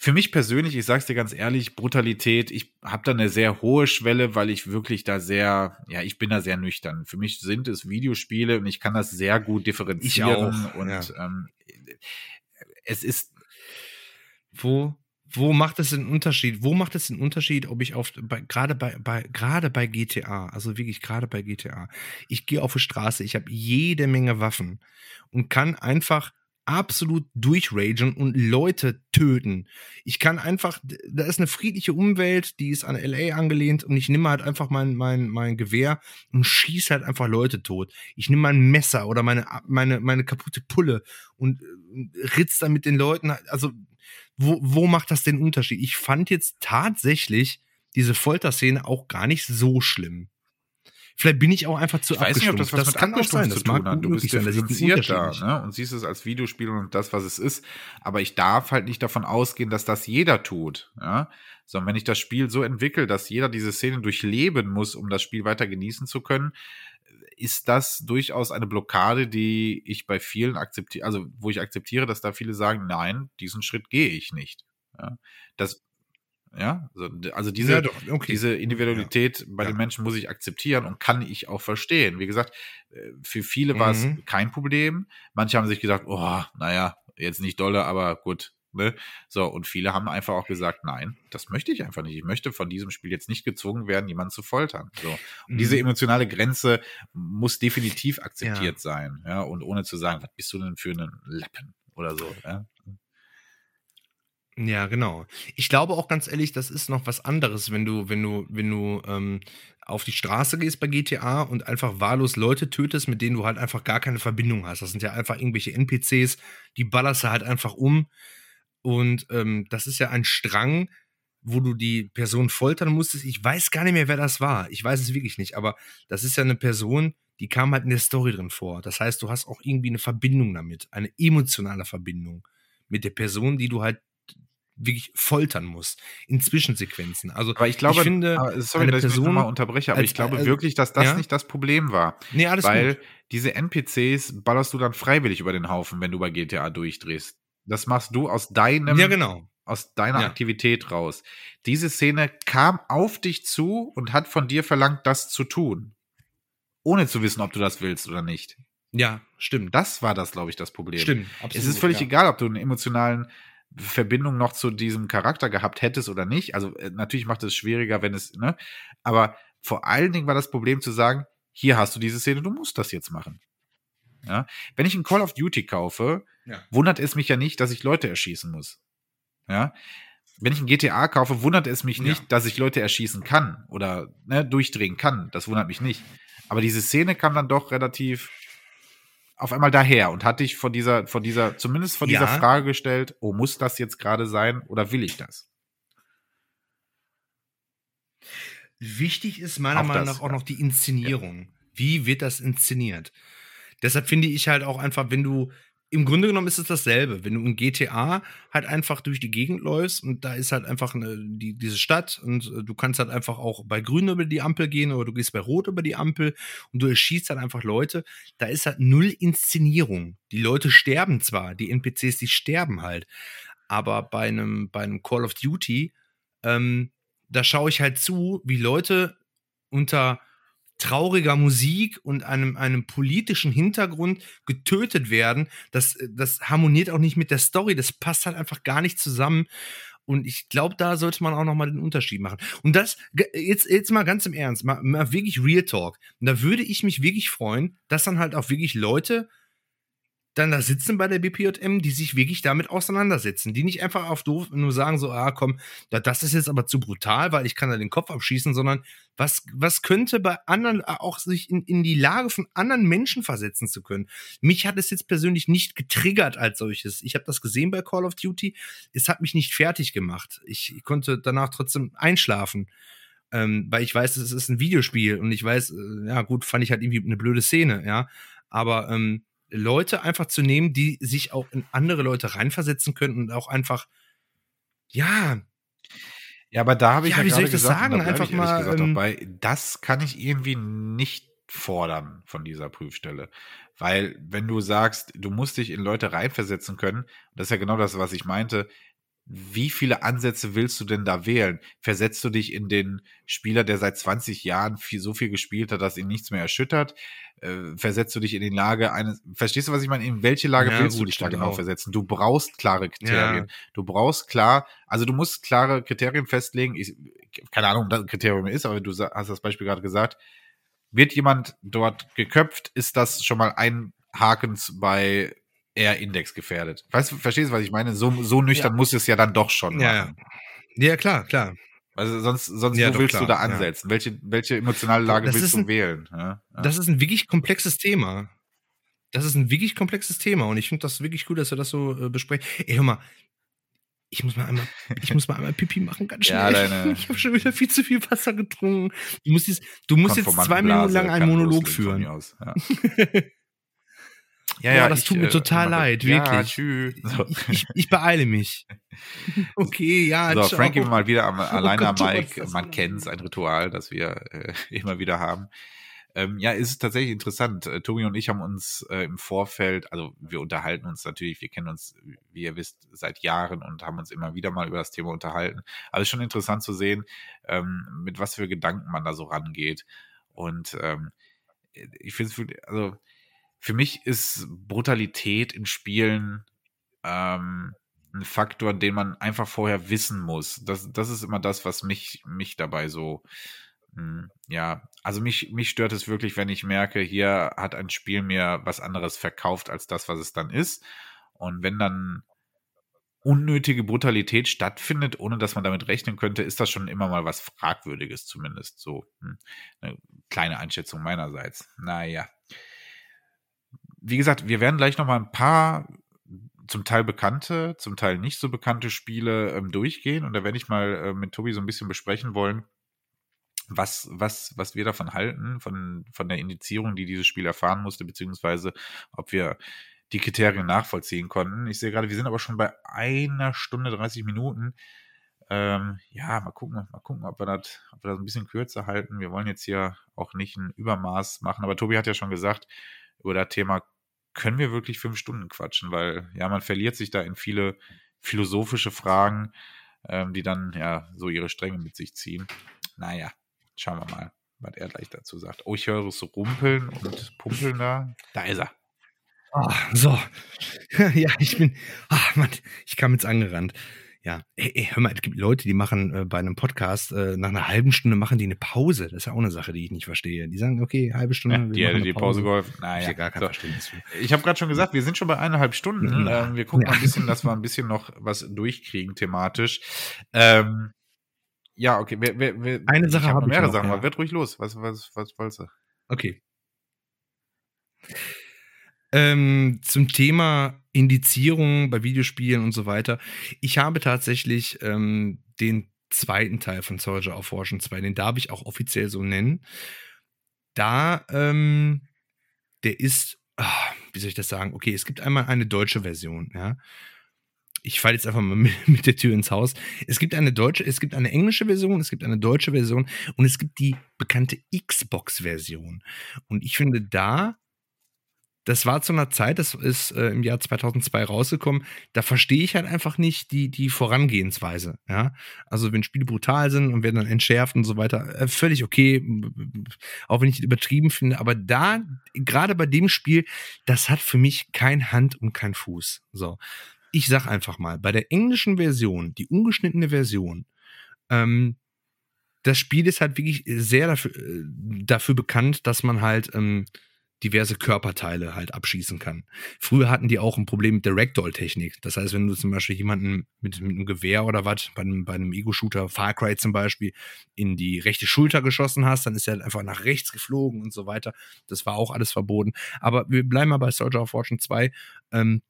[SPEAKER 1] für mich persönlich, ich sag's dir ganz ehrlich, Brutalität, ich habe da eine sehr hohe Schwelle, weil ich wirklich da sehr, ja, ich bin da sehr nüchtern. Für mich sind es Videospiele und ich kann das sehr gut differenzieren und ja. ähm, es ist
[SPEAKER 2] wo wo macht es den Unterschied? Wo macht es den Unterschied, ob ich auf bei, gerade bei, bei gerade bei GTA, also wirklich gerade bei GTA, ich gehe auf die Straße, ich habe jede Menge Waffen und kann einfach absolut durchragen und Leute töten. Ich kann einfach, da ist eine friedliche Umwelt, die ist an LA angelehnt und ich nehme halt einfach mein, mein, mein Gewehr und schieße halt einfach Leute tot. Ich nehme mein Messer oder meine, meine, meine kaputte Pulle und äh, ritz dann mit den Leuten. Also, wo, wo macht das den Unterschied? Ich fand jetzt tatsächlich diese Folterszene auch gar nicht so schlimm. Vielleicht bin ich auch einfach zu
[SPEAKER 1] Ich weiß nicht, ob das was das mit kann Abgestumpft sein. zu tun hat. Du bist differenziert da ne? und siehst es als Videospiel und das, was es ist. Aber ich darf halt nicht davon ausgehen, dass das jeder tut. Ja? Sondern wenn ich das Spiel so entwickle, dass jeder diese Szene durchleben muss, um das Spiel weiter genießen zu können, ist das durchaus eine Blockade, die ich bei vielen akzeptiere, also wo ich akzeptiere, dass da viele sagen, nein, diesen Schritt gehe ich nicht. Ja? Das ja, also diese, ja, okay. diese Individualität ja. bei ja. den Menschen muss ich akzeptieren und kann ich auch verstehen. Wie gesagt, äh, für viele mhm. war es mhm. kein Problem. Manche haben sich gesagt, oh, naja, jetzt nicht dolle, aber gut. Ne? So, und viele haben einfach auch gesagt, nein, das möchte ich einfach nicht. Ich möchte von diesem Spiel jetzt nicht gezwungen werden, jemanden zu foltern. So. Und mhm. diese emotionale Grenze muss definitiv akzeptiert sein. Ja, und ohne zu sagen, was bist du denn für einen Lappen oder so. Ja?
[SPEAKER 2] Ja, genau. Ich glaube auch ganz ehrlich, das ist noch was anderes, wenn du, wenn du, wenn du ähm, auf die Straße gehst bei GTA und einfach wahllos Leute tötest, mit denen du halt einfach gar keine Verbindung hast. Das sind ja einfach irgendwelche NPCs, die ballerst du halt einfach um. Und ähm, das ist ja ein Strang, wo du die Person foltern musstest. Ich weiß gar nicht mehr, wer das war. Ich weiß es wirklich nicht. Aber das ist ja eine Person, die kam halt in der Story drin vor. Das heißt, du hast auch irgendwie eine Verbindung damit, eine emotionale Verbindung mit der Person, die du halt wirklich foltern muss in Zwischensequenzen. Also
[SPEAKER 1] aber ich glaube, ich finde, aber, sorry, dass Person, ich mal unterbreche, aber als, ich glaube äh, wirklich, dass das ja? nicht das Problem war. Nee, alles Weil gut. diese NPCs ballerst du dann freiwillig über den Haufen, wenn du bei GTA durchdrehst. Das machst du aus deinem
[SPEAKER 2] ja, genau.
[SPEAKER 1] aus deiner ja. Aktivität raus. Diese Szene kam auf dich zu und hat von dir verlangt, das zu tun. Ohne zu wissen, ob du das willst oder nicht.
[SPEAKER 2] Ja, stimmt.
[SPEAKER 1] Das war das, glaube ich, das Problem.
[SPEAKER 2] Stimmt,
[SPEAKER 1] absolut. Es ist völlig ja. egal, ob du einen emotionalen Verbindung noch zu diesem Charakter gehabt hättest oder nicht. Also äh, natürlich macht es schwieriger, wenn es, ne? Aber vor allen Dingen war das Problem zu sagen, hier hast du diese Szene, du musst das jetzt machen. Ja? Wenn ich ein Call of Duty kaufe, ja. wundert es mich ja nicht, dass ich Leute erschießen muss. Ja? Wenn ich ein GTA kaufe, wundert es mich nicht, ja. dass ich Leute erschießen kann oder ne, durchdrehen kann. Das wundert mich nicht. Aber diese Szene kam dann doch relativ auf einmal daher und hat dich von dieser, von dieser, zumindest von ja. dieser Frage gestellt, oh, muss das jetzt gerade sein oder will ich das?
[SPEAKER 2] Wichtig ist meiner auch Meinung nach auch noch die Inszenierung. Ja. Wie wird das inszeniert? Deshalb finde ich halt auch einfach, wenn du im Grunde genommen ist es dasselbe. Wenn du in GTA halt einfach durch die Gegend läufst und da ist halt einfach eine, die, diese Stadt und äh, du kannst halt einfach auch bei Grün über die Ampel gehen oder du gehst bei Rot über die Ampel und du erschießt halt einfach Leute, da ist halt null Inszenierung. Die Leute sterben zwar, die NPCs, die sterben halt, aber bei einem, bei einem Call of Duty, ähm, da schaue ich halt zu, wie Leute unter trauriger Musik und einem, einem politischen Hintergrund getötet werden. Das, das harmoniert auch nicht mit der Story. Das passt halt einfach gar nicht zusammen. Und ich glaube, da sollte man auch noch mal den Unterschied machen. Und das, jetzt, jetzt mal ganz im Ernst, mal, mal wirklich Real Talk. Und da würde ich mich wirklich freuen, dass dann halt auch wirklich Leute dann da sitzen bei der BPJM, die sich wirklich damit auseinandersetzen, die nicht einfach auf doof nur sagen so, ah komm, das ist jetzt aber zu brutal, weil ich kann da den Kopf abschießen, sondern was, was könnte bei anderen auch sich in, in die Lage von anderen Menschen versetzen zu können. Mich hat es jetzt persönlich nicht getriggert als solches. Ich habe das gesehen bei Call of Duty, es hat mich nicht fertig gemacht. Ich konnte danach trotzdem einschlafen. Ähm, weil ich weiß, es ist ein Videospiel und ich weiß, äh, ja gut, fand ich halt irgendwie eine blöde Szene, ja. Aber ähm, Leute einfach zu nehmen, die sich auch in andere Leute reinversetzen könnten und auch einfach, ja.
[SPEAKER 1] Ja, aber da habe ich ja, ja wie soll ich das gesagt, sagen? Einfach mal. Gesagt, ähm, dabei, das kann ich irgendwie nicht fordern von dieser Prüfstelle. Weil, wenn du sagst, du musst dich in Leute reinversetzen können, das ist ja genau das, was ich meinte, wie viele Ansätze willst du denn da wählen? Versetzt du dich in den Spieler, der seit 20 Jahren viel, so viel gespielt hat, dass ihn nichts mehr erschüttert? Äh, versetzt du dich in die Lage eines, verstehst du, was ich meine? In welche Lage ja, willst gut, du dich da genau auch. versetzen? Du brauchst klare Kriterien. Ja. Du brauchst klar, also du musst klare Kriterien festlegen. Ich, keine Ahnung, was ein Kriterium ist, aber du hast das Beispiel gerade gesagt. Wird jemand dort geköpft, ist das schon mal ein Hakens bei eher indexgefährdet. Weißt du, verstehst du, was ich meine? So, so nüchtern ja. muss es ja dann doch schon
[SPEAKER 2] ja. machen. Ja, klar, klar.
[SPEAKER 1] Also sonst, sonst ja, wo willst klar, du da ansetzen? Welche, welche emotionale Lage das willst du ein, wählen?
[SPEAKER 2] Das ist ein wirklich komplexes Thema. Das ist ein wirklich komplexes Thema und ich finde das wirklich gut, dass wir das so äh, besprechen. Ey, hör mal, ich muss mal einmal, ich muss mal einmal Pipi machen, ganz schnell. Ja, deine ich habe schon wieder viel zu viel Wasser getrunken. Du musst jetzt, du musst jetzt zwei Minuten lang einen Monolog führen. Ja. Ja, das ich, tut mir äh, total leid, ja, wirklich. Tschüss. So. Ich, ich, ich, beeile mich. okay, ja.
[SPEAKER 1] So, ciao. Frankie mal wieder am, oh alleine am Mike. Man kennt es, ein Ritual, das wir äh, immer wieder haben. Ähm, ja, ist tatsächlich interessant. Äh, Tobi und ich haben uns äh, im Vorfeld, also wir unterhalten uns natürlich, wir kennen uns, wie ihr wisst, seit Jahren und haben uns immer wieder mal über das Thema unterhalten. Aber es ist schon interessant zu sehen, ähm, mit was für Gedanken man da so rangeht. Und ähm, ich finde es, also für mich ist Brutalität in Spielen ähm, ein Faktor, den man einfach vorher wissen muss. Das, das ist immer das, was mich, mich dabei so, mh, hm, ja, also mich, mich stört es wirklich, wenn ich merke, hier hat ein Spiel mir was anderes verkauft als das, was es dann ist. Und wenn dann unnötige Brutalität stattfindet, ohne dass man damit rechnen könnte, ist das schon immer mal was Fragwürdiges, zumindest so. Hm, eine kleine Einschätzung meinerseits. Naja wie gesagt, wir werden gleich noch mal ein paar zum Teil bekannte, zum Teil nicht so bekannte Spiele ähm, durchgehen und da werde ich mal äh, mit Tobi so ein bisschen besprechen wollen, was, was, was wir davon halten, von, von der Indizierung, die dieses Spiel erfahren musste, beziehungsweise ob wir die Kriterien nachvollziehen konnten. Ich sehe gerade, wir sind aber schon bei einer Stunde 30 Minuten. Ähm, ja, mal gucken, mal gucken, ob wir, das, ob wir das ein bisschen kürzer halten. Wir wollen jetzt hier auch nicht ein Übermaß machen, aber Tobi hat ja schon gesagt, über das Thema können wir wirklich fünf Stunden quatschen, weil ja, man verliert sich da in viele philosophische Fragen, ähm, die dann ja so ihre Stränge mit sich ziehen. Naja, schauen wir mal, was er gleich dazu sagt. Oh, ich höre es rumpeln und pumpeln da. Da ist er.
[SPEAKER 2] Oh, so. ja, ich bin. Ach, Mann, ich kam jetzt angerannt. Ja, ey, ey, hör mal, es gibt Leute, die machen äh, bei einem Podcast, äh, nach einer halben Stunde machen die eine Pause. Das ist ja auch eine Sache, die ich nicht verstehe. Die sagen, okay, halbe Stunde.
[SPEAKER 1] Ja, die hätte die Pause, Pause geholfen. Naja, ich gar kein so. Verständnis Ich habe gerade schon gesagt, wir sind schon bei eineinhalb Stunden. Ja. Ähm, wir gucken ja. mal ein bisschen, dass wir ein bisschen noch was durchkriegen thematisch. Ähm, ja, okay. Wir, wir, wir,
[SPEAKER 2] eine Sache habe
[SPEAKER 1] hab mehrere noch, Sachen, ja. aber ruhig los. Was, was, was wolltest du?
[SPEAKER 2] Okay. Ähm, zum Thema Indizierung bei Videospielen und so weiter. Ich habe tatsächlich ähm, den zweiten Teil von Soldier of Fortune 2, den darf ich auch offiziell so nennen. Da, ähm, der ist, ach, wie soll ich das sagen? Okay, es gibt einmal eine deutsche Version, ja. Ich falle jetzt einfach mal mit, der Tür ins Haus. Es gibt eine deutsche, es gibt eine englische Version, es gibt eine deutsche Version und es gibt die bekannte Xbox-Version. Und ich finde, da das war zu einer Zeit, das ist äh, im Jahr 2002 rausgekommen, da verstehe ich halt einfach nicht die, die Vorangehensweise. Ja? Also wenn Spiele brutal sind und werden dann entschärft und so weiter, äh, völlig okay, auch wenn ich es übertrieben finde, aber da, gerade bei dem Spiel, das hat für mich kein Hand und kein Fuß. So. Ich sag einfach mal, bei der englischen Version, die ungeschnittene Version, ähm, das Spiel ist halt wirklich sehr dafür, äh, dafür bekannt, dass man halt ähm, diverse Körperteile halt abschießen kann. Früher hatten die auch ein Problem mit der Ragdoll-Technik. Das heißt, wenn du zum Beispiel jemanden mit, mit einem Gewehr oder was, bei einem, bei einem Ego-Shooter, Far Cry zum Beispiel, in die rechte Schulter geschossen hast, dann ist er halt einfach nach rechts geflogen und so weiter. Das war auch alles verboten. Aber wir bleiben mal bei Soldier of Fortune 2. Ähm,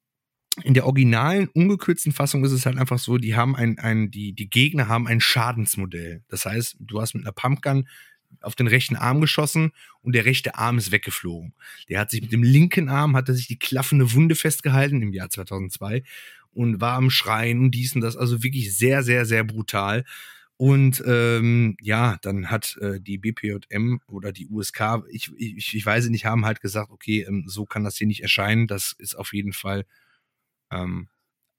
[SPEAKER 2] in der originalen, ungekürzten Fassung ist es halt einfach so, die haben ein, ein, die, die Gegner haben ein Schadensmodell. Das heißt, du hast mit einer Pumpgun auf den rechten Arm geschossen und der rechte Arm ist weggeflogen. Der hat sich mit dem linken Arm, hat er sich die klaffende Wunde festgehalten im Jahr 2002 und war am Schreien und dies und das. Also wirklich sehr, sehr, sehr brutal. Und ähm, ja, dann hat äh, die BPJM oder die USK, ich, ich, ich weiß nicht, haben halt gesagt, okay, ähm, so kann das hier nicht erscheinen. Das ist auf jeden Fall ähm,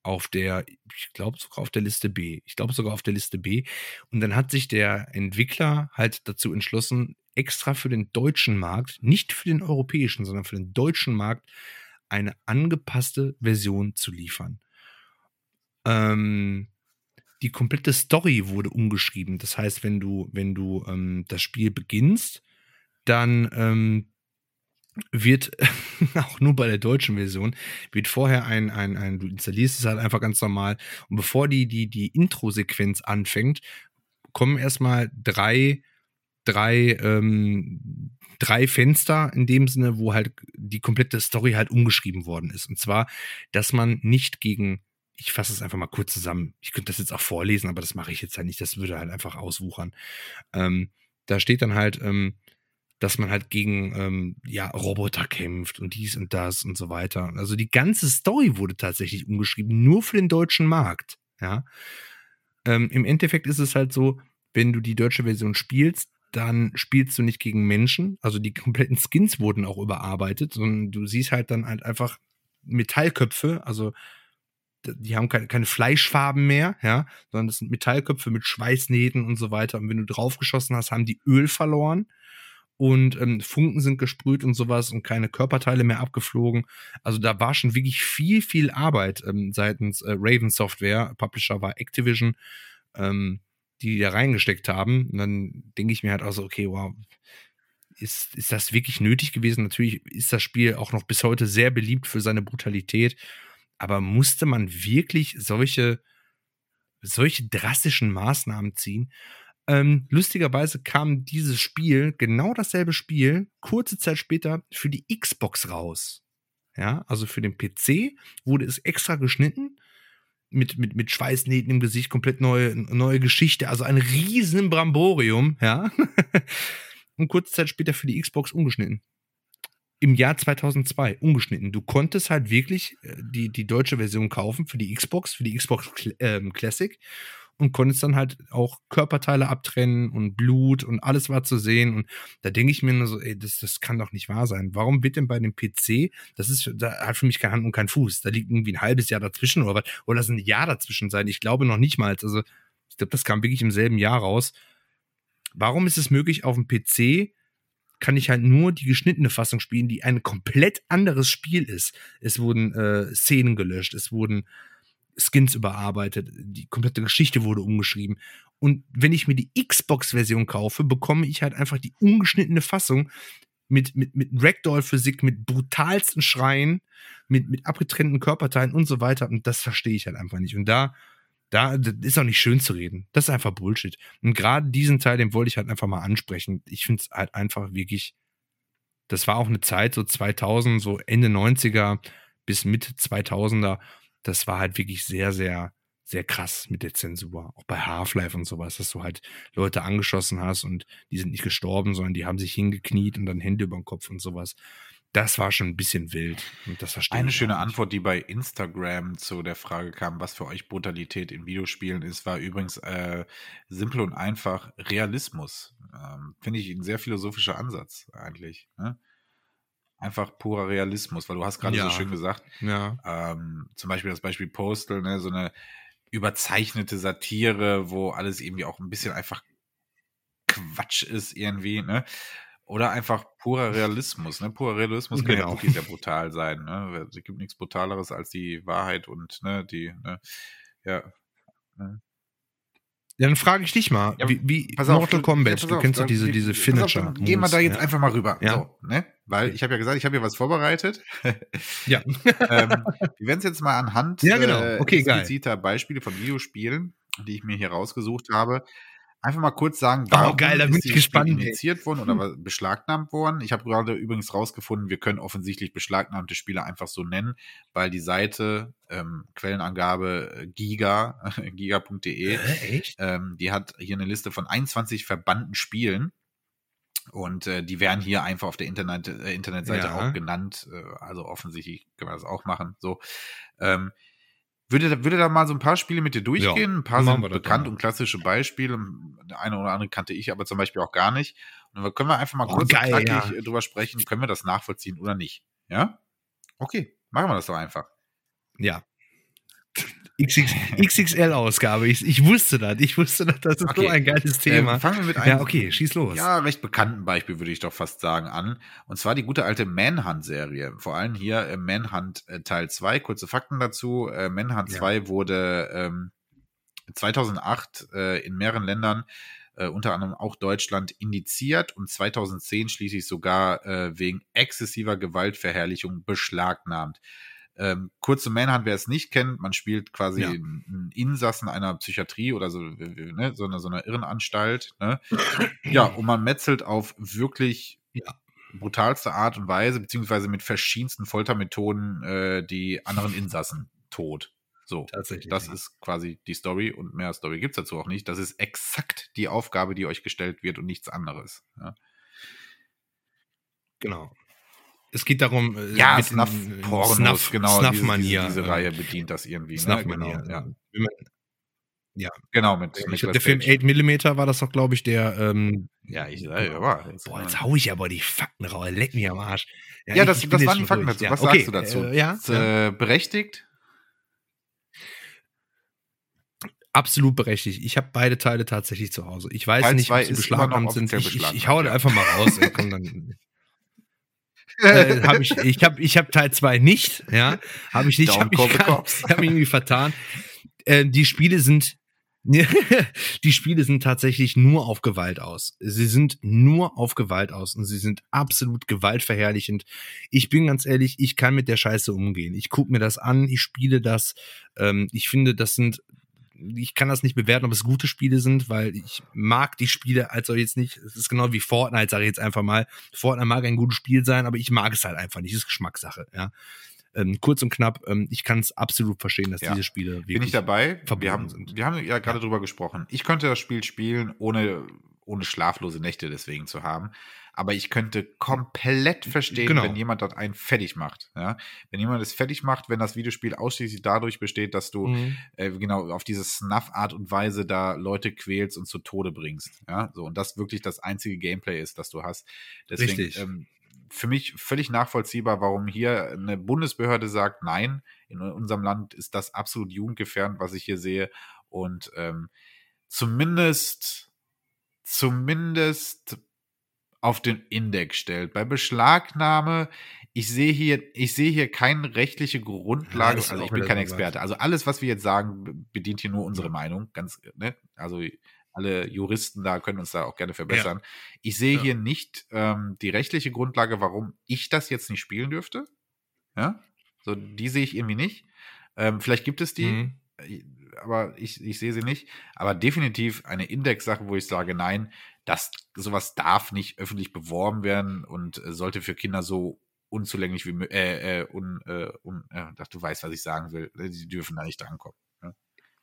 [SPEAKER 2] auf der, ich glaube sogar auf der Liste B. Ich glaube sogar auf der Liste B. Und dann hat sich der Entwickler halt dazu entschlossen, extra für den deutschen Markt, nicht für den europäischen, sondern für den deutschen Markt, eine angepasste Version zu liefern. Ähm, die komplette Story wurde umgeschrieben. Das heißt, wenn du, wenn du ähm, das Spiel beginnst, dann ähm, wird auch nur bei der deutschen Version, wird vorher ein, ein, ein, du installierst es halt einfach ganz normal und bevor die, die, die Intro-Sequenz anfängt, kommen erstmal drei, drei, ähm, drei Fenster in dem Sinne, wo halt die komplette Story halt umgeschrieben worden ist. Und zwar, dass man nicht gegen, ich fasse es einfach mal kurz zusammen, ich könnte das jetzt auch vorlesen, aber das mache ich jetzt halt nicht, das würde halt einfach auswuchern. Ähm, da steht dann halt, ähm, dass man halt gegen ähm, ja, Roboter kämpft und dies und das und so weiter. Also die ganze Story wurde tatsächlich umgeschrieben, nur für den deutschen Markt. Ja. Ähm, Im Endeffekt ist es halt so, wenn du die deutsche Version spielst, dann spielst du nicht gegen Menschen. Also die kompletten Skins wurden auch überarbeitet, sondern du siehst halt dann halt einfach Metallköpfe, also die haben keine, keine Fleischfarben mehr, ja, sondern das sind Metallköpfe mit Schweißnähten und so weiter. Und wenn du draufgeschossen hast, haben die Öl verloren und ähm, Funken sind gesprüht und sowas und keine Körperteile mehr abgeflogen. Also da war schon wirklich viel, viel Arbeit ähm, seitens äh, Raven Software. Publisher war Activision, ähm, die da reingesteckt haben. Und dann denke ich mir halt auch so, okay, wow, ist, ist das wirklich nötig gewesen? Natürlich ist das Spiel auch noch bis heute sehr beliebt für seine Brutalität. Aber musste man wirklich solche, solche drastischen Maßnahmen ziehen? Ähm, lustigerweise kam dieses Spiel, genau dasselbe Spiel, kurze Zeit später für die Xbox raus. Ja, also für den PC wurde es extra geschnitten. Mit, mit, mit Schweißnähten im Gesicht, komplett neue, neue Geschichte, also ein riesen Bramborium, ja. Und kurze Zeit später für die Xbox umgeschnitten. Im Jahr 2002 umgeschnitten. Du konntest halt wirklich äh, die, die deutsche Version kaufen für die Xbox, für die Xbox ähm, Classic und konntest dann halt auch Körperteile abtrennen und Blut und alles war zu sehen. Und da denke ich mir nur so, ey, das, das kann doch nicht wahr sein. Warum wird denn bei dem PC, das ist, da hat für mich keine Hand und kein Fuß. Da liegt irgendwie ein halbes Jahr dazwischen oder was, oder das ein Jahr dazwischen sein. Ich glaube noch nicht mal. Also, ich glaube, das kam wirklich im selben Jahr raus. Warum ist es möglich, auf dem PC kann ich halt nur die geschnittene Fassung spielen, die ein komplett anderes Spiel ist. Es wurden äh, Szenen gelöscht, es wurden Skins überarbeitet, die komplette Geschichte wurde umgeschrieben. Und wenn ich mir die Xbox-Version kaufe, bekomme ich halt einfach die ungeschnittene Fassung mit, mit, mit Ragdoll-Physik, mit brutalsten Schreien, mit, mit abgetrennten Körperteilen und so weiter. Und das verstehe ich halt einfach nicht. Und da, da ist auch nicht schön zu reden. Das ist einfach Bullshit. Und gerade diesen Teil, den wollte ich halt einfach mal ansprechen. Ich finde es halt einfach wirklich, das war auch eine Zeit, so 2000, so Ende 90er bis Mitte 2000er. Das war halt wirklich sehr, sehr sehr krass mit der Zensur. Auch bei Half-Life und sowas, dass du halt Leute angeschossen hast und die sind nicht gestorben, sondern die haben sich hingekniet und dann Hände über den Kopf und sowas. Das war schon ein bisschen wild. Und das verstehe
[SPEAKER 1] Eine schöne Antwort, die bei Instagram zu der Frage kam, was für euch Brutalität in Videospielen ist, war übrigens äh, simpel und einfach Realismus. Ähm, Finde ich ein sehr philosophischer Ansatz eigentlich. Ne? Einfach purer Realismus, weil du hast gerade ja. so schön gesagt,
[SPEAKER 2] ja.
[SPEAKER 1] ähm, zum Beispiel das Beispiel Postal, ne, so eine überzeichnete Satire, wo alles irgendwie auch ein bisschen einfach Quatsch ist irgendwie, ne? Oder einfach purer Realismus, ne? Purer Realismus kann genau. ja wirklich sehr brutal sein, ne? Es gibt nichts Brutaleres als die Wahrheit und, ne, die, ne? Ja. Ne?
[SPEAKER 2] Dann frage ich dich mal, ja, wie, wie Mortal auf, Kombat, ja, du kennst doch diese, diese Finisher.
[SPEAKER 1] Auf, gehen wir da jetzt ja. einfach mal rüber. Ja. So, ne? Weil ich habe ja gesagt, ich habe hier was vorbereitet.
[SPEAKER 2] ja.
[SPEAKER 1] ähm, wir werden es jetzt mal anhand
[SPEAKER 2] ja, genau. Äh, okay,
[SPEAKER 1] expliziter Beispiele von Videospielen, die ich mir hier rausgesucht habe, einfach mal kurz sagen, warum
[SPEAKER 2] oh, geil, da bin ich gespannt,
[SPEAKER 1] initiiert worden oder beschlagnahmt worden. Ich habe gerade übrigens rausgefunden, wir können offensichtlich beschlagnahmte Spiele einfach so nennen, weil die Seite ähm, Quellenangabe äh, giga giga.de,
[SPEAKER 2] äh,
[SPEAKER 1] ähm, die hat hier eine Liste von 21 verbannten Spielen. Und äh, die werden hier einfach auf der Internet, äh, Internetseite ja. auch genannt. Äh, also offensichtlich können wir das auch machen. So. Ähm, würde, würde da mal so ein paar Spiele mit dir durchgehen? Ja, ein paar sind bekannt und klassische Beispiele. Eine oder andere kannte ich aber zum Beispiel auch gar nicht. Und dann können wir einfach mal oh, kurz geil, und ja. drüber sprechen, können wir das nachvollziehen oder nicht? Ja? Okay, machen wir das doch einfach.
[SPEAKER 2] Ja. XXL-Ausgabe. Ich, ich, wusste das. Ich wusste das. Das ist okay. so ein geiles Thema.
[SPEAKER 1] Ähm, fangen wir mit einem.
[SPEAKER 2] Ja, okay, schieß los.
[SPEAKER 1] Ja, recht bekannten Beispiel würde ich doch fast sagen an. Und zwar die gute alte Manhunt-Serie. Vor allem hier äh, Manhunt äh, Teil 2. Kurze Fakten dazu. Äh, Manhunt ja. 2 wurde ähm, 2008 äh, in mehreren Ländern äh, unter anderem auch Deutschland indiziert und 2010 schließlich sogar äh, wegen exzessiver Gewaltverherrlichung beschlagnahmt. Ähm, kurze Manhunt, wer es nicht kennt, man spielt quasi ja. einen Insassen einer Psychiatrie oder so, ne, so, eine, so einer Irrenanstalt. Ne? Ja, und man metzelt auf wirklich ja. brutalste Art und Weise, beziehungsweise mit verschiedensten Foltermethoden äh, die anderen Insassen tot. So, Tatsächlich, das ja. ist quasi die Story und mehr Story gibt es dazu auch nicht. Das ist exakt die Aufgabe, die euch gestellt wird und nichts anderes. Ja.
[SPEAKER 2] Genau. Es geht darum,
[SPEAKER 1] äh, ja, Snuff, Pornos, Snuff, genau, Snuff-Manier. Diese, diese, diese, Reihe bedient das irgendwie.
[SPEAKER 2] Ne? Snuff-Manier,
[SPEAKER 1] ne? genau,
[SPEAKER 2] ja. ja.
[SPEAKER 1] Genau, mit,
[SPEAKER 2] mit Der Film 8mm war das doch, glaube ich, der. Ähm,
[SPEAKER 1] ja, ich sage, aber.
[SPEAKER 2] Boah, jetzt hau ich aber die Fakten raus. Leck mich am Arsch.
[SPEAKER 1] Ja, ja das, das waren die Fakten dazu. Was okay, sagst du dazu?
[SPEAKER 2] Äh, ja,
[SPEAKER 1] äh, berechtigt?
[SPEAKER 2] Absolut berechtigt. Ich habe beide Teile tatsächlich zu Hause. Ich weiß Teil nicht, ob sie beschlagnahmt sind. Ich, ich, ich hau ja. einfach mal raus. Komm, dann, äh, hab ich ich habe ich hab Teil 2 nicht, ja, habe ich nicht, habe ich hab mich irgendwie vertan. Äh, die Spiele sind die Spiele sind tatsächlich nur auf Gewalt aus. Sie sind nur auf Gewalt aus und sie sind absolut gewaltverherrlichend. Ich bin ganz ehrlich, ich kann mit der Scheiße umgehen. Ich gucke mir das an, ich spiele das. Ähm, ich finde, das sind ich kann das nicht bewerten, ob es gute Spiele sind, weil ich mag die Spiele als jetzt nicht. Es ist genau wie Fortnite, sage ich jetzt einfach mal. Fortnite mag ein gutes Spiel sein, aber ich mag es halt einfach nicht. Das ist Geschmackssache, ja. Ähm, kurz und knapp, ähm, ich kann es absolut verstehen, dass ja. diese Spiele wirklich
[SPEAKER 1] Bin ich dabei? Wir haben, sind. wir haben ja gerade ja. drüber gesprochen. Ich könnte das Spiel spielen, ohne, ohne schlaflose Nächte deswegen zu haben aber ich könnte komplett verstehen, genau. wenn jemand dort einen fertig macht. Ja? Wenn jemand es fertig macht, wenn das Videospiel ausschließlich dadurch besteht, dass du mhm. äh, genau auf diese Snuff-Art und Weise da Leute quälst und zu Tode bringst. Ja, so und das wirklich das einzige Gameplay ist, das du hast. Deswegen,
[SPEAKER 2] Richtig. Ähm,
[SPEAKER 1] für mich völlig nachvollziehbar, warum hier eine Bundesbehörde sagt, nein, in unserem Land ist das absolut jugendgefährdend, was ich hier sehe. Und ähm, zumindest, zumindest auf den Index stellt. Bei Beschlagnahme, ich sehe hier, ich sehe hier keine rechtliche Grundlage. Ja, also ich bin kein Experte. Also alles, was wir jetzt sagen, bedient hier nur unsere Meinung. Ganz, ne? Also alle Juristen da können uns da auch gerne verbessern. Ja. Ich sehe ja. hier nicht ähm, die rechtliche Grundlage, warum ich das jetzt nicht spielen dürfte. Ja, so die sehe ich irgendwie nicht. Ähm, vielleicht gibt es die, mhm. Äh, aber ich, ich sehe sie nicht. Aber definitiv eine Index-Sache, wo ich sage, nein, das sowas darf nicht öffentlich beworben werden und äh, sollte für Kinder so unzulänglich wie äh, äh, un, äh, un, äh, du weißt, was ich sagen will. Die dürfen da nicht drankommen.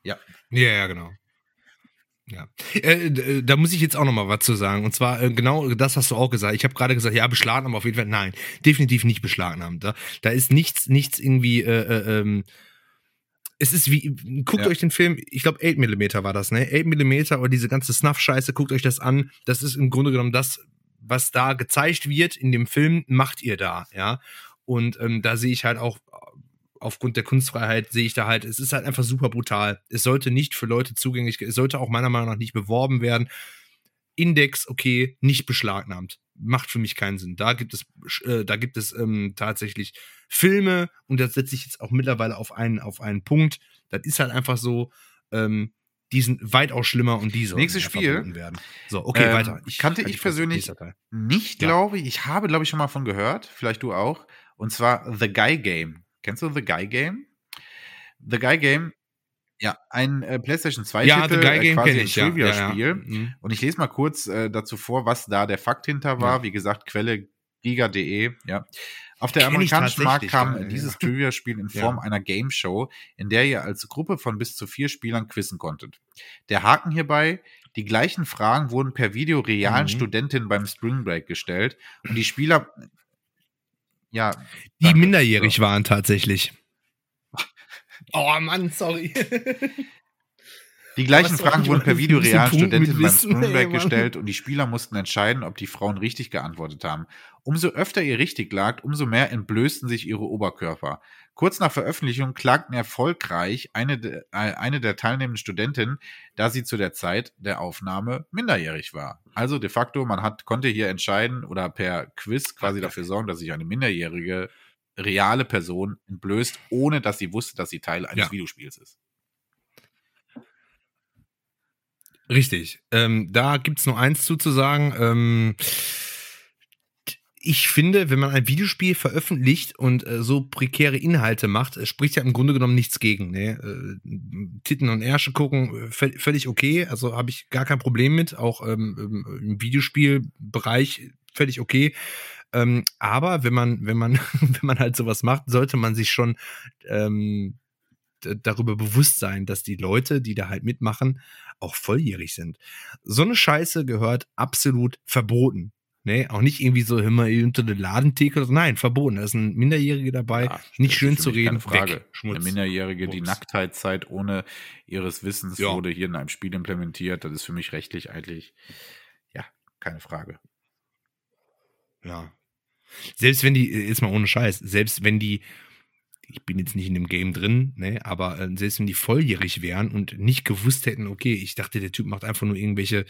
[SPEAKER 2] Ja. Ja, ja, genau. Ja, äh, äh, da muss ich jetzt auch noch mal was zu sagen. Und zwar äh, genau das hast du auch gesagt. Ich habe gerade gesagt, ja, beschlagnahmen auf jeden Fall. Nein, definitiv nicht beschlagnahmt. Da, da ist nichts, nichts irgendwie. Äh, äh, ähm, es ist wie, guckt ja. euch den Film, ich glaube 8 mm war das, ne? 8 mm oder diese ganze Snuff-Scheiße, guckt euch das an. Das ist im Grunde genommen das, was da gezeigt wird in dem Film, macht ihr da, ja. Und ähm, da sehe ich halt auch aufgrund der Kunstfreiheit sehe ich da halt, es ist halt einfach super brutal. Es sollte nicht für Leute zugänglich, es sollte auch meiner Meinung nach nicht beworben werden. Index, okay, nicht beschlagnahmt. Macht für mich keinen Sinn. Da gibt es, äh, da gibt es ähm, tatsächlich Filme und das setze ich jetzt auch mittlerweile auf einen, auf einen Punkt. Das ist halt einfach so, ähm, die sind weitaus schlimmer und diese
[SPEAKER 1] nächste Spiel
[SPEAKER 2] werden. So, okay, ähm, weiter.
[SPEAKER 1] Ich kannte ich persönlich nicht, glaube ich. Ich habe, glaube ich, schon mal von gehört. Vielleicht du auch. Und zwar The Guy Game. Kennst du The Guy Game? The Guy Game, ja, ein äh, PlayStation 2
[SPEAKER 2] ja, Titel, The Guy äh,
[SPEAKER 1] quasi
[SPEAKER 2] ein
[SPEAKER 1] Trivia-Spiel. Ja, ja, mhm. Und ich lese mal kurz äh, dazu vor, was da der Fakt hinter war. Wie gesagt, Quelle giga.de, ja. Auf der amerikanischen Markt kam dieses Trivia-Spiel in Form einer Game Show, in der ihr als Gruppe von bis zu vier Spielern quizzen konntet. Der Haken hierbei, die gleichen Fragen wurden per Video realen mhm. Studentinnen beim Spring Break gestellt und die Spieler ja.
[SPEAKER 2] Die minderjährig waren tatsächlich. Oh Mann, sorry.
[SPEAKER 1] Die gleichen Fragen wurden per Video realen Studentinnen beim Spoonback gestellt und die Spieler mussten entscheiden, ob die Frauen richtig geantwortet haben. Umso öfter ihr richtig lag, umso mehr entblößten sich ihre Oberkörper. Kurz nach Veröffentlichung klagten erfolgreich eine, de, äh, eine der teilnehmenden Studentinnen, da sie zu der Zeit der Aufnahme minderjährig war. Also de facto, man hat, konnte hier entscheiden oder per Quiz quasi dafür sorgen, dass sich eine minderjährige reale Person entblößt, ohne dass sie wusste, dass sie Teil eines ja. Videospiels ist.
[SPEAKER 2] Richtig. Ähm, da gibt's nur eins zuzusagen. Ähm, ich finde, wenn man ein Videospiel veröffentlicht und äh, so prekäre Inhalte macht, spricht ja im Grunde genommen nichts gegen. Ne? Äh, Titten und Ärsche gucken, äh, völlig okay. Also habe ich gar kein Problem mit. Auch ähm, im Videospielbereich völlig okay. Ähm, aber wenn man, wenn man, wenn man halt sowas macht, sollte man sich schon ähm, darüber bewusst sein, dass die Leute, die da halt mitmachen, auch volljährig sind. So eine Scheiße gehört absolut verboten. Nee, auch nicht irgendwie so immer unter der Ladentheke. Nein, verboten. Da ist ein Minderjährige dabei. Ja, nicht schön zu reden.
[SPEAKER 1] Frage. Weg. Schmutz. Eine Minderjährige, die Nacktheitszeit ohne ihres Wissens ja. wurde hier in einem Spiel implementiert. Das ist für mich rechtlich eigentlich, ja, keine Frage.
[SPEAKER 2] Ja. Selbst wenn die, jetzt mal ohne Scheiß, selbst wenn die ich bin jetzt nicht in dem Game drin, ne, aber äh, selbst wenn die volljährig wären und nicht gewusst hätten, okay, ich dachte, der Typ macht einfach nur irgendwelche,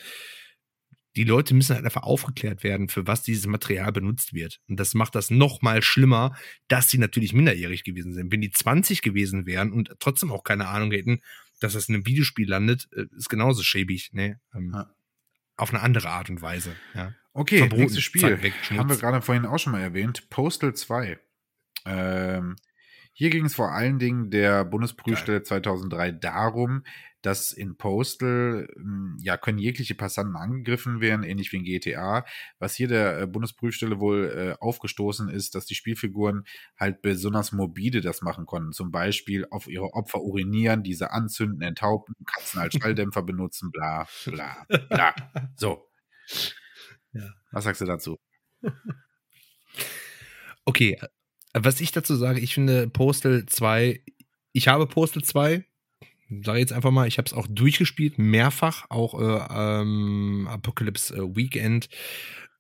[SPEAKER 2] die Leute müssen halt einfach aufgeklärt werden, für was dieses Material benutzt wird. Und das macht das noch mal schlimmer, dass sie natürlich minderjährig gewesen sind. Wenn die 20 gewesen wären und trotzdem auch keine Ahnung hätten, dass das in einem Videospiel landet, äh, ist genauso schäbig, ne? Ähm, ja. Auf eine andere Art und Weise, ja.
[SPEAKER 1] Okay, Verboten, nächstes Spiel. Weg, Haben wir gerade vorhin auch schon mal erwähnt. Postal 2. Ähm, hier ging es vor allen Dingen der Bundesprüfstelle 2003 darum, dass in Postal hm, ja können jegliche Passanten angegriffen werden, ähnlich wie in GTA. Was hier der äh, Bundesprüfstelle wohl äh, aufgestoßen ist, dass die Spielfiguren halt besonders morbide das machen konnten. Zum Beispiel auf ihre Opfer urinieren, diese anzünden, enthaupten, Katzen als Schalldämpfer benutzen, bla bla bla. So. Ja. Was sagst du dazu?
[SPEAKER 2] Okay, was ich dazu sage, ich finde Postal 2, ich habe Postal 2, sage jetzt einfach mal, ich habe es auch durchgespielt, mehrfach, auch äh, ähm, Apocalypse äh, Weekend.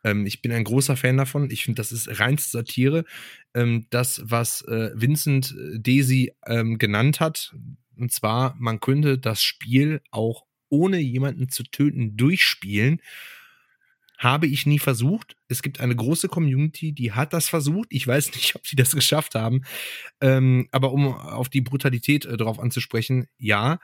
[SPEAKER 2] Ähm, ich bin ein großer Fan davon. Ich finde, das ist reinste Satire. Ähm, das, was äh, Vincent äh, Daisy ähm, genannt hat, und zwar, man könnte das Spiel auch ohne jemanden zu töten durchspielen Habe ich nie versucht. Es gibt eine große Community, die hat das versucht. Ich weiß nicht, ob sie das geschafft haben. Ähm, aber um auf die Brutalität äh, drauf anzusprechen, ja,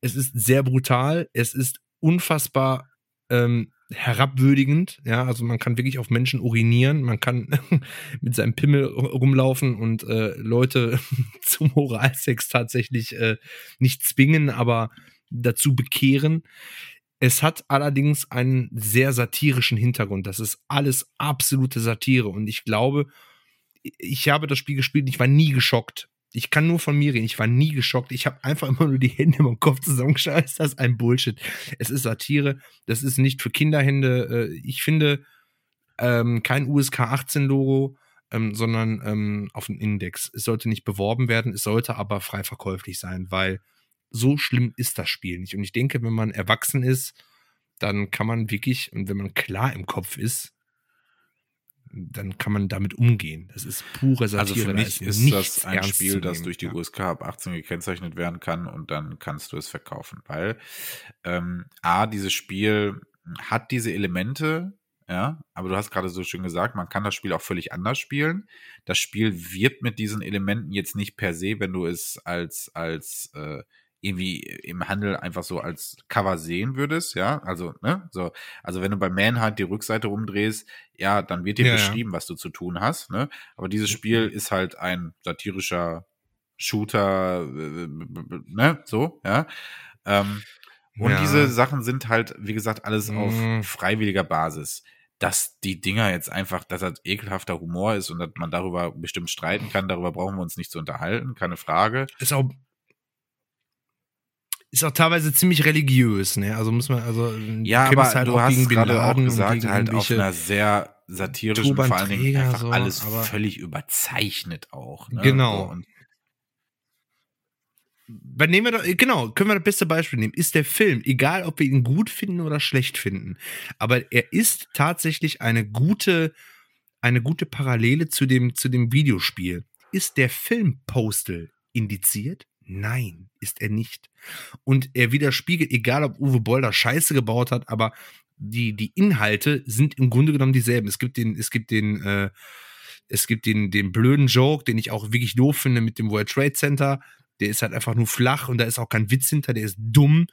[SPEAKER 2] es ist sehr brutal. Es ist unfassbar ähm, herabwürdigend. Ja, also man kann wirklich auf Menschen urinieren, man kann mit seinem Pimmel rumlaufen und äh, Leute zum Oralsex tatsächlich äh, nicht zwingen, aber dazu bekehren. Es hat allerdings einen sehr satirischen Hintergrund. Das ist alles absolute Satire. Und ich glaube, ich habe das Spiel gespielt, ich war nie geschockt. Ich kann nur von mir reden. Ich war nie geschockt. Ich habe einfach immer nur die Hände im Kopf zusammengeschaut. Ist das ein Bullshit? Es ist Satire. Das ist nicht für Kinderhände. Äh, ich finde ähm, kein USK 18 Logo, ähm, sondern ähm, auf dem Index. Es sollte nicht beworben werden. Es sollte aber frei verkäuflich sein, weil so schlimm ist das Spiel nicht. Und ich denke, wenn man erwachsen ist, dann kann man wirklich, und wenn man klar im Kopf ist, dann kann man damit umgehen. Das ist pure Satire.
[SPEAKER 1] Also für mich ist, ist das ein Spiel, das durch die ja. USK ab 18 gekennzeichnet werden kann und dann kannst du es verkaufen. Weil ähm, A, dieses Spiel hat diese Elemente, ja, aber du hast gerade so schön gesagt, man kann das Spiel auch völlig anders spielen. Das Spiel wird mit diesen Elementen jetzt nicht per se, wenn du es als, als äh, irgendwie im Handel einfach so als Cover sehen würdest, ja, also, ne, so, also wenn du bei Manhunt die Rückseite rumdrehst, ja, dann wird dir ja, beschrieben, ja. was du zu tun hast, ne, aber dieses Spiel ist halt ein satirischer Shooter, ne, so, ja, ähm, und ja. diese Sachen sind halt, wie gesagt, alles mhm. auf freiwilliger Basis. Dass die Dinger jetzt einfach, dass das ekelhafter Humor ist und dass man darüber bestimmt streiten kann, darüber brauchen wir uns nicht zu unterhalten, keine Frage.
[SPEAKER 2] Ist auch, ist auch teilweise ziemlich religiös, ne? Also muss man, also
[SPEAKER 1] ja, aber halt du hast gerade auch gesagt, halt auf einer sehr satirischen, vor allen Dingen einfach so, alles völlig überzeichnet auch. Ne?
[SPEAKER 2] Genau. Und nehmen wir doch, genau, können wir das beste Beispiel nehmen, ist der Film, egal ob wir ihn gut finden oder schlecht finden, aber er ist tatsächlich eine gute, eine gute Parallele zu dem, zu dem Videospiel. Ist der Film Postal indiziert? Nein, ist er nicht. Und er widerspiegelt, egal ob Uwe Boll da Scheiße gebaut hat, aber die, die Inhalte sind im Grunde genommen dieselben. Es gibt den, es gibt den, äh, es gibt den, den blöden Joke, den ich auch wirklich doof finde mit dem World Trade Center. Der ist halt einfach nur flach und da ist auch kein Witz hinter, der ist dumm.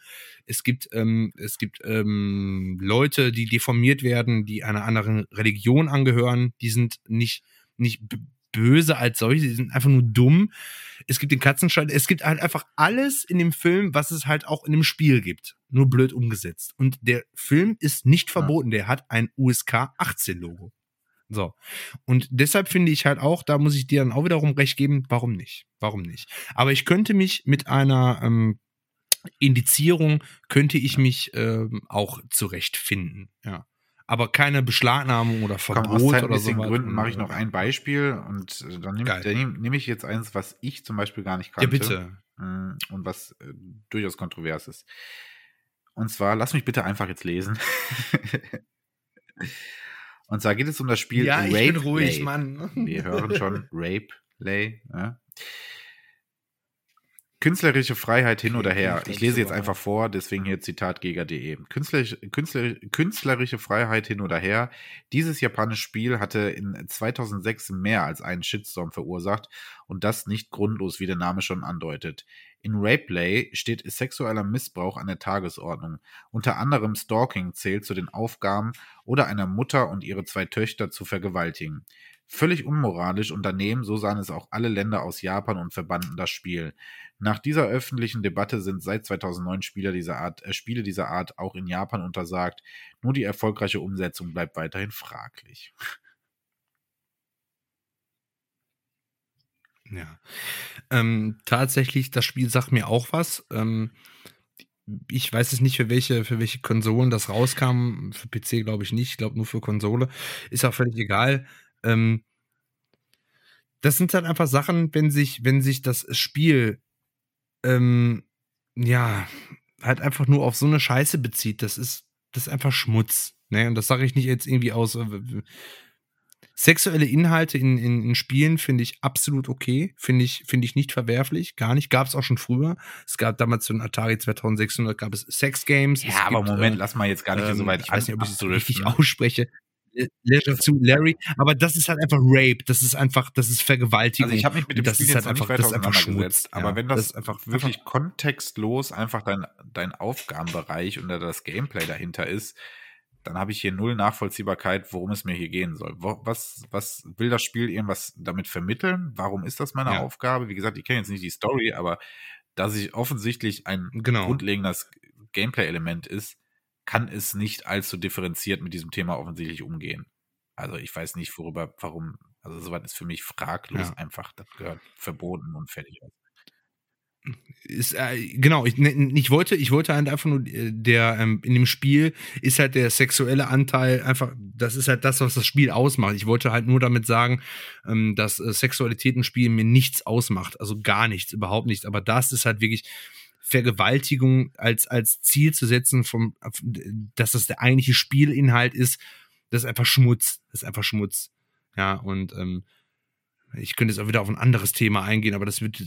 [SPEAKER 2] Es gibt, ähm, es gibt ähm, Leute, die deformiert werden, die einer anderen Religion angehören, die sind nicht, nicht böse als solche, die sind einfach nur dumm. Es gibt den Katzenschalter, es gibt halt einfach alles in dem Film, was es halt auch in dem Spiel gibt. Nur blöd umgesetzt. Und der Film ist nicht verboten, der hat ein USK 18 Logo. So. Und deshalb finde ich halt auch, da muss ich dir dann auch wiederum recht geben, warum nicht? Warum nicht? Aber ich könnte mich mit einer ähm, Indizierung, könnte ich mich ähm, auch zurechtfinden. Ja aber keine Beschlagnahmung oder Verbot Komm, aus oder so.
[SPEAKER 1] Gründen mache ich noch ein Beispiel und äh, dann nehme nehm, nehm ich jetzt eins, was ich zum Beispiel gar nicht kannte.
[SPEAKER 2] Ja, bitte.
[SPEAKER 1] Mm, und was äh, durchaus kontrovers ist. Und zwar, lass mich bitte einfach jetzt lesen. und zwar geht es um das Spiel
[SPEAKER 2] ja, Rape. Ja, ich bin ruhig, Lay. Mann.
[SPEAKER 1] Wir hören schon Rape Lay. Ja. Künstlerische Freiheit hin oder her. Ich lese jetzt einfach vor, deswegen hier Zitat gega.de. Künstlerische, Künstler, künstlerische Freiheit hin oder her. Dieses japanische Spiel hatte in 2006 mehr als einen Shitstorm verursacht und das nicht grundlos, wie der Name schon andeutet. In Rapeplay steht sexueller Missbrauch an der Tagesordnung. Unter anderem Stalking zählt zu den Aufgaben oder einer Mutter und ihre zwei Töchter zu vergewaltigen. Völlig unmoralisch und daneben, so sahen es auch alle Länder aus Japan und verbanden das Spiel. Nach dieser öffentlichen Debatte sind seit 2009 Spieler dieser Art, äh, Spiele dieser Art auch in Japan untersagt. Nur die erfolgreiche Umsetzung bleibt weiterhin fraglich.
[SPEAKER 2] Ja. Ähm, tatsächlich, das Spiel sagt mir auch was. Ähm, ich weiß es nicht, für welche, für welche Konsolen das rauskam. Für PC glaube ich nicht. Ich glaube nur für Konsole. Ist auch völlig egal. Ähm, das sind halt einfach Sachen, wenn sich, wenn sich das Spiel ähm, ja halt einfach nur auf so eine Scheiße bezieht, das ist, das ist einfach Schmutz. Ne? Und das sage ich nicht jetzt irgendwie aus. Äh, Sexuelle Inhalte in, in, in Spielen finde ich absolut okay, finde ich, finde ich nicht verwerflich, gar nicht. Gab es auch schon früher. Es gab damals zu den Atari 2600 gab es Sex Games.
[SPEAKER 1] Ja, aber gibt, Moment, äh, lass mal jetzt gar nicht ähm, so weit.
[SPEAKER 2] Ich weiß nicht, ob ich es so richtig ausspreche. Leisure zu Larry, aber das ist halt einfach Rape, das ist einfach, das ist Vergewaltigung.
[SPEAKER 1] Also ich habe mich mit dem
[SPEAKER 2] das
[SPEAKER 1] Spiel
[SPEAKER 2] ist
[SPEAKER 1] halt
[SPEAKER 2] einfach,
[SPEAKER 1] nicht
[SPEAKER 2] einfach Schmutz.
[SPEAKER 1] Aber ja, wenn das, das einfach wirklich einfach kontextlos einfach dein, dein Aufgabenbereich oder das Gameplay dahinter ist, dann habe ich hier null Nachvollziehbarkeit, worum es mir hier gehen soll. Was, was will das Spiel irgendwas damit vermitteln? Warum ist das meine ja. Aufgabe? Wie gesagt, ich kenne jetzt nicht die Story, aber da sich offensichtlich ein genau. grundlegendes Gameplay-Element ist, kann es nicht allzu differenziert mit diesem Thema offensichtlich umgehen. Also ich weiß nicht, worüber, warum, also soweit ist für mich fraglos ja. einfach, das gehört verboten und fertig aus.
[SPEAKER 2] Ist, äh, genau, ich, ne, ich wollte, ich wollte halt einfach nur, äh, der, ähm, in dem Spiel ist halt der sexuelle Anteil einfach, das ist halt das, was das Spiel ausmacht. Ich wollte halt nur damit sagen, ähm, dass äh, Sexualität im Spiel mir nichts ausmacht. Also gar nichts, überhaupt nichts. Aber das ist halt wirklich, Vergewaltigung als, als Ziel zu setzen, vom, dass das der eigentliche Spielinhalt ist, das ist einfach Schmutz. Das ist einfach Schmutz. Ja, und ähm, ich könnte jetzt auch wieder auf ein anderes Thema eingehen, aber das wird,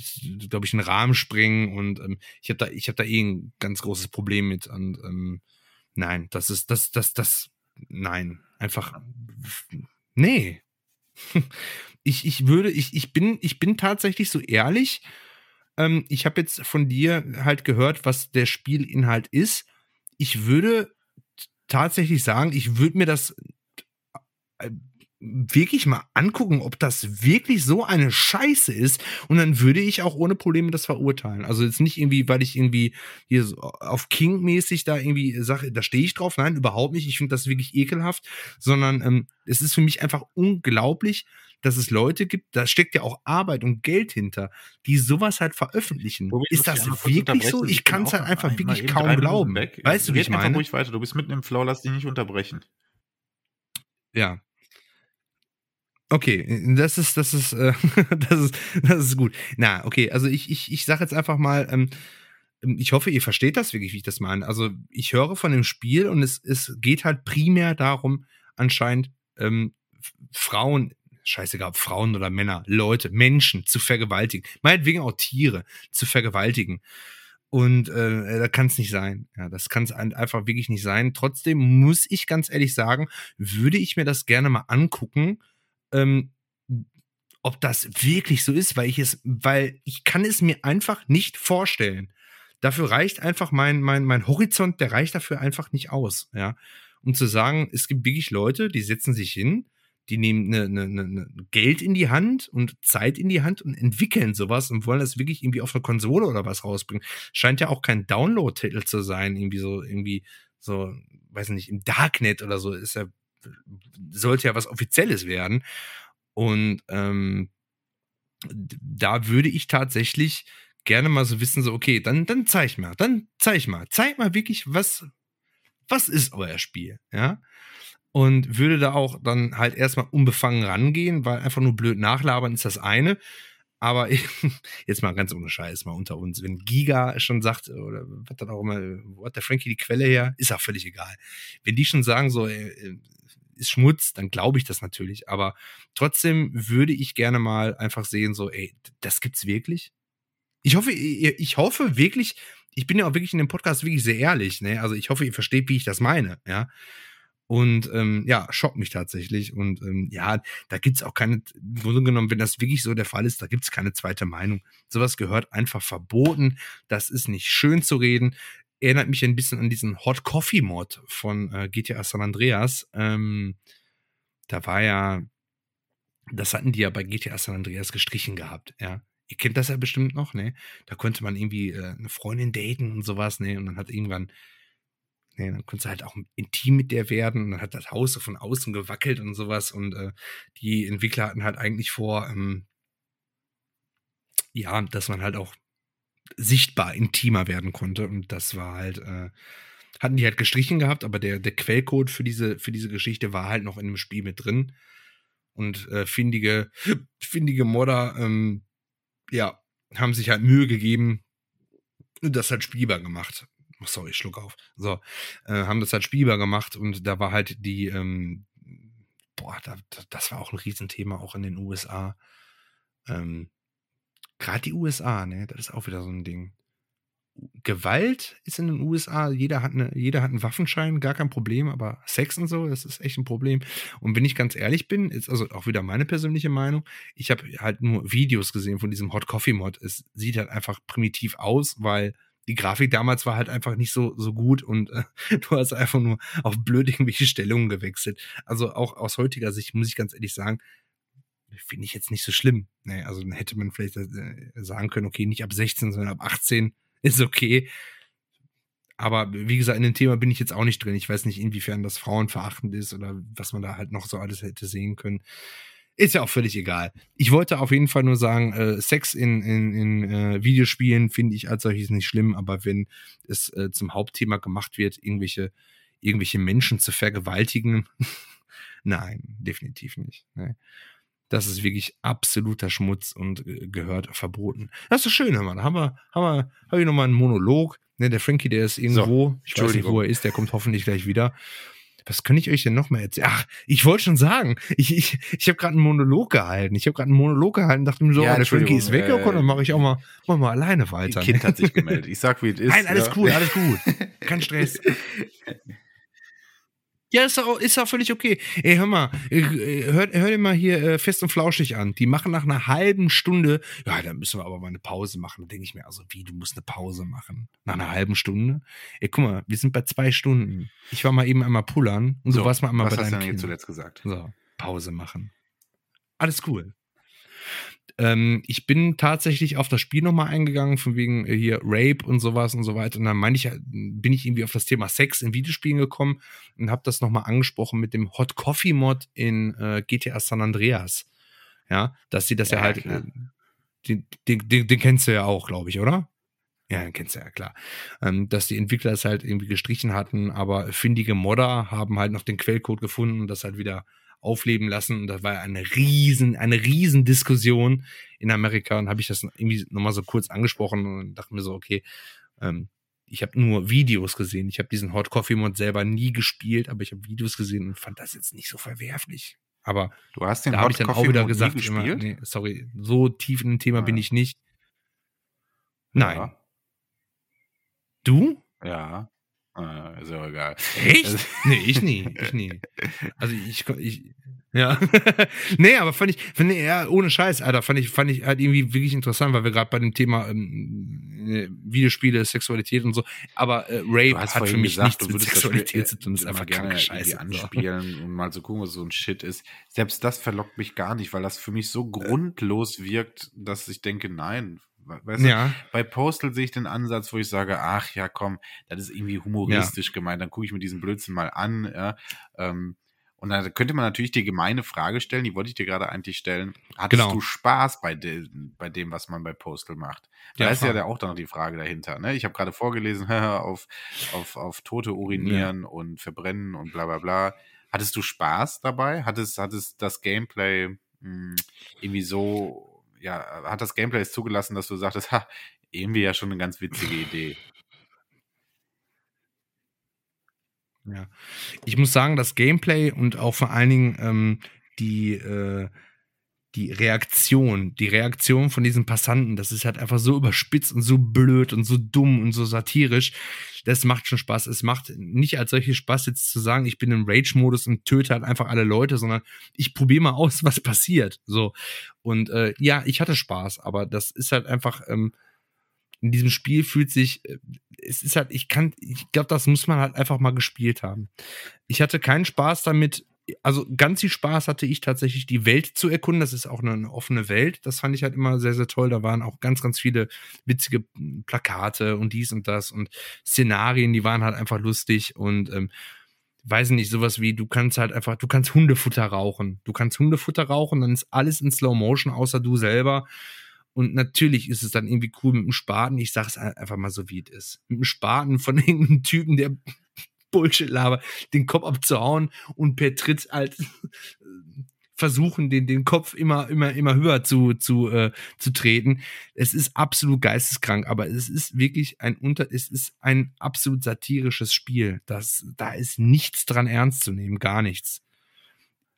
[SPEAKER 2] glaube ich, einen Rahmen sprengen und ähm, ich habe da, ich da eh ein ganz großes Problem mit und ähm, nein, das ist, das, das, das, nein, einfach, nee. Ich, ich würde, ich, ich bin, ich bin tatsächlich so ehrlich, ähm, ich habe jetzt von dir halt gehört, was der Spielinhalt ist. Ich würde tatsächlich sagen, ich würde mir das äh, wirklich mal angucken, ob das wirklich so eine Scheiße ist. Und dann würde ich auch ohne Probleme das verurteilen. Also jetzt nicht irgendwie, weil ich irgendwie hier so auf King-mäßig da irgendwie sage, da stehe ich drauf. Nein, überhaupt nicht. Ich finde das wirklich ekelhaft. Sondern ähm, es ist für mich einfach unglaublich, dass es Leute gibt, da steckt ja auch Arbeit und Geld hinter, die sowas halt veröffentlichen. Wobei, ist das wirklich so? Ich kann es halt einfach wirklich kaum glauben. Weißt du, wie ich meine?
[SPEAKER 1] ruhig weiter. Du bist mitten im Flow, lass dich nicht unterbrechen.
[SPEAKER 2] Ja. Okay, das ist, das ist, äh, das ist, das ist gut. Na, okay, also ich, ich, ich sag jetzt einfach mal, ähm, ich hoffe, ihr versteht das wirklich, wie ich das meine. Also ich höre von dem Spiel und es, es geht halt primär darum, anscheinend ähm, Frauen scheißegal, Frauen oder Männer, Leute, Menschen zu vergewaltigen, meinetwegen auch Tiere zu vergewaltigen. Und äh, da kann es nicht sein. Ja, das kann es einfach wirklich nicht sein. Trotzdem muss ich ganz ehrlich sagen, würde ich mir das gerne mal angucken, ähm, ob das wirklich so ist, weil ich es, weil ich kann es mir einfach nicht vorstellen. Dafür reicht einfach mein, mein, mein Horizont, der reicht dafür einfach nicht aus, ja. Um zu sagen, es gibt wirklich Leute, die setzen sich hin, die nehmen eine, eine, eine Geld in die Hand und Zeit in die Hand und entwickeln sowas und wollen das wirklich irgendwie auf eine Konsole oder was rausbringen. Scheint ja auch kein Download-Titel zu sein, irgendwie so, irgendwie so, weiß nicht, im Darknet oder so ist ja, sollte ja was Offizielles werden. Und ähm, da würde ich tatsächlich gerne mal so wissen, so, okay, dann, dann zeig mal, dann zeig mal, zeig mal wirklich, was, was ist euer Spiel, ja? und würde da auch dann halt erstmal unbefangen rangehen, weil einfach nur blöd nachlabern ist das eine. Aber jetzt mal ganz ohne Scheiß, mal unter uns. Wenn Giga schon sagt, oder was dann auch immer, wo hat der Frankie die Quelle her, ist auch völlig egal. Wenn die schon sagen, so, ey, äh, ist Schmutz, dann glaube ich das natürlich. Aber trotzdem würde ich gerne mal einfach sehen, so, ey, das gibt's wirklich? Ich hoffe, ich hoffe wirklich, ich bin ja auch wirklich in dem Podcast wirklich sehr ehrlich, ne? Also ich hoffe, ihr versteht, wie ich das meine, ja. Und ähm, ja, schockt mich tatsächlich. Und ähm, ja, da gibt es auch keine, im Grunde genommen, wenn das wirklich so der Fall ist, da gibt es keine zweite Meinung. Sowas gehört einfach verboten. Das ist nicht schön zu reden. Erinnert mich ein bisschen an diesen Hot Coffee Mod von äh, GTA San Andreas. Ähm, da war ja, das hatten die ja bei GTA San Andreas gestrichen gehabt, ja. Ihr kennt das ja bestimmt noch, ne? Da konnte man irgendwie äh, eine Freundin daten und sowas, ne? Und dann hat irgendwann Nee, dann konntest du halt auch intim mit der werden. Und dann hat das Haus so von außen gewackelt und sowas. Und äh, die Entwickler hatten halt eigentlich vor, ähm, ja, dass man halt auch sichtbar intimer werden konnte. Und das war halt, äh, hatten die halt gestrichen gehabt, aber der, der Quellcode für diese, für diese Geschichte war halt noch in dem Spiel mit drin. Und äh, findige, findige Modder, ähm, ja, haben sich halt Mühe gegeben, das halt spielbar gemacht. Oh, sorry, Schluck auf. So, äh, haben das halt spielbar gemacht und da war halt die ähm, boah, da, das war auch ein Riesenthema, auch in den USA. Ähm, Gerade die USA, ne, das ist auch wieder so ein Ding. Gewalt ist in den USA, jeder hat, eine, jeder hat einen Waffenschein, gar kein Problem, aber Sex und so, das ist echt ein Problem. Und wenn ich ganz ehrlich bin, ist also auch wieder meine persönliche Meinung, ich habe halt nur Videos gesehen von diesem Hot Coffee Mod. Es sieht halt einfach primitiv aus, weil die Grafik damals war halt einfach nicht so, so gut und äh, du hast einfach nur auf blöd irgendwelche Stellungen gewechselt. Also auch aus heutiger Sicht muss ich ganz ehrlich sagen, finde ich jetzt nicht so schlimm. Nee, also dann hätte man vielleicht äh, sagen können, okay, nicht ab 16, sondern ab 18 ist okay. Aber wie gesagt, in dem Thema bin ich jetzt auch nicht drin. Ich weiß nicht, inwiefern das frauenverachtend ist oder was man da halt noch so alles hätte sehen können. Ist ja auch völlig egal. Ich wollte auf jeden Fall nur sagen, äh, Sex in, in, in äh, Videospielen finde ich als solches nicht schlimm, aber wenn es äh, zum Hauptthema gemacht wird, irgendwelche, irgendwelche Menschen zu vergewaltigen, nein, definitiv nicht. Ne? Das ist wirklich absoluter Schmutz und äh, gehört verboten. Das ist das Schöne, Mann. Haben wir, haben wir, habe ich nochmal einen Monolog. Ne, der Frankie, der ist irgendwo, so, ich weiß nicht, wo er ist, der kommt hoffentlich gleich wieder. Was kann ich euch denn noch mal erzählen? Ach, ich wollte schon sagen, ich, ich, ich habe gerade einen Monolog gehalten. Ich habe gerade einen Monolog gehalten, dachte mir so, ja, oh, der Frankie ist weg, äh, dann mache ich auch mal, mach mal alleine weiter.
[SPEAKER 1] Kind hat sich gemeldet. Ich sag, wie es ist.
[SPEAKER 2] Nein, alles ja. cool, alles gut. Kein Stress. Ja, ist auch, ist auch völlig okay. Ey, hör mal, äh, hör, hör dir mal hier äh, fest und flauschig an. Die machen nach einer halben Stunde, ja, dann müssen wir aber mal eine Pause machen. Da denke ich mir, also wie, du musst eine Pause machen? Nach einer halben Stunde? Ey, guck mal, wir sind bei zwei Stunden. Ich war mal eben einmal pullern und so, du warst mal einmal
[SPEAKER 1] was
[SPEAKER 2] bei
[SPEAKER 1] deinem hast du denn zuletzt gesagt?
[SPEAKER 2] So, Pause machen. Alles cool. Ähm, ich bin tatsächlich auf das Spiel nochmal eingegangen, von wegen äh, hier Rape und sowas und so weiter. Und dann meine ich, bin ich irgendwie auf das Thema Sex in Videospielen gekommen und habe das nochmal angesprochen mit dem Hot Coffee Mod in äh, GTA San Andreas. Ja, dass sie das ja, ja halt, äh, den, den, den, den kennst du ja auch, glaube ich, oder? Ja, den kennst du ja, klar. Ähm, dass die Entwickler es halt irgendwie gestrichen hatten, aber findige Modder haben halt noch den Quellcode gefunden und das halt wieder aufleben lassen. Und das war eine riesen, eine riesen Diskussion in Amerika. Und habe ich das irgendwie nochmal so kurz angesprochen und dachte mir so, okay, ähm, ich habe nur Videos gesehen. Ich habe diesen Hot Coffee Mod selber nie gespielt, aber ich habe Videos gesehen und fand das jetzt nicht so verwerflich. Aber
[SPEAKER 1] du hast den
[SPEAKER 2] da Hot ich dann Coffee auch wieder gesagt? Immer, nee, sorry, so tief in dem Thema ja. bin ich nicht. Nein. Ja. Du?
[SPEAKER 1] Ja. Ah, ist ja egal.
[SPEAKER 2] Echt? Also nee, ich nie. Ich nie. Also ich, ich ja. nee, aber fand ich, fand ich, ja, ohne Scheiß, Alter, fand ich, fand ich halt irgendwie wirklich interessant, weil wir gerade bei dem Thema ähm, äh, Videospiele, Sexualität und so, aber äh, Rape hat für mich gesagt, nichts mit Sexualität zu tun,
[SPEAKER 1] ist einfach gerne Scheiße. anspielen und mal so gucken, was so ein Shit ist. Selbst das verlockt mich gar nicht, weil das für mich so grundlos wirkt, dass ich denke, nein, Weißt ja. du, bei Postal sehe ich den Ansatz, wo ich sage, ach ja, komm, das ist irgendwie humoristisch ja. gemeint, dann gucke ich mir diesen Blödsinn mal an. Ja, ähm, und dann könnte man natürlich die gemeine Frage stellen, die wollte ich dir gerade eigentlich stellen. Hattest genau. du Spaß bei, de, bei dem, was man bei Postal macht? Da ja, ist ja auch dann noch die Frage dahinter. Ne? Ich habe gerade vorgelesen, auf, auf, auf Tote urinieren und verbrennen und bla bla bla. Hattest du Spaß dabei? Hattest, hattest das Gameplay mh, hm, irgendwie so ja, hat das Gameplay es zugelassen, dass du sagtest, ha, irgendwie ja schon eine ganz witzige Idee.
[SPEAKER 2] Ja, ich muss sagen, das Gameplay und auch vor allen Dingen ähm, die, äh, die Reaktion, die Reaktion von diesen Passanten, das ist halt einfach so überspitzt und so blöd und so dumm und so satirisch. Das macht schon Spaß. Es macht nicht als solches Spaß, jetzt zu sagen, ich bin im Rage-Modus und töte halt einfach alle Leute, sondern ich probiere mal aus, was passiert. So. Und äh, ja, ich hatte Spaß, aber das ist halt einfach. Ähm, in diesem Spiel fühlt sich, äh, es ist halt, ich kann, ich glaube, das muss man halt einfach mal gespielt haben. Ich hatte keinen Spaß damit, also ganz viel Spaß hatte ich tatsächlich, die Welt zu erkunden. Das ist auch eine, offene Welt. Das fand ich halt immer sehr, sehr toll. Da waren auch ganz, ganz viele witzige Plakate und dies und das und Szenarien, die waren halt einfach lustig und ähm, weiß nicht, sowas wie, du kannst halt einfach, du kannst Hundefutter rauchen. Du kannst Hundefutter rauchen, dann ist alles in Slow Motion, außer du selber. Und natürlich ist es dann irgendwie cool mit dem Spaten. Ich sag's einfach mal so, wie es ist. Mit dem Spaten von irgendeinem Typen, der Bullshit laber, den Kopf abzuhauen und per Tritt halt versuchen, den, den Kopf immer, immer, immer höher zu, zu, äh, zu treten. Es ist absolut geisteskrank, aber es ist wirklich ein Unter, es ist ein absolut satirisches Spiel. Das, da ist nichts dran ernst zu nehmen, gar nichts.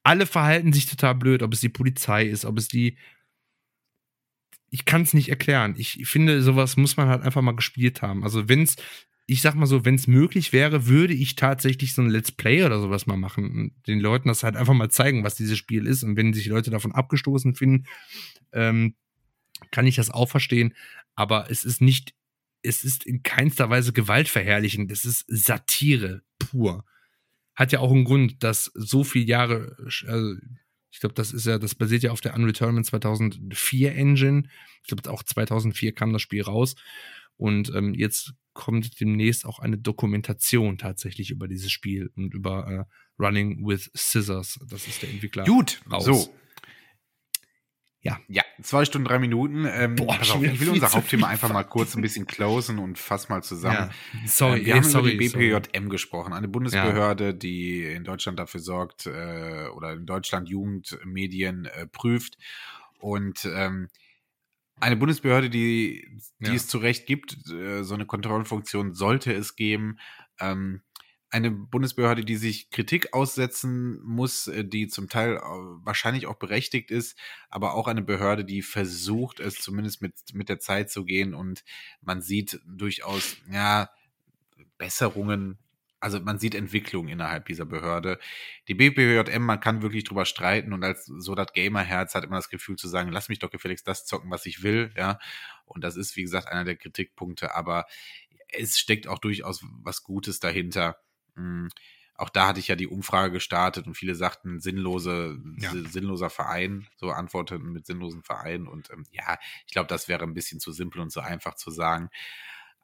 [SPEAKER 2] alle verhalten sich total blöd, ob es die Polizei ist, ob es die. Ich kann es nicht erklären. Ich finde, sowas muss man halt einfach mal gespielt haben. Also, wenn es, ich sag mal so, wenn es möglich wäre, würde ich tatsächlich so ein Let's Play oder sowas mal machen und den Leuten das halt einfach mal zeigen, was dieses Spiel ist. Und wenn sich Leute davon abgestoßen finden, ähm, kann ich das auch verstehen. Aber es ist nicht, es ist in keinster Weise gewaltverherrlichend. Es ist Satire pur hat ja auch einen Grund, dass so viele Jahre, also ich glaube, das ist ja, das basiert ja auf der Unreal Tournament 2004 Engine. Ich glaube, auch 2004 kam das Spiel raus. Und ähm, jetzt kommt demnächst auch eine Dokumentation tatsächlich über dieses Spiel und über äh, Running with Scissors. Das ist der Entwickler.
[SPEAKER 1] Gut, raus. so. Ja. Ja, zwei Stunden, drei Minuten. Ähm, Boah, auf, ich will unser Hauptthema einfach mal kurz ein bisschen closen und fass mal zusammen. Ja. Sorry, äh, wir haben sorry, über die BPJM sorry. gesprochen, eine Bundesbehörde, ja. die in Deutschland dafür sorgt äh, oder in Deutschland Jugendmedien äh, prüft. Und ähm, eine Bundesbehörde, die, die ja. es zu Recht gibt, äh, so eine Kontrollfunktion sollte es geben. Ähm, eine Bundesbehörde, die sich Kritik aussetzen muss, äh, die zum Teil wahrscheinlich auch berechtigt ist, aber auch eine Behörde, die versucht, es zumindest mit, mit der Zeit zu gehen und man sieht durchaus, ja, Besserungen, also man sieht Entwicklung innerhalb dieser Behörde. Die BPJM, man kann wirklich drüber streiten und als so das Gamerherz hat immer das Gefühl zu sagen, lass mich doch gefälligst das zocken, was ich will, ja. Und das ist, wie gesagt, einer der Kritikpunkte, aber es steckt auch durchaus was Gutes dahinter hm, auch da hatte ich ja die Umfrage gestartet und viele sagten sinnlose, ja. sinnloser Verein, so antworteten mit sinnlosen Verein. Und ähm, ja, ich glaube, das wäre ein bisschen zu simpel und zu einfach zu sagen.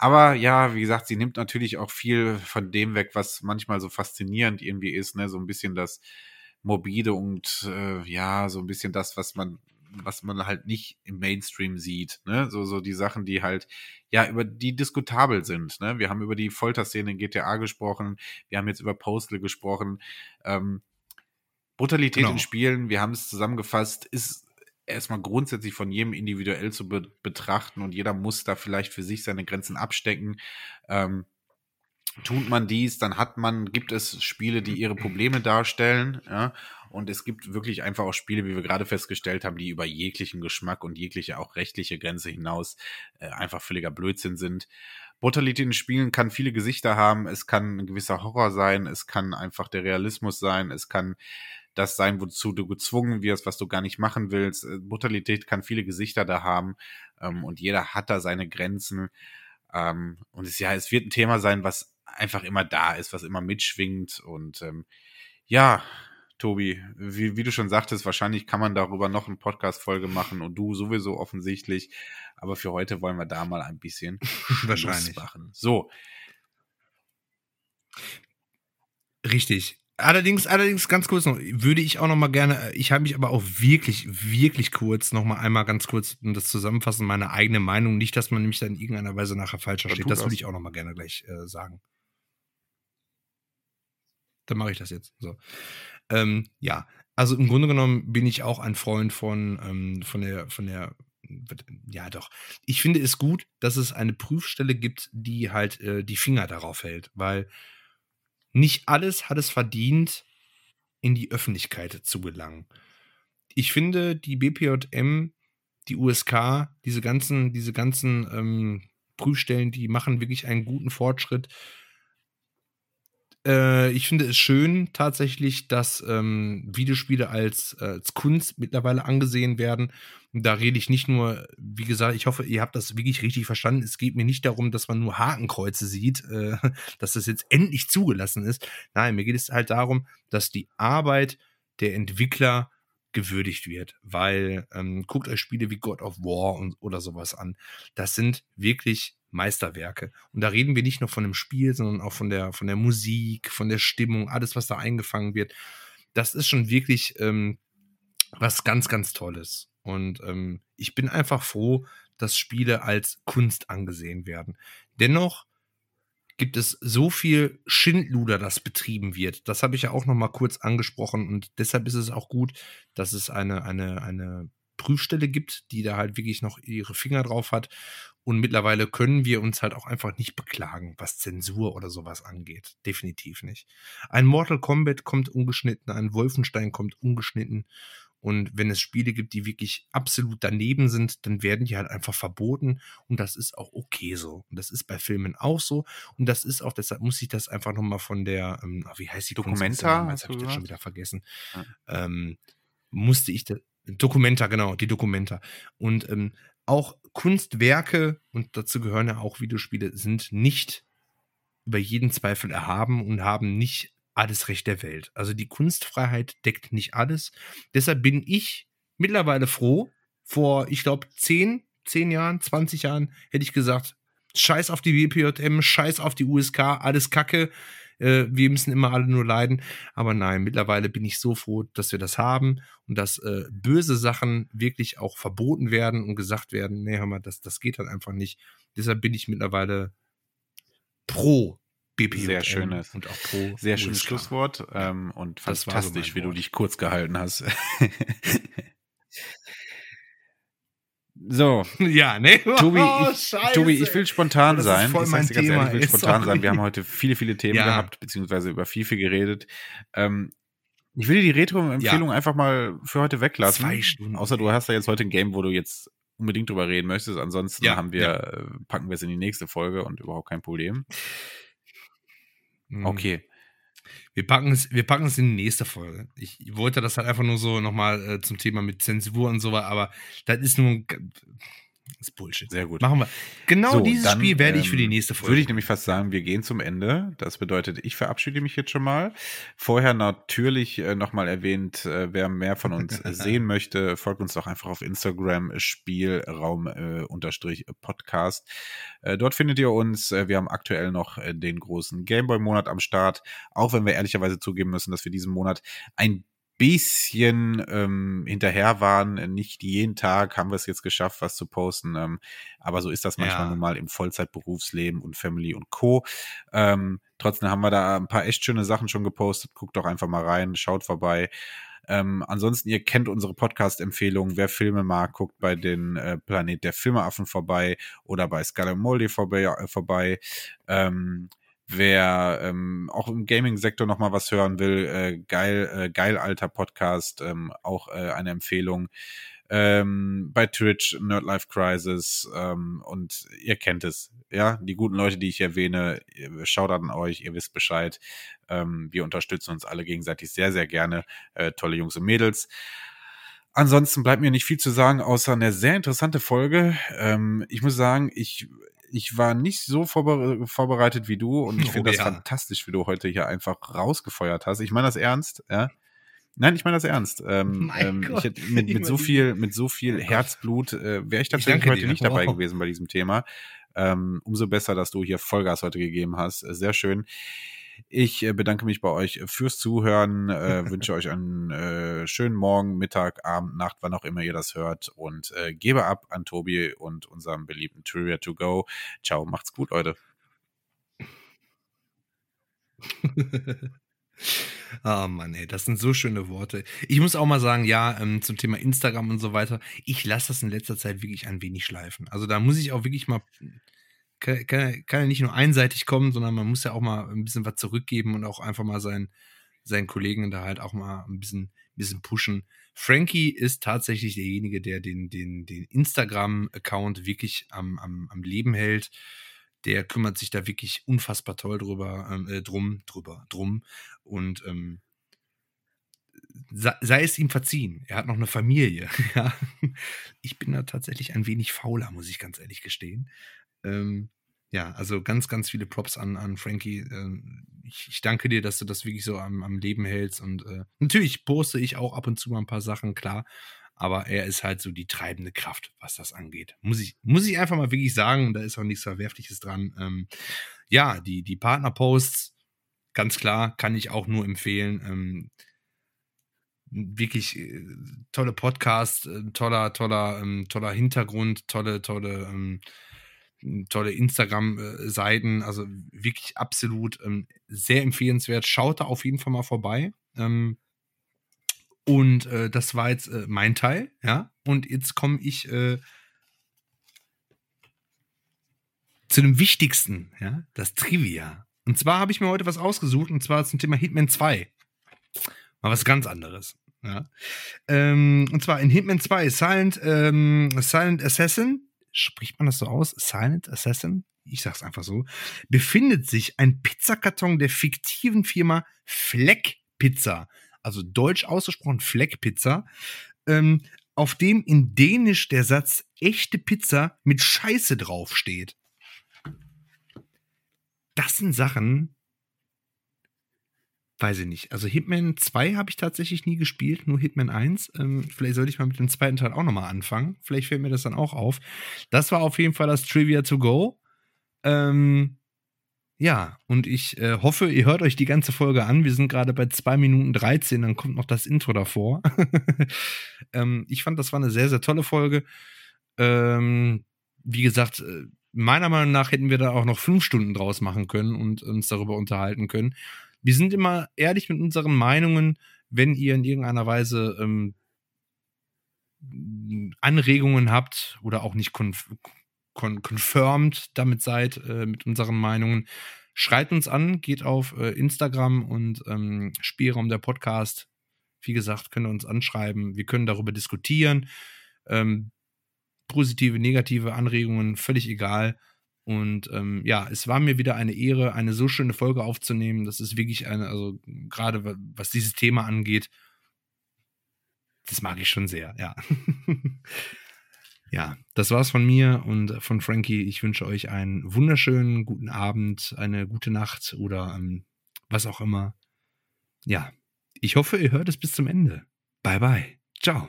[SPEAKER 1] Aber ja, wie gesagt, sie nimmt natürlich auch viel von dem weg, was manchmal so faszinierend irgendwie ist, ne? So ein bisschen das Morbide und äh, ja, so ein bisschen das, was man was man halt nicht im Mainstream sieht. Ne? So, so die Sachen, die halt, ja, über die diskutabel sind. Ne? Wir haben über die Folterszene in GTA gesprochen, wir haben jetzt über Postal gesprochen. Ähm, Brutalität genau. in Spielen, wir haben es zusammengefasst, ist erstmal grundsätzlich von jedem individuell zu be betrachten und jeder muss da vielleicht für sich seine Grenzen abstecken. Ähm, tut man dies, dann hat man, gibt es Spiele, die ihre Probleme darstellen, ja, und es gibt wirklich einfach auch Spiele, wie wir gerade festgestellt haben, die über jeglichen Geschmack und jegliche auch rechtliche Grenze hinaus äh, einfach völliger Blödsinn sind. Brutalität in Spielen kann viele Gesichter haben, es kann ein gewisser Horror sein, es kann einfach der Realismus sein, es kann das sein, wozu du gezwungen wirst, was du gar nicht machen willst. Äh, Brutalität kann viele Gesichter da haben ähm, und jeder hat da seine Grenzen. Ähm, und es, ja, es wird ein Thema sein, was einfach immer da ist, was immer mitschwingt und ähm, ja, Tobi, wie, wie, du schon sagtest, wahrscheinlich kann man darüber noch eine Podcast-Folge machen und du sowieso offensichtlich. Aber für heute wollen wir da mal ein bisschen
[SPEAKER 2] wahrscheinlich
[SPEAKER 1] machen. So.
[SPEAKER 2] Richtig. Allerdings, allerdings ganz kurz noch, würde ich auch noch mal gerne, ich habe mich aber auch wirklich, wirklich kurz noch mal einmal ganz kurz um das zusammenfassen, meine eigene Meinung, nicht, dass man nämlich da in irgendeiner Weise nachher falsch versteht. Das würde ich auch noch mal gerne gleich äh, sagen. Dann mache ich das jetzt. So. Ähm, ja, also im Grunde genommen bin ich auch ein Freund von, ähm, von der, von der, ja doch. Ich finde es gut, dass es eine Prüfstelle gibt, die halt äh, die Finger darauf hält, weil nicht alles hat es verdient, in die Öffentlichkeit zu gelangen. Ich finde, die BPJM, die USK, diese ganzen, diese ganzen ähm, Prüfstellen, die machen wirklich einen guten Fortschritt äh, ich finde es schön tatsächlich, dass ähm, Videospiele als, äh, als Kunst mittlerweile angesehen werden. da rede ich nicht nur, wie gesagt, ich hoffe, ihr habt das wirklich richtig verstanden. Es geht mir nicht darum, dass man nur Hakenkreuze sieht, äh, dass das jetzt endlich zugelassen ist. Nein, mir geht es halt darum, dass die Arbeit der Entwickler gewürdigt wird, weil ähm, guckt euch Spiele wie God of War und, oder sowas an. Das sind wirklich Meisterwerke. Und da reden wir nicht nur von dem Spiel, sondern auch von der, von der Musik, von der Stimmung, alles, was da eingefangen wird. Das ist schon wirklich ähm, was ganz, ganz Tolles. Und ähm, ich bin einfach froh, dass Spiele als Kunst angesehen werden. Dennoch gibt es so viel Schindluder, das betrieben wird. Das habe ich ja auch noch mal kurz angesprochen und deshalb ist es auch gut, dass es eine, eine, eine Prüfstelle gibt, die da halt wirklich noch ihre Finger drauf hat Und mittlerweile können wir uns halt auch einfach nicht beklagen, was Zensur oder sowas angeht. Definitiv nicht. Ein Mortal Kombat kommt ungeschnitten, ein Wolfenstein kommt ungeschnitten. Und wenn es Spiele gibt, die wirklich absolut daneben sind, dann werden die halt einfach verboten. Und das ist auch okay so. Und das ist bei Filmen auch so. Und das ist auch, deshalb muss ich das einfach nochmal von der, ähm, wie heißt die
[SPEAKER 1] Dokumenta?
[SPEAKER 2] Jetzt habe ich das schon wieder vergessen. Ja. Ähm, musste ich, das, Dokumenta, genau, die Dokumenta. Und ähm, auch Kunstwerke, und dazu gehören ja auch Videospiele, sind nicht über jeden Zweifel erhaben und haben nicht alles Recht der Welt. Also die Kunstfreiheit deckt nicht alles. Deshalb bin ich mittlerweile froh. Vor, ich glaube, 10, 10 Jahren, 20 Jahren hätte ich gesagt, scheiß auf die WPJM, scheiß auf die USK, alles Kacke äh, wir müssen immer alle nur leiden. Aber nein, mittlerweile bin ich so froh, dass wir das haben und dass äh, böse Sachen wirklich auch verboten werden und gesagt werden, nee, hör mal, das, das geht dann einfach nicht. Deshalb bin ich mittlerweile pro BPJM
[SPEAKER 1] sehr schönes
[SPEAKER 2] und auch pro
[SPEAKER 1] sehr schönes Schlusswort ähm, und fantastisch, so wie du dich kurz gehalten hast. So.
[SPEAKER 2] Ja, ne?
[SPEAKER 1] Tobi, oh, ich, Tobi, ich will spontan das sein.
[SPEAKER 2] Voll ich mein Thema.
[SPEAKER 1] Ehrlich, ich will spontan sein. Wir haben heute viele, viele Themen ja. gehabt, beziehungsweise über viel, viel geredet. Ähm, ich will dir die Retro-Empfehlung ja. einfach mal für heute weglassen.
[SPEAKER 2] Zwei Stunden.
[SPEAKER 1] Außer du hast ja jetzt heute ein Game, wo du jetzt unbedingt drüber reden möchtest. Ansonsten ja, haben wir. Äh, packen wir es in die nächste Folge und überhaupt kein Problem.
[SPEAKER 2] Hm. Okay. Wir packen es, wir packen es in die nächste Folge. Ich wollte das halt einfach nur so nochmal äh, zum Thema mit Zensur und so, aber das ist nun das ist Bullshit.
[SPEAKER 1] Sehr gut.
[SPEAKER 2] Machen wir. Genau
[SPEAKER 1] so,
[SPEAKER 2] dieses
[SPEAKER 1] dann,
[SPEAKER 2] Spiel werde ich für die ähm, nächste Folge.
[SPEAKER 1] Würde ich nämlich fast sagen, wir gehen zum Ende. Das bedeutet, ich verabschiede mich jetzt schon mal. Vorher natürlich äh, nochmal erwähnt, äh, wer mehr von uns sehen möchte, folgt uns doch einfach auf Instagram Spielraum äh, dort findet ihr uns. Wir haben aktuell noch den großen Gameboy-Monat am Start. Auch wenn wir ehrlicherweise zugeben müssen, dass wir diesen Monat ein bisschen ähm, hinterher waren. Nicht jeden Tag haben wir es jetzt geschafft, was zu posten. Ähm, aber so ist das manchmal ja. nun mal im Vollzeitberufsleben und Family und Co. Ähm, trotzdem haben wir da ein paar echt schöne Sachen schon gepostet. Guckt doch einfach mal rein, schaut vorbei. Ähm, ansonsten, ihr kennt unsere Podcast-Empfehlungen. Wer Filme mag, guckt bei den äh, Planet der Filmeaffen vorbei oder bei Skull Moldy vorbei. Äh, vorbei. Ähm, Wer ähm, auch im Gaming-Sektor noch mal was hören will, äh, geil, äh, geil alter Podcast, ähm, auch äh, eine Empfehlung. Ähm, bei Twitch, Nerdlife Crisis ähm, und ihr kennt es, ja, die guten Leute, die ich erwähne, schaut an euch, ihr wisst Bescheid. Ähm, wir unterstützen uns alle gegenseitig sehr, sehr gerne, äh, tolle Jungs und Mädels. Ansonsten bleibt mir nicht viel zu sagen, außer eine sehr interessante Folge. Ähm, ich muss sagen, ich ich war nicht so vorbere vorbereitet wie du und ich oh, finde das ja. fantastisch, wie du heute hier einfach rausgefeuert hast. Ich meine das ernst, ja. Nein, ich meine das ernst. Ähm, ähm, ich hätte mit, mit so viel, mit so viel oh Herzblut äh, wäre ich tatsächlich ich heute dir. nicht dabei wow. gewesen bei diesem Thema. Ähm, umso besser, dass du hier Vollgas heute gegeben hast. Sehr schön. Ich äh, bedanke mich bei euch fürs Zuhören, äh, wünsche euch einen äh, schönen Morgen, Mittag, Abend, Nacht, wann auch immer ihr das hört und äh, gebe ab an Tobi und unserem beliebten Trivia to go. Ciao, macht's gut, Leute.
[SPEAKER 2] Oh Mann, ey, das sind so schöne Worte. Ich muss auch mal sagen, ja, ähm, zum Thema Instagram und so weiter, ich lasse das in letzter Zeit wirklich ein wenig schleifen. Also da muss ich auch wirklich mal kann, kann, ja nicht nur einseitig kommen, sondern man muss ja auch mal ein bisschen was zurückgeben und auch einfach mal seinen, seinen Kollegen da halt auch mal ein bisschen, bisschen pushen. Frankie ist tatsächlich derjenige, der den, den, den Instagram-Account wirklich am, am, am Leben hält. Der kümmert sich da wirklich unfassbar toll drüber, ähm, äh, drum, drüber, drum. Und ähm, sei, sei es ihm verziehen. Er hat noch eine Familie. ja. Ich bin da tatsächlich ein wenig fauler, muss ich ganz ehrlich gestehen. Ähm, ja, also ganz, ganz viele Props an, an Frankie. Ähm, ich, ich, danke dir, dass du das wirklich so am, am Leben hältst. Und äh, natürlich poste ich auch ab und zu mal ein paar Sachen, klar. Aber er ist halt so die treibende Kraft, was das angeht. Muss ich, muss ich einfach mal wirklich sagen, da ist auch nichts Verwerfliches dran. Ähm, ja, die, die Partnerposts, ganz klar, kann ich auch nur empfehlen. Ähm, wirklich äh, tolle Podcast, äh, toller, toller, ähm, toller Hintergrund, tolle, tolle ähm, tolle Instagram-Seiten, also wirklich absolut ähm, sehr empfehlenswert. Schaut da auf jeden Fall mal vorbei. Ähm, und äh, das war jetzt äh, mein Teil, ja. Und jetzt komme ich. Äh, zu dem Wichtigsten, ja, das Trivia. Und zwar habe ich mir heute was ausgesucht, und zwar zum Thema Hitman 2. Mal was ganz anderes. Ja. Ähm, und zwar in Hitman 2, Silent, ähm, Silent Assassin, spricht man das so aus? Silent Assassin? Ich sag's einfach so. Befindet sich ein Pizzakarton der fiktiven Firma Fleck Pizza, also deutsch ausgesprochen Fleck Pizza, ähm, auf dem in Dänisch der Satz echte Pizza mit Scheiße draufsteht. Das sind Sachen, weiß ich nicht. Also Hitman 2 habe ich tatsächlich nie gespielt, nur Hitman 1. Ähm, vielleicht sollte ich mal mit dem zweiten Teil auch nochmal anfangen. Vielleicht fällt mir das dann auch auf. Das war auf jeden Fall das Trivia to go. Ähm, ja, und ich äh, hoffe, ihr hört euch die ganze Folge an. Wir sind gerade bei 2 Minuten 13, dann kommt noch das Intro davor. ähm, ich fand, das war eine sehr, sehr tolle Folge. Ähm, wie gesagt, äh, meiner Meinung nach hätten wir da auch noch fünf Stunden draus machen können und uns darüber unterhalten können. Wir sind immer ehrlich mit unseren Meinungen, wenn ihr in irgendeiner Weise ähm, Anregungen habt oder auch nicht konf con confirmed damit seid äh, mit unseren Meinungen, schreibt uns an, geht auf äh, Instagram und ähm, Spielraum der Podcast. Wie gesagt, könnt ihr uns anschreiben. Wir können darüber diskutieren. Ähm, positive, negative Anregungen, völlig egal. Und ähm, ja, es war mir wieder eine Ehre, eine so schöne Folge aufzunehmen. Das ist wirklich eine, also gerade was dieses Thema angeht, das mag ich schon sehr, ja. ja, das war's von mir und von Frankie. Ich wünsche euch einen wunderschönen guten Abend, eine gute Nacht oder ähm, was auch immer. Ja, ich hoffe, ihr hört es bis zum Ende. Bye bye. Ciao.